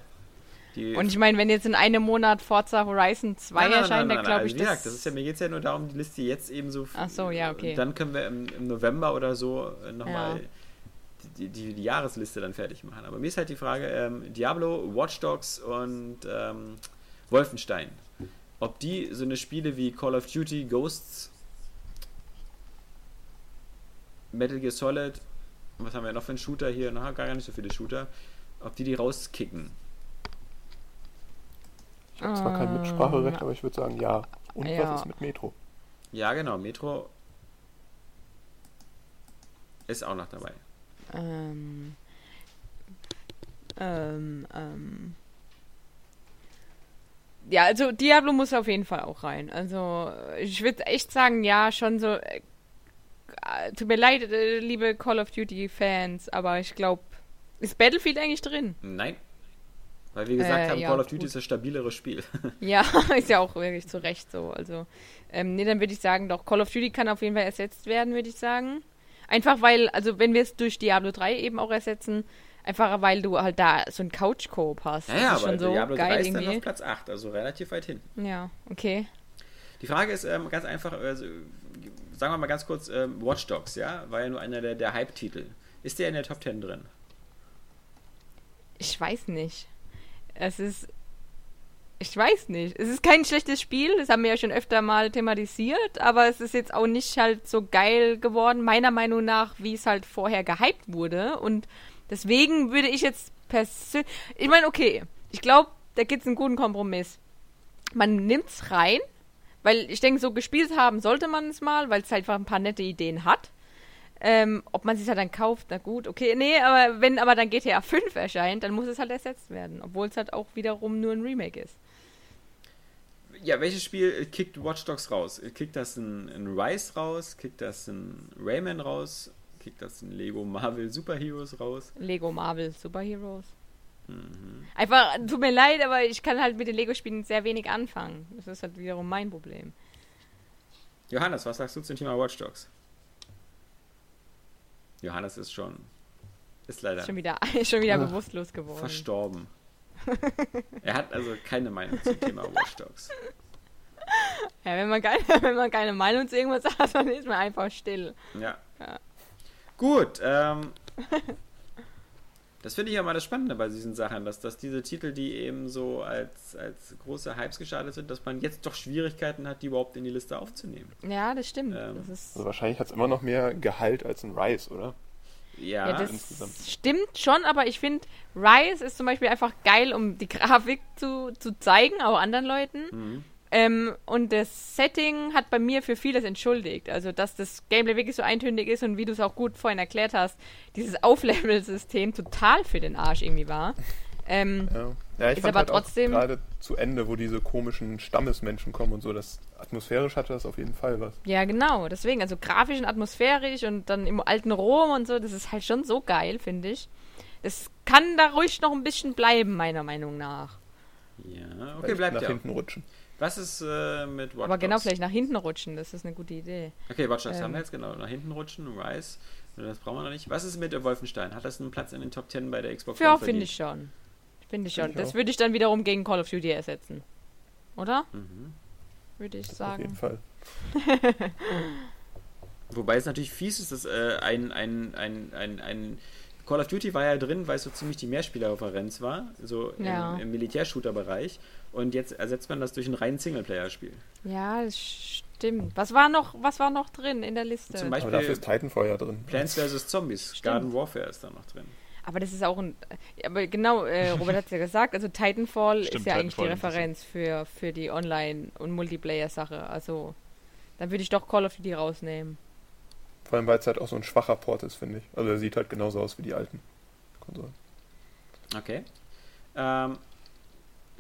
Die und ich meine, wenn jetzt in einem Monat Forza Horizon 2 nein, nein, erscheint, dann glaube ich, also, das... das ist ja, mir geht es ja nur darum, die Liste jetzt eben so... Ach so, ja, okay. Dann können wir im, im November oder so nochmal ja. die, die, die, Jahresliste dann fertig machen. Aber mir ist halt die Frage, ähm, Diablo, Watch Dogs und ähm, Wolfenstein. Ob die so eine Spiele wie Call of Duty, Ghosts Metal Gear Solid, was haben wir noch für einen Shooter hier? Na, gar nicht so viele Shooter. Ob die die rauskicken? Ich habe zwar kein Mitspracherecht, ähm, aber ich würde sagen ja. Und ja. was ist mit Metro? Ja, genau. Metro ist auch noch dabei. Ähm. Ähm, ähm. Ja, also Diablo muss auf jeden Fall auch rein. Also ich würde echt sagen, ja, schon so äh, tut mir leid, äh, liebe Call of Duty-Fans, aber ich glaube, ist Battlefield eigentlich drin? Nein. Weil wir gesagt Äh, haben, ja, Call of Duty gut. ist das stabilere Spiel. Ja, ist ja auch wirklich zu Recht so. Also, ähm, nee, dann würde ich sagen, doch, Call of Duty kann auf jeden Fall ersetzt werden, würde ich sagen. Einfach weil, also wenn wir es durch Diablo 3 eben auch ersetzen, einfach weil du halt da so einen Couch-Coop hast. Ja, ja, ist aber schon so Diablo 3 geil ist dann irgendwie. auf Platz 8, also relativ weit hin. Ja, okay. Die Frage ist ähm, ganz einfach, also, sagen wir mal ganz kurz, ähm, Watch Dogs, ja, war ja nur einer der, der Hype-Titel. Ist der in der Top 10 drin? Ich weiß nicht. Es ist. Ich weiß nicht. Es ist kein schlechtes Spiel, das haben wir ja schon öfter mal thematisiert, aber es ist jetzt auch nicht halt so geil geworden, meiner Meinung nach, wie es halt vorher gehypt wurde. Und deswegen würde ich jetzt persönlich. Ich meine, okay, ich glaube, da gibt es einen guten Kompromiss. Man nimmt's rein, weil ich denke, so gespielt haben sollte man es mal, weil es halt einfach ein paar nette Ideen hat. Ähm, ob man sich halt dann kauft, na gut, okay, nee, aber wenn aber dann GTA 5 erscheint, dann muss es halt ersetzt werden, obwohl es halt auch wiederum nur ein Remake ist. Ja, welches Spiel äh, kickt Watch Dogs raus? Äh, Kickt das ein, ein Rise raus? Kickt das ein Rayman raus? Kickt das ein Lego Marvel Super Heroes raus? Lego Marvel Superheroes. Mhm. Einfach, tut mir leid, aber ich kann halt mit den Lego-Spielen sehr wenig anfangen. Das ist halt wiederum mein Problem. Johannes, was sagst du zum Thema Watch Dogs? Johannes ist schon, ist leider schon wieder, schon wieder Ah. bewusstlos geworden. verstorben. er hat also keine Meinung zum Thema Watch Dogs. Ja, wenn man, keine, wenn man keine Meinung zu irgendwas hat, dann ist man einfach still. Ja. Ja. Gut, ähm, das finde ich ja mal das Spannende bei diesen Sachen, dass, dass diese Titel, die eben so als, als große Hypes gestartet sind, dass man jetzt doch Schwierigkeiten hat, die überhaupt in die Liste aufzunehmen. Ja, das stimmt. Ähm, das ist, Also wahrscheinlich hat es immer noch mehr Gehalt als ein Rise, oder? Ja, ja, das insgesamt. stimmt schon, aber ich finde, Rise ist zum Beispiel einfach geil, um die Grafik zu, zu zeigen, auch anderen Leuten. Mhm. Ähm, und das Setting hat bei mir für vieles entschuldigt. Also, dass das Gameplay wirklich so eintönig ist und wie du es auch gut vorhin erklärt hast, dieses Auflevel-System total für den Arsch irgendwie war. Ähm, Ja, ja ich Ist fand aber halt trotzdem- gerade zu Ende, wo diese komischen Stammesmenschen kommen und so, das atmosphärisch hatte das auf jeden Fall was. ja, genau. Deswegen, also grafisch und atmosphärisch und dann im alten Rom und so, das ist halt schon so geil, finde ich. Das kann da ruhig noch ein bisschen bleiben, meiner Meinung nach. Ja, okay, Vielleicht bleibt nach ja. hinten rutschen. Was ist äh, mit Watch Aber genau, vielleicht nach hinten rutschen, das ist eine gute Idee. Okay, Watch Dogs Ähm. haben wir jetzt genau. Nach hinten rutschen, Rise. Das brauchen wir noch nicht. Was ist mit der Wolfenstein? Hat das einen Platz in den Top 10 bei der Xbox Ja, One finde verdient? ich schon. Finde ich schon. Finde ich das würde ich dann wiederum gegen Call of Duty ersetzen. Oder? Mhm. Würde ich Auf jeden sagen. Fall. Wobei es natürlich fies ist, dass äh, ein, ein, ein, ein, ein Call of Duty war ja drin, weil es so ziemlich die Mehrspielerreferenz war, so Ja. im, im Militärshooter-Bereich. Und jetzt ersetzt man das durch ein rein Singleplayer-Spiel. Ja, das stimmt. Was war noch, was war noch drin in der Liste? Zum Aber Beispiel dafür ist Titanfall ja drin. Plants vs. Zombies, Stimmt. Garden Warfare ist da noch drin. Aber das ist auch ein. Aber genau, äh, Robert hat es ja gesagt, also Titanfall Stimmt, ist ja eigentlich die Titanfall Referenz für, für die Online- und Multiplayer-Sache. Also, dann würde ich doch Call of Duty rausnehmen. Vor allem, weil es halt auch so ein schwacher Port ist, finde ich. Also er sieht halt genauso aus wie die alten Konsolen. Okay. Ähm,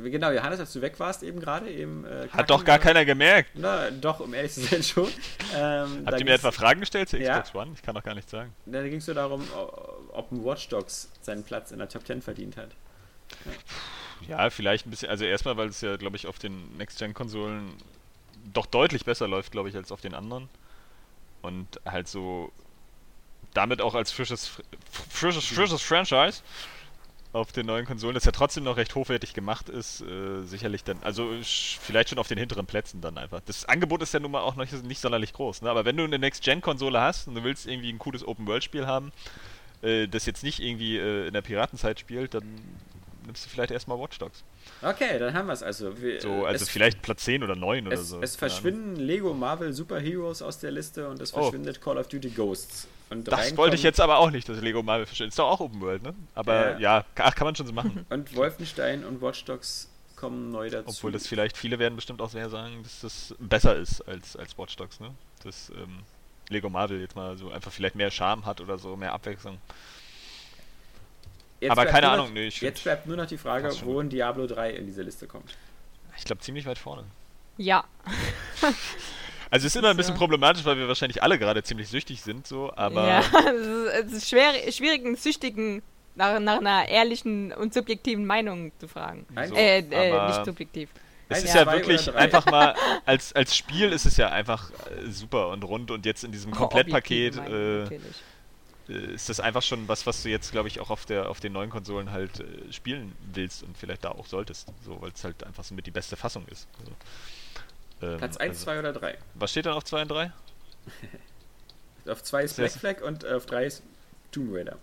genau, Johannes, als du weg warst eben gerade, eben. Äh, Hat doch gar keiner gemerkt. Na, doch, um ehrlich zu sein schon. Ähm, Habt ihr mir etwa Fragen gestellt zur Ja. Xbox One? Ich kann doch gar nichts sagen. Da ging es so darum, ob ein Watch Dogs seinen Platz in der Top 10 verdient hat. Ja, vielleicht ein bisschen. Also erstmal, weil es ja, glaube ich, auf den Next-Gen-Konsolen doch deutlich besser läuft, glaube ich, als auf den anderen. Und halt so damit auch als frisches, Fr- frisches, frisches Franchise auf den neuen Konsolen, das ja trotzdem noch recht hochwertig gemacht ist, äh, sicherlich dann, also vielleicht schon auf den hinteren Plätzen dann einfach. Das Angebot ist ja nun mal auch noch nicht, sonderlich groß, ne? aber wenn du eine Next-Gen-Konsole hast und du willst irgendwie ein cooles Open-World-Spiel haben, äh, das jetzt nicht irgendwie äh, in der Piratenzeit spielt, dann nimmst du vielleicht erstmal Watch Dogs. Okay, dann haben wir es also. Wir, So, also es, vielleicht Platz 10 oder 9 oder es, so. es verschwinden Lego Marvel Super Heroes aus der Liste und es Oh. verschwindet Call of Duty Ghosts. Und Das wollte ich jetzt aber auch nicht, dass Lego Marvel verschwindet. Ist doch auch Open World, ne? Aber Ja. ja, ach, kann man schon so machen. Und Wolfenstein und Watch Dogs kommen neu dazu. Obwohl das vielleicht, viele werden bestimmt auch sehr sagen, dass das besser ist als, als Watch Dogs, ne? Dass ähm, Lego Marvel jetzt mal so einfach vielleicht mehr Charme hat oder so, mehr Abwechslung. Jetzt aber keine Ahnung, noch, nee, ich Jetzt bleibt nur noch die Frage, wo ein Diablo 3 in diese Liste kommt. Ich glaube ziemlich weit vorne. Ja. Also es ist immer ein So. bisschen problematisch, weil wir wahrscheinlich alle gerade ziemlich süchtig sind, so, aber ja, es ist, schwer, schwierig, einen Süchtigen nach, nach einer ehrlichen und subjektiven Meinung zu fragen. Äh, äh, aber- nicht subjektiv. Es ist ja zwei wirklich einfach mal, als, als Spiel ist es ja einfach äh, super und rund und jetzt in diesem Komplettpaket äh, äh, ist das einfach schon was, was du jetzt, glaube ich, auch auf, der, auf den neuen Konsolen halt äh, spielen willst und vielleicht da auch solltest. So, weil es halt einfach so mit die beste Fassung ist. Also, ähm, Platz 1, also, 2 oder 3? Was steht dann auf 2 und 3? Auf 2 ist Black Flag und auf 3 ist Tomb Raider.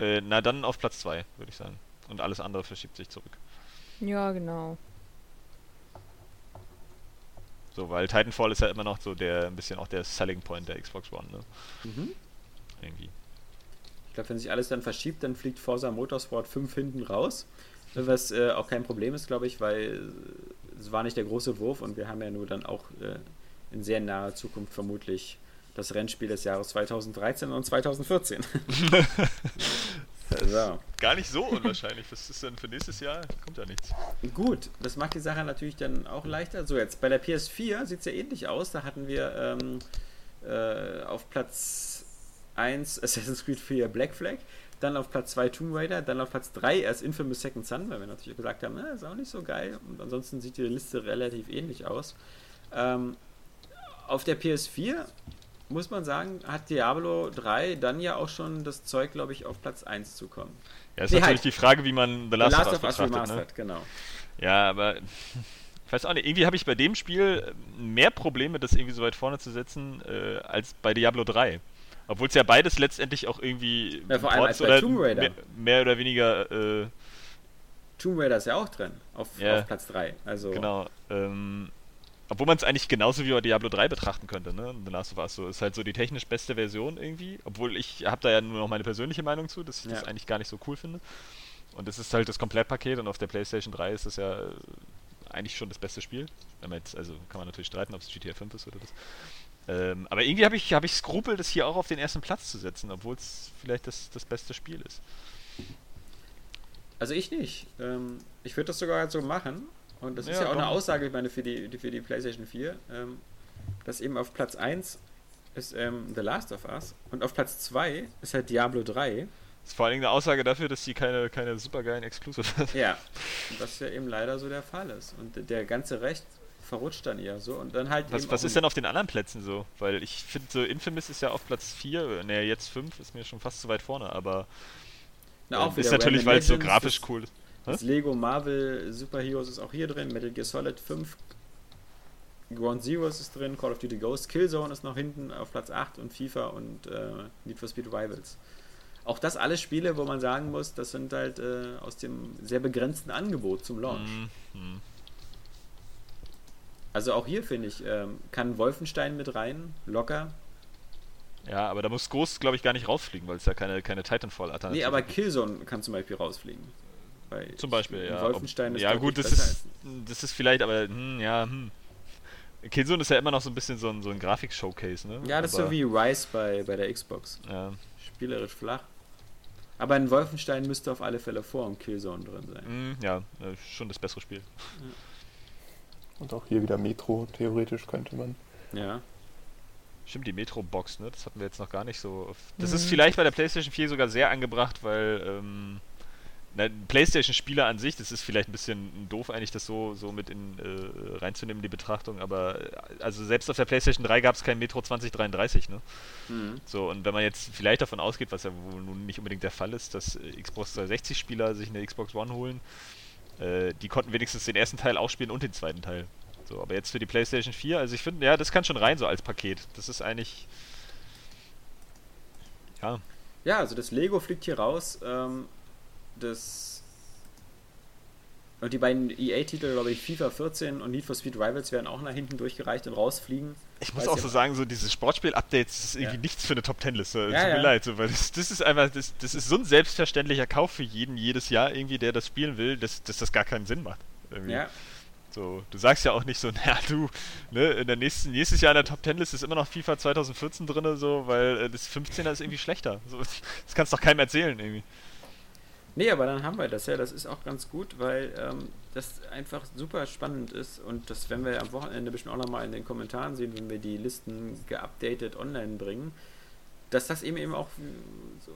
Äh, na, dann auf Platz 2, würde ich sagen. Und alles andere verschiebt sich zurück. Ja, genau. So, weil Titanfall ist ja immer noch so der, ein bisschen auch der Selling Point der Xbox One, ne? Mhm. Irgendwie. Ich glaube, wenn sich alles dann verschiebt, dann fliegt Forza Motorsport 5 hinten raus. Was äh, auch kein Problem ist, glaube ich, weil es war nicht der große Wurf und wir haben ja nur dann auch äh, in sehr naher Zukunft vermutlich das Rennspiel des Jahres 2013 und 2014. so. Gar nicht so unwahrscheinlich. Was ist denn für nächstes Jahr? Kommt ja nichts. Gut, das macht die Sache natürlich dann auch leichter. So, jetzt bei der PS4 sieht es ja ähnlich aus. Da hatten wir ähm, äh, auf Platz 1 Assassin's Creed 4 Black Flag, dann auf Platz 2 Tomb Raider, dann auf Platz 3 erst Infamous Second Son, weil wir natürlich gesagt haben, na, ist auch nicht so geil. Und ansonsten sieht die Liste relativ ähnlich aus. Ähm, auf der PS4 muss man sagen, hat Diablo 3 dann ja auch schon das Zeug, glaube ich, auf Platz 1 zu kommen. Ja, ist Nee, natürlich halt. die Frage, wie man The The Last, Last of Us betrachtet. Ne? Remastered, genau. Ja, aber ich weiß auch nicht, irgendwie habe ich bei dem Spiel mehr Probleme, das irgendwie so weit vorne zu setzen, äh, als bei Diablo 3. Obwohl es ja beides letztendlich auch irgendwie Ja, vor allem als bei Tomb Raider. Mehr, mehr oder weniger, äh, Tomb Raider ist ja auch drin, auf, Ja. auf Platz 3. Also, genau, ähm, obwohl man es eigentlich genauso wie bei Diablo 3 betrachten könnte, ne? The Last of Us so ist halt so die technisch beste Version irgendwie, obwohl ich habe da ja nur noch meine persönliche Meinung zu, dass ich das Ja. eigentlich gar nicht so cool finde. Und es ist halt das Komplettpaket und auf der PlayStation 3 ist es ja eigentlich schon das beste Spiel. Jetzt, also kann man natürlich streiten, ob es GTA 5 ist oder das. Ähm, aber irgendwie habe ich, hab ich Skrupel, das hier auch auf den ersten Platz zu setzen, obwohl es vielleicht das, das beste Spiel ist. also ich nicht. Ähm, ich würde das sogar so machen. Und das ist Ja, ja auch eine komm. Aussage, ich meine, für die, für die PlayStation 4, ähm, dass eben auf Platz 1 ist ähm, The Last of Us und auf Platz 2 ist halt Diablo 3. Das ist vor allen Dingen eine Aussage dafür, dass die keine, keine supergeilen Exclusive hat. Ja, was ja eben leider so der Fall ist. Und der ganze Recht verrutscht dann eher so. Und dann halt Was, was ist denn auf den anderen Plätzen so? Weil ich finde, so Infamous ist ja auf Platz 4, ne, jetzt 5, ist mir schon fast zu weit vorne, aber Na, äh, ist natürlich, weil es so grafisch das, cool ist. Das Lego Marvel Super Heroes ist auch hier drin, Metal Gear Solid 5, Ground Zeroes ist drin, Call of Duty Ghost, Killzone ist noch hinten auf Platz 8 und FIFA und äh, Need for Speed Rivals. Auch das alles Spiele, wo man sagen muss, das sind halt äh, aus dem sehr begrenzten Angebot zum Launch. Mhm, mhm. Also auch hier finde ich, ähm, kann Wolfenstein mit rein, locker. Ja, aber da muss Ghost, glaube ich, gar nicht rausfliegen, weil es ja keine, keine Titanfall-Alternative Nee, aber gibt. Killzone kann zum Beispiel rausfliegen. Weil Zum Beispiel, ja. Wolfenstein Ob- ist ja, gut, das ist, das ist vielleicht, aber, hm, ja, hm. Killzone ist ja immer noch so ein bisschen so ein, so ein Grafik-Showcase, ne? Ja, das ist aber, so wie Rise bei, bei der Xbox. Ja, Spielerisch flach. Aber ein Wolfenstein müsste auf alle Fälle vor dem Killzone drin sein. hm, ja, äh, schon das bessere Spiel. Und auch hier wieder Metro, theoretisch könnte man. Ja. Stimmt, die Metro-Box, ne? Das hatten wir jetzt noch gar nicht so. Auf das Mhm. ist vielleicht bei der PlayStation 4 sogar sehr angebracht, weil ähm, PlayStation-Spieler an sich, das ist vielleicht ein bisschen doof eigentlich, das so, so mit in, äh, reinzunehmen, die Betrachtung, aber äh, also selbst auf der PlayStation 3 gab es kein Metro 2033, ne? Mhm. So, und wenn man jetzt vielleicht davon ausgeht, was ja wohl nun nicht unbedingt der Fall ist, dass Xbox 360-Spieler sich eine Xbox One holen, äh, die konnten wenigstens den ersten Teil auch spielen und den zweiten Teil. So, aber jetzt für die PlayStation 4, also ich finde, ja, das kann schon rein so als Paket. Das ist eigentlich. Ja, Ja, also das Lego fliegt hier raus. Ähm, das. Und die beiden EA-Titel, glaube ich, FIFA 14 und Need for Speed Rivals werden auch nach hinten durchgereicht und rausfliegen. ich muss auch so sagen, so diese Sportspiel-Updates das ist irgendwie Ja. nichts für eine Top Ten-Liste. Ja, Tut mir ja. leid, so, weil das, das ist einfach, das, das ist so ein selbstverständlicher Kauf für jeden jedes Jahr irgendwie, der das spielen will, dass, dass das gar keinen Sinn macht. Irgendwie. Ja, So, du sagst ja auch nicht so, naja, du, ne, in der nächsten, nächstes Jahr in der Top Ten Liste ist immer noch FIFA 2014 drin, so, weil äh, das 15er ist irgendwie schlechter. So, das kannst doch keinem erzählen, irgendwie. Nee, aber dann haben wir das ja. Das ist auch ganz gut, weil ähm, das einfach super spannend ist und das werden wir am Wochenende bestimmt auch nochmal in den Kommentaren sehen, wenn wir die Listen geupdatet online bringen, dass das eben eben auch so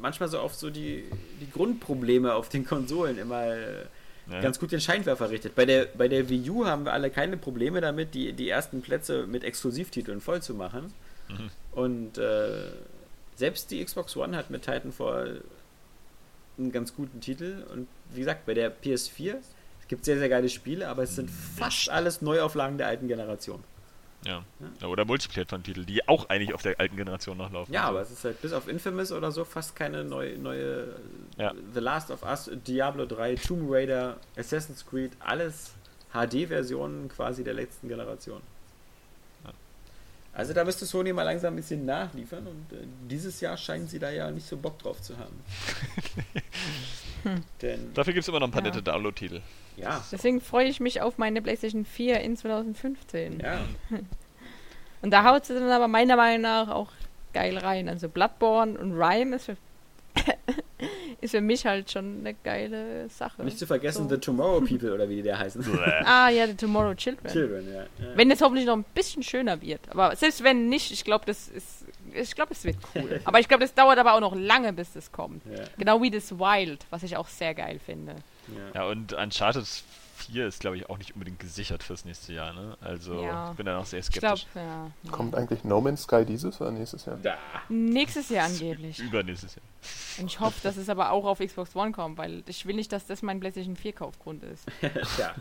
manchmal so auf so die, die Grundprobleme auf den Konsolen immer äh, Ja. ganz gut den Scheinwerfer richtet. Bei der, bei der Wii U haben wir alle keine Probleme damit, die, die ersten Plätze mit Exklusivtiteln voll zu machen. Mhm. Und äh, selbst die Xbox One hat mit Titanfall einen ganz guten Titel. Und wie gesagt, bei der PS4 es gibt sehr, sehr geile Spiele, aber es sind fast alles Neuauflagen der alten Generation. Ja. ja. Oder Multiplattform-Titel, die auch eigentlich auf der alten Generation noch laufen. Ja, aber es ist halt bis auf Infamous oder so fast keine neue, neue Ja. The Last of Us, Diablo 3, Tomb Raider, Assassin's Creed, alles HD-Versionen quasi der letzten Generation. Also da müsste Sony mal langsam ein bisschen nachliefern und äh, dieses Jahr scheinen sie da ja nicht so Bock drauf zu haben. Denn, Dafür gibt es immer noch ein paar Ja. nette Download-Titel. ja, Deswegen freue ich mich auf meine PlayStation 4 in 2015. ja, Und da haut sie dann aber meiner Meinung nach auch geil rein. Also Bloodborne und Rhyme ist für, ist für mich halt schon eine geile Sache. nicht zu vergessen So. The Tomorrow People oder wie die da heißen. Ah ja, The Tomorrow Children. Children, ja. ja. Wenn es hoffentlich noch ein bisschen schöner wird. Aber selbst wenn nicht, ich glaube, das ist. Ich glaube, es wird cool. aber ich glaube, das dauert aber auch noch lange, bis das kommt. ja, Genau wie das Wild, was ich auch sehr geil finde. ja. Ja, und Uncharted 4 ist, glaube ich, auch nicht unbedingt gesichert fürs nächste Jahr, ne? Also, Ja. ich bin da noch sehr skeptisch. ja. Kommt eigentlich No Man's Sky dieses oder nächstes Jahr? Da. Nächstes Jahr angeblich. Übernächstes Jahr. Und ich hoffe, dass es aber auch auf Xbox One kommt, weil ich will nicht, dass das mein PlayStation 4 Kaufgrund ist. ja.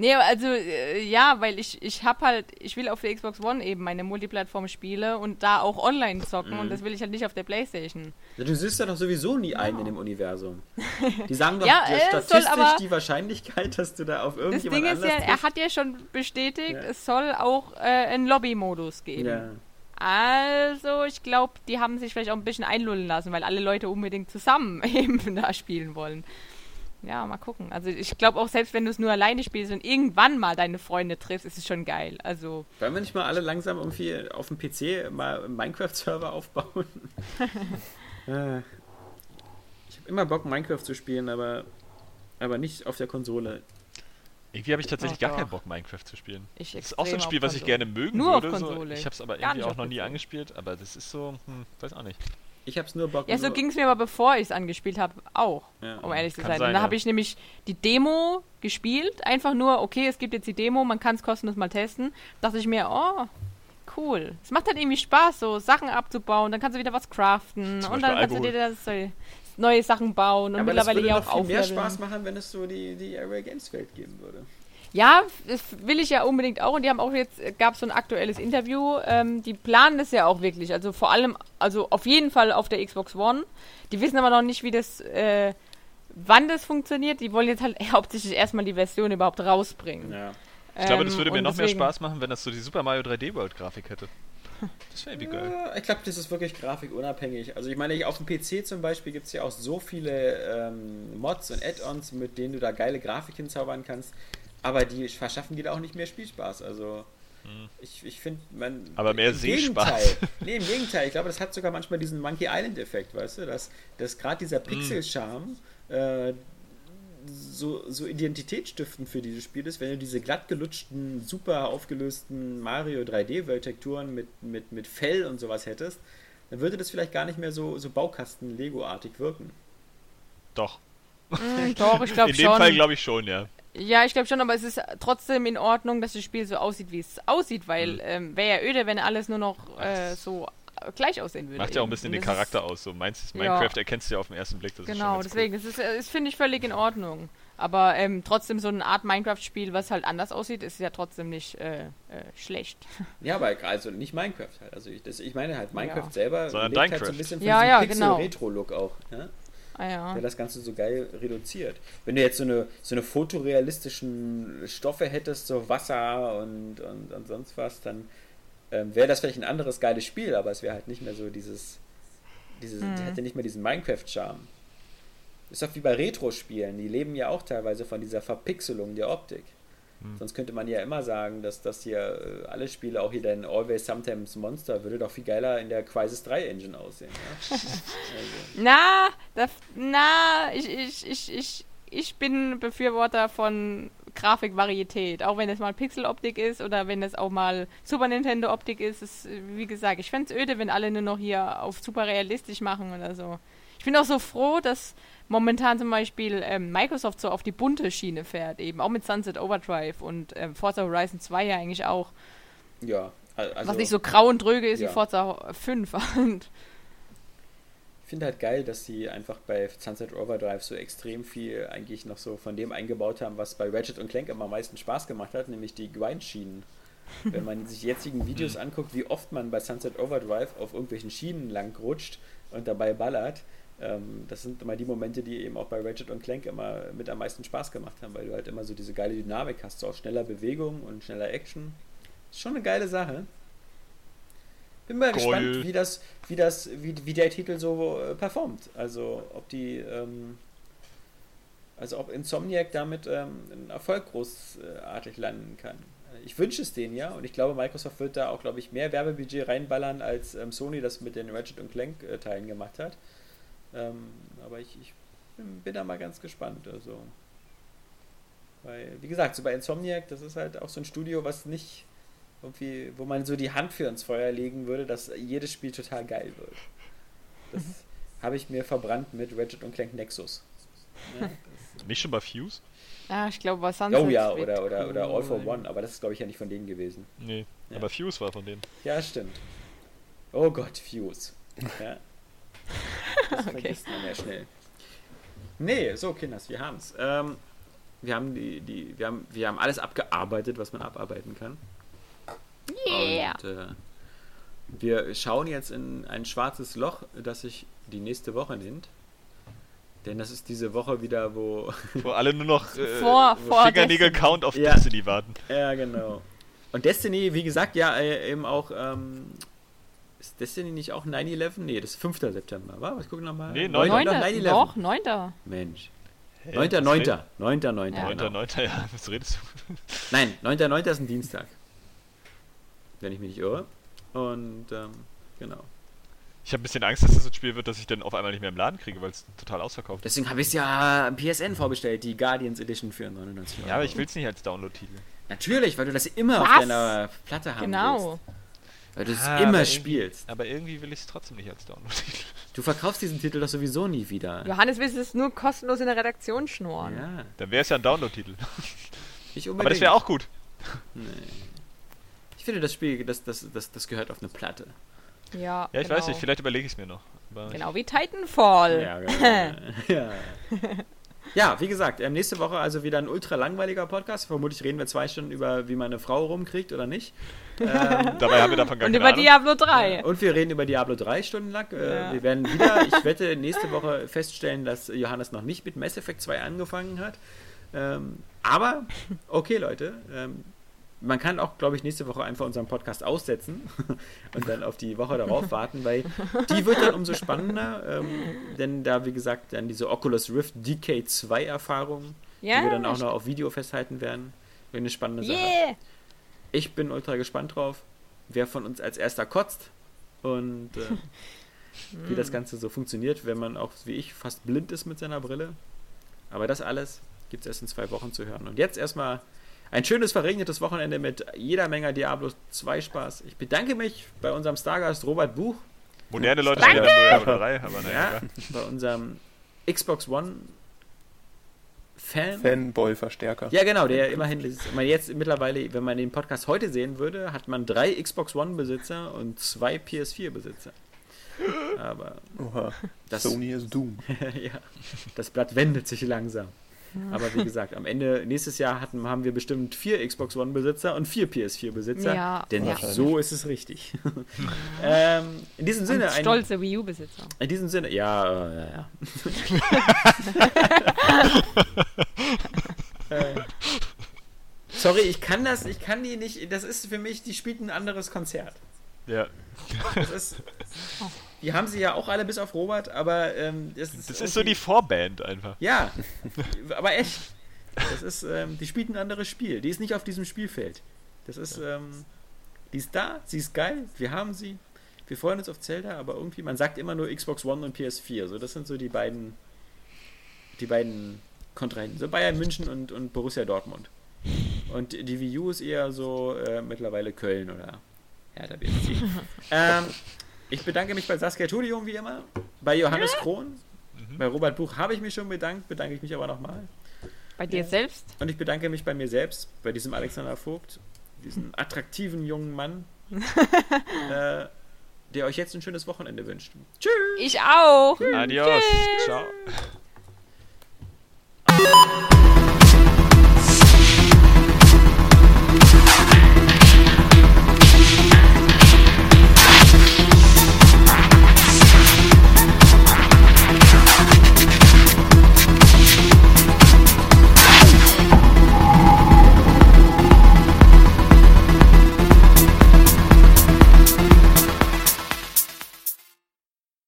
Nee, also äh, ja, weil ich ich hab halt, ich will auf der Xbox One eben meine Multiplattform-Spiele und da auch online zocken Mhm. und das will ich halt nicht auf der Playstation. Ja, Du siehst ja doch sowieso nie ein in dem Universum. Die sagen doch Ja, äh, soll statistisch aber- die Wahrscheinlichkeit, dass du da auf Das irgendjemand Ding ist ja, er hat ja schon bestätigt, Ja. es soll auch äh, einen Lobby-Modus geben. Ja. Also, ich glaube, die haben sich vielleicht auch ein bisschen einlullen lassen, weil alle Leute unbedingt zusammen eben da spielen wollen. Ja, mal gucken. Also ich glaube auch, selbst wenn du es nur alleine spielst und irgendwann mal deine Freunde triffst, ist es schon geil. Also, Wollen wir nicht mal alle langsam irgendwie auf dem PC mal einen Minecraft-Server aufbauen? Äh, ich habe immer Bock, Minecraft zu spielen, aber, aber nicht auf der Konsole. Irgendwie habe ich tatsächlich Ach, gar keinen Bock, Minecraft zu spielen. ich Das ist auch so ein Spiel, auf was ich gerne mögen Nur auf würde. So. Konsole. Ich habe es aber irgendwie auch auf noch nie angespielt, aber das ist so, hm, weiß auch nicht. Ich habe es nur Bock. Ja, so nur, ging es mir aber bevor ich es angespielt habe, auch, Ja. um ehrlich zu sein. sein, und da ja. habe ich nämlich die Demo gespielt, einfach nur, okay, es gibt jetzt die Demo, man kann es kostenlos mal testen. Dachte ich mir, oh, cool. Es macht halt irgendwie Spaß, so Sachen abzubauen, dann kannst du wieder was craften Zum und dann Beispiel kannst du dir das, so neue Sachen bauen und aber das mittlerweile ja auch viel mehr aufleveln. Spaß machen, wenn es so die, die Area Games Welt geben würde. Ja, das will ich ja unbedingt auch. Und die haben auch jetzt, gab so ein aktuelles Interview. Ähm, die planen das ja auch wirklich. Also vor allem, also auf jeden Fall auf der Xbox One. Die wissen aber noch nicht, wie das, äh, wann das funktioniert. Die wollen jetzt halt hauptsächlich erstmal die Version überhaupt rausbringen. Ja. Ich glaube, das Ähm, würde mir und noch mehr deswegen- Spaß machen, wenn das so die Super Mario 3D World Grafik hätte. Das wäre irgendwie geil. Ja, Ich glaube, das ist wirklich grafikunabhängig. Also ich meine, auf dem PC zum Beispiel gibt es ja auch so viele ähm, Mods und Add-ons, mit denen du da geile Grafik hinzaubern kannst. Aber die verschaffen dir auch nicht mehr Spielspaß. Also ich, ich finde, man... Hm. Aber mehr Sehspaß. Nee, im Gegenteil. Ich glaube, das hat sogar manchmal diesen Monkey Island-Effekt, weißt du? Dass, dass gerade dieser Hm. Pixel-Charme äh, so, so identitätsstiftend für dieses Spiel ist, wenn du diese glatt gelutschten, super aufgelösten Mario 3D-Welt-Texturen mit, mit, mit Fell und sowas hättest, dann würde das vielleicht gar nicht mehr so, so Baukasten-Lego-artig wirken. Doch. Mm, doch, ich glaube In dem schon. Fall glaube ich schon, ja. Ja, ich glaube schon, aber es ist trotzdem in Ordnung, dass das Spiel so aussieht, wie es aussieht, weil Mhm. ähm, wäre ja öde, wenn alles nur noch äh, so äh, gleich aussehen würde. Macht ja auch ein bisschen den das Charakter aus. So meinst, Ja. Minecraft erkennst du ja auf den ersten Blick. Das ist schon Genau, deswegen, es ist, es finde ich völlig in Ordnung. Aber ähm, trotzdem so eine Art Minecraft-Spiel, was halt anders aussieht, ist ja trotzdem nicht äh, äh, schlecht. Ja, aber also nicht Minecraft halt. Also ich, das, ich meine halt, Minecraft Ja. selber Sondern lebt halt so ein bisschen von Ja, diesem ja, genau. Pixel-Retro-Look auch. Ja? Ah ja. der das Ganze so geil reduziert. Wenn du jetzt so eine, so eine fotorealistischen Stoffe hättest, so Wasser und, und, und sonst was, dann ähm, wäre das vielleicht ein anderes geiles Spiel, aber es wäre halt nicht mehr so dieses, dieses Mhm. hätte nicht mehr diesen Minecraft-Charme. Ist doch wie bei Retro-Spielen, die leben ja auch teilweise von dieser Verpixelung der Optik. Sonst könnte man ja immer sagen, dass das hier äh, alle Spiele, auch hier dein Always Sometimes Monster, würde doch viel geiler in der Crisis 3 Engine aussehen. Ja? also, Na, das, na, ich, ich, ich, ich, ich bin Befürworter von Grafikvarietät. Auch wenn es mal Pixel-Optik ist oder wenn es auch mal Super Nintendo-Optik ist. ist wie gesagt, ich fände es öde, wenn alle nur noch hier auf super realistisch machen oder so. Ich bin auch so froh, dass momentan zum Beispiel ähm, Microsoft so auf die bunte Schiene fährt, eben auch mit Sunset Overdrive und ähm, Forza Horizon 2 ja eigentlich auch. Ja, al- also was nicht so grau und dröge ist ja. wie Forza 5. Und ich finde halt geil, dass sie einfach bei Sunset Overdrive so extrem viel eigentlich noch so von dem eingebaut haben, was bei Ratchet und Clank immer am meisten Spaß gemacht hat, nämlich die Grindschienen. Wenn man sich jetzigen Videos anguckt, wie oft man bei Sunset Overdrive auf irgendwelchen Schienen lang rutscht und dabei ballert, ähm, das sind immer die Momente, die eben auch bei Ratchet und Clank immer mit am meisten Spaß gemacht haben, weil du halt immer so diese geile Dynamik hast, so aus schneller Bewegung und schneller Action. Ist schon eine geile Sache. Bin mal Geil. gespannt, wie das, wie das, wie, wie der Titel so äh, performt. Also ob die, ähm, also ob Insomniac damit ähm, einen Erfolg großartig landen kann. Ich wünsche es denen ja und ich glaube, Microsoft wird da auch, glaube ich, mehr Werbebudget reinballern, als ähm, Sony das mit den Ratchet und Clank äh, Teilen gemacht hat. Ähm, aber ich, ich bin, bin da mal ganz gespannt. Also, weil, wie gesagt, so bei Insomniac, das ist halt auch so ein Studio, was nicht irgendwie, wo man so die Hand für ins Feuer legen würde, dass jedes Spiel total geil wird. Das habe ich mir verbrannt mit Ratchet und Clank Nexus. Ne? Nicht schon bei Fuse? ja, ich glaube, was Sunset Oh ja, oder, oder, oder All for. One, aber das ist glaube ich ja nicht von denen gewesen. Nee, Ja. aber Fuse war von denen. Ja, stimmt. Oh Gott, Fuse. Ja. Das Okay. vergisst man ja schnell. Nee, so Kinders, wir haben's. Ähm, wir haben die, die, wir haben, wir haben alles abgearbeitet, was man abarbeiten kann. Yeah. Und äh, wir schauen jetzt in ein schwarzes Loch, das sich die nächste Woche nennt. Denn das ist diese Woche wieder, wo. Wo alle nur noch äh, Vor- vor Fingernägel Destiny. Count auf Ja. Destiny warten. ja, genau. Und Destiny, wie gesagt, ja, äh, eben auch. Ähm, ist Destiny nicht auch 9-11? Nee, das ist 5. September, wa? Was gucken wir nochmal? Nee, Neun- Neunter. doch, Neunter, 9-11. doch, neunter. Mensch. Hä? 9. Was 9. red- 9. 9. 9. Ja. 9. genau. 9. Ja, was redest du? Nein, 9. 9. ist ein Dienstag. Wenn ich mich nicht irre. Und, ähm, genau. Ich habe ein bisschen Angst, dass das ein Spiel wird, das ich dann auf einmal nicht mehr im Laden kriege, weil es total ausverkauft ist. Deswegen habe ich es ja am PSN vorbestellt, die Guardians Edition für 99 Euro. Ja, aber ich will es nicht als Download-Titel. Natürlich, weil du das immer auf Was? deiner Platte haben Genau. willst. Weil du es Ah, immer aber spielst. Aber irgendwie will ich es trotzdem nicht als Download-Titel. Du verkaufst diesen Titel doch sowieso nie wieder. Johannes will es nur kostenlos in der Redaktion schnorren. Ja, Dann wäre es ja ein Download-Titel. Aber das wäre auch gut. Nee. Ich finde, das Spiel, das, das, das, das gehört auf eine Platte. Ja, Ja, ich genau. weiß nicht, vielleicht überlege ich es mir noch. Aber Genau wie Titanfall. Ja, genau. ja. ja, wie gesagt, ähm, nächste Woche also wieder ein ultra langweiliger Podcast. Vermutlich reden wir zwei Stunden über, wie man eine Frau rumkriegt oder nicht. Ähm, dabei haben wir davon gar Und keine über Ahnung. Diablo 3. Und wir reden über Diablo 3 Stunden lang. Äh, Ja. Wir werden wieder, ich wette, nächste Woche feststellen, dass Johannes noch nicht mit Mass Effect 2 angefangen hat. Ähm, aber, okay, Leute. Ähm, man kann auch, glaube ich, nächste Woche einfach unseren Podcast aussetzen und dann auf die Woche darauf warten, weil die wird dann umso spannender. Ähm, denn da, wie gesagt, dann diese Oculus Rift DK2 Erfahrung, Ja, die wir dann auch noch auf Video festhalten werden. Wird eine spannende Sache. Yeah. Ich bin ultra gespannt drauf, wer von uns als erster kotzt und äh, wie das Ganze so funktioniert, wenn man auch wie ich fast blind ist mit seiner Brille. Aber das alles gibt es erst in zwei Wochen zu hören. Und jetzt erstmal ein schönes verregnetes Wochenende mit jeder Menge Diablo 2 Spaß. Ich bedanke mich bei unserem Stargast Robert Buch, Moderne Leute Danke! 3, aber naja. ja, bei unserem Xbox One Fan. Fanboy-Verstärker. Ja, genau, der immerhin, ist- man jetzt mittlerweile, wenn man den Podcast heute sehen würde, hat man drei Xbox One-Besitzer und zwei PS4-Besitzer. Aber Oha. das, Sony ist Doom. ja, das Blatt wendet sich langsam. Aber wie gesagt, am Ende, nächstes Jahr hatten, haben wir bestimmt vier Xbox One-Besitzer und vier PS4-Besitzer. Ja, denn ja. so ist es richtig. ähm, in diesem Sinne, Und ein, stolze Wii U-Besitzer. in diesem Sinne, ja, äh, ja, ja. Äh, Sorry, ich kann das, ich kann die nicht, das ist für mich, die spielt ein anderes Konzert. Ja. Das ist, die haben sie ja auch alle bis auf Robert, aber ähm, das ist, Das ist so die Vorband einfach. Ja, aber echt. Das ist, ähm, die spielt ein anderes Spiel. Die ist nicht auf diesem Spielfeld. Das ist, ähm, die ist da, sie ist geil, wir haben sie. Wir freuen uns auf Zelda, aber irgendwie, man sagt immer nur Xbox One und PS4. So, das sind so die beiden, die beiden Kontrahenten. So Bayern München und, und Borussia Dortmund. Und die Wii U ist eher so äh, mittlerweile Köln oder Hertha BSC. ähm, ich bedanke mich bei Saskia Tudium wie immer, bei Johannes ja? Krohn, mhm. bei Robert Buch habe ich mich schon bedankt, bedanke ich mich aber nochmal. Bei dir ja. selbst? Und ich bedanke mich bei mir selbst, bei diesem Alexander Vogt, diesem attraktiven jungen Mann, äh, der euch jetzt ein schönes Wochenende wünscht. Tschüss! Ich auch! Tschüss. Adios! Tschüss. Ciao!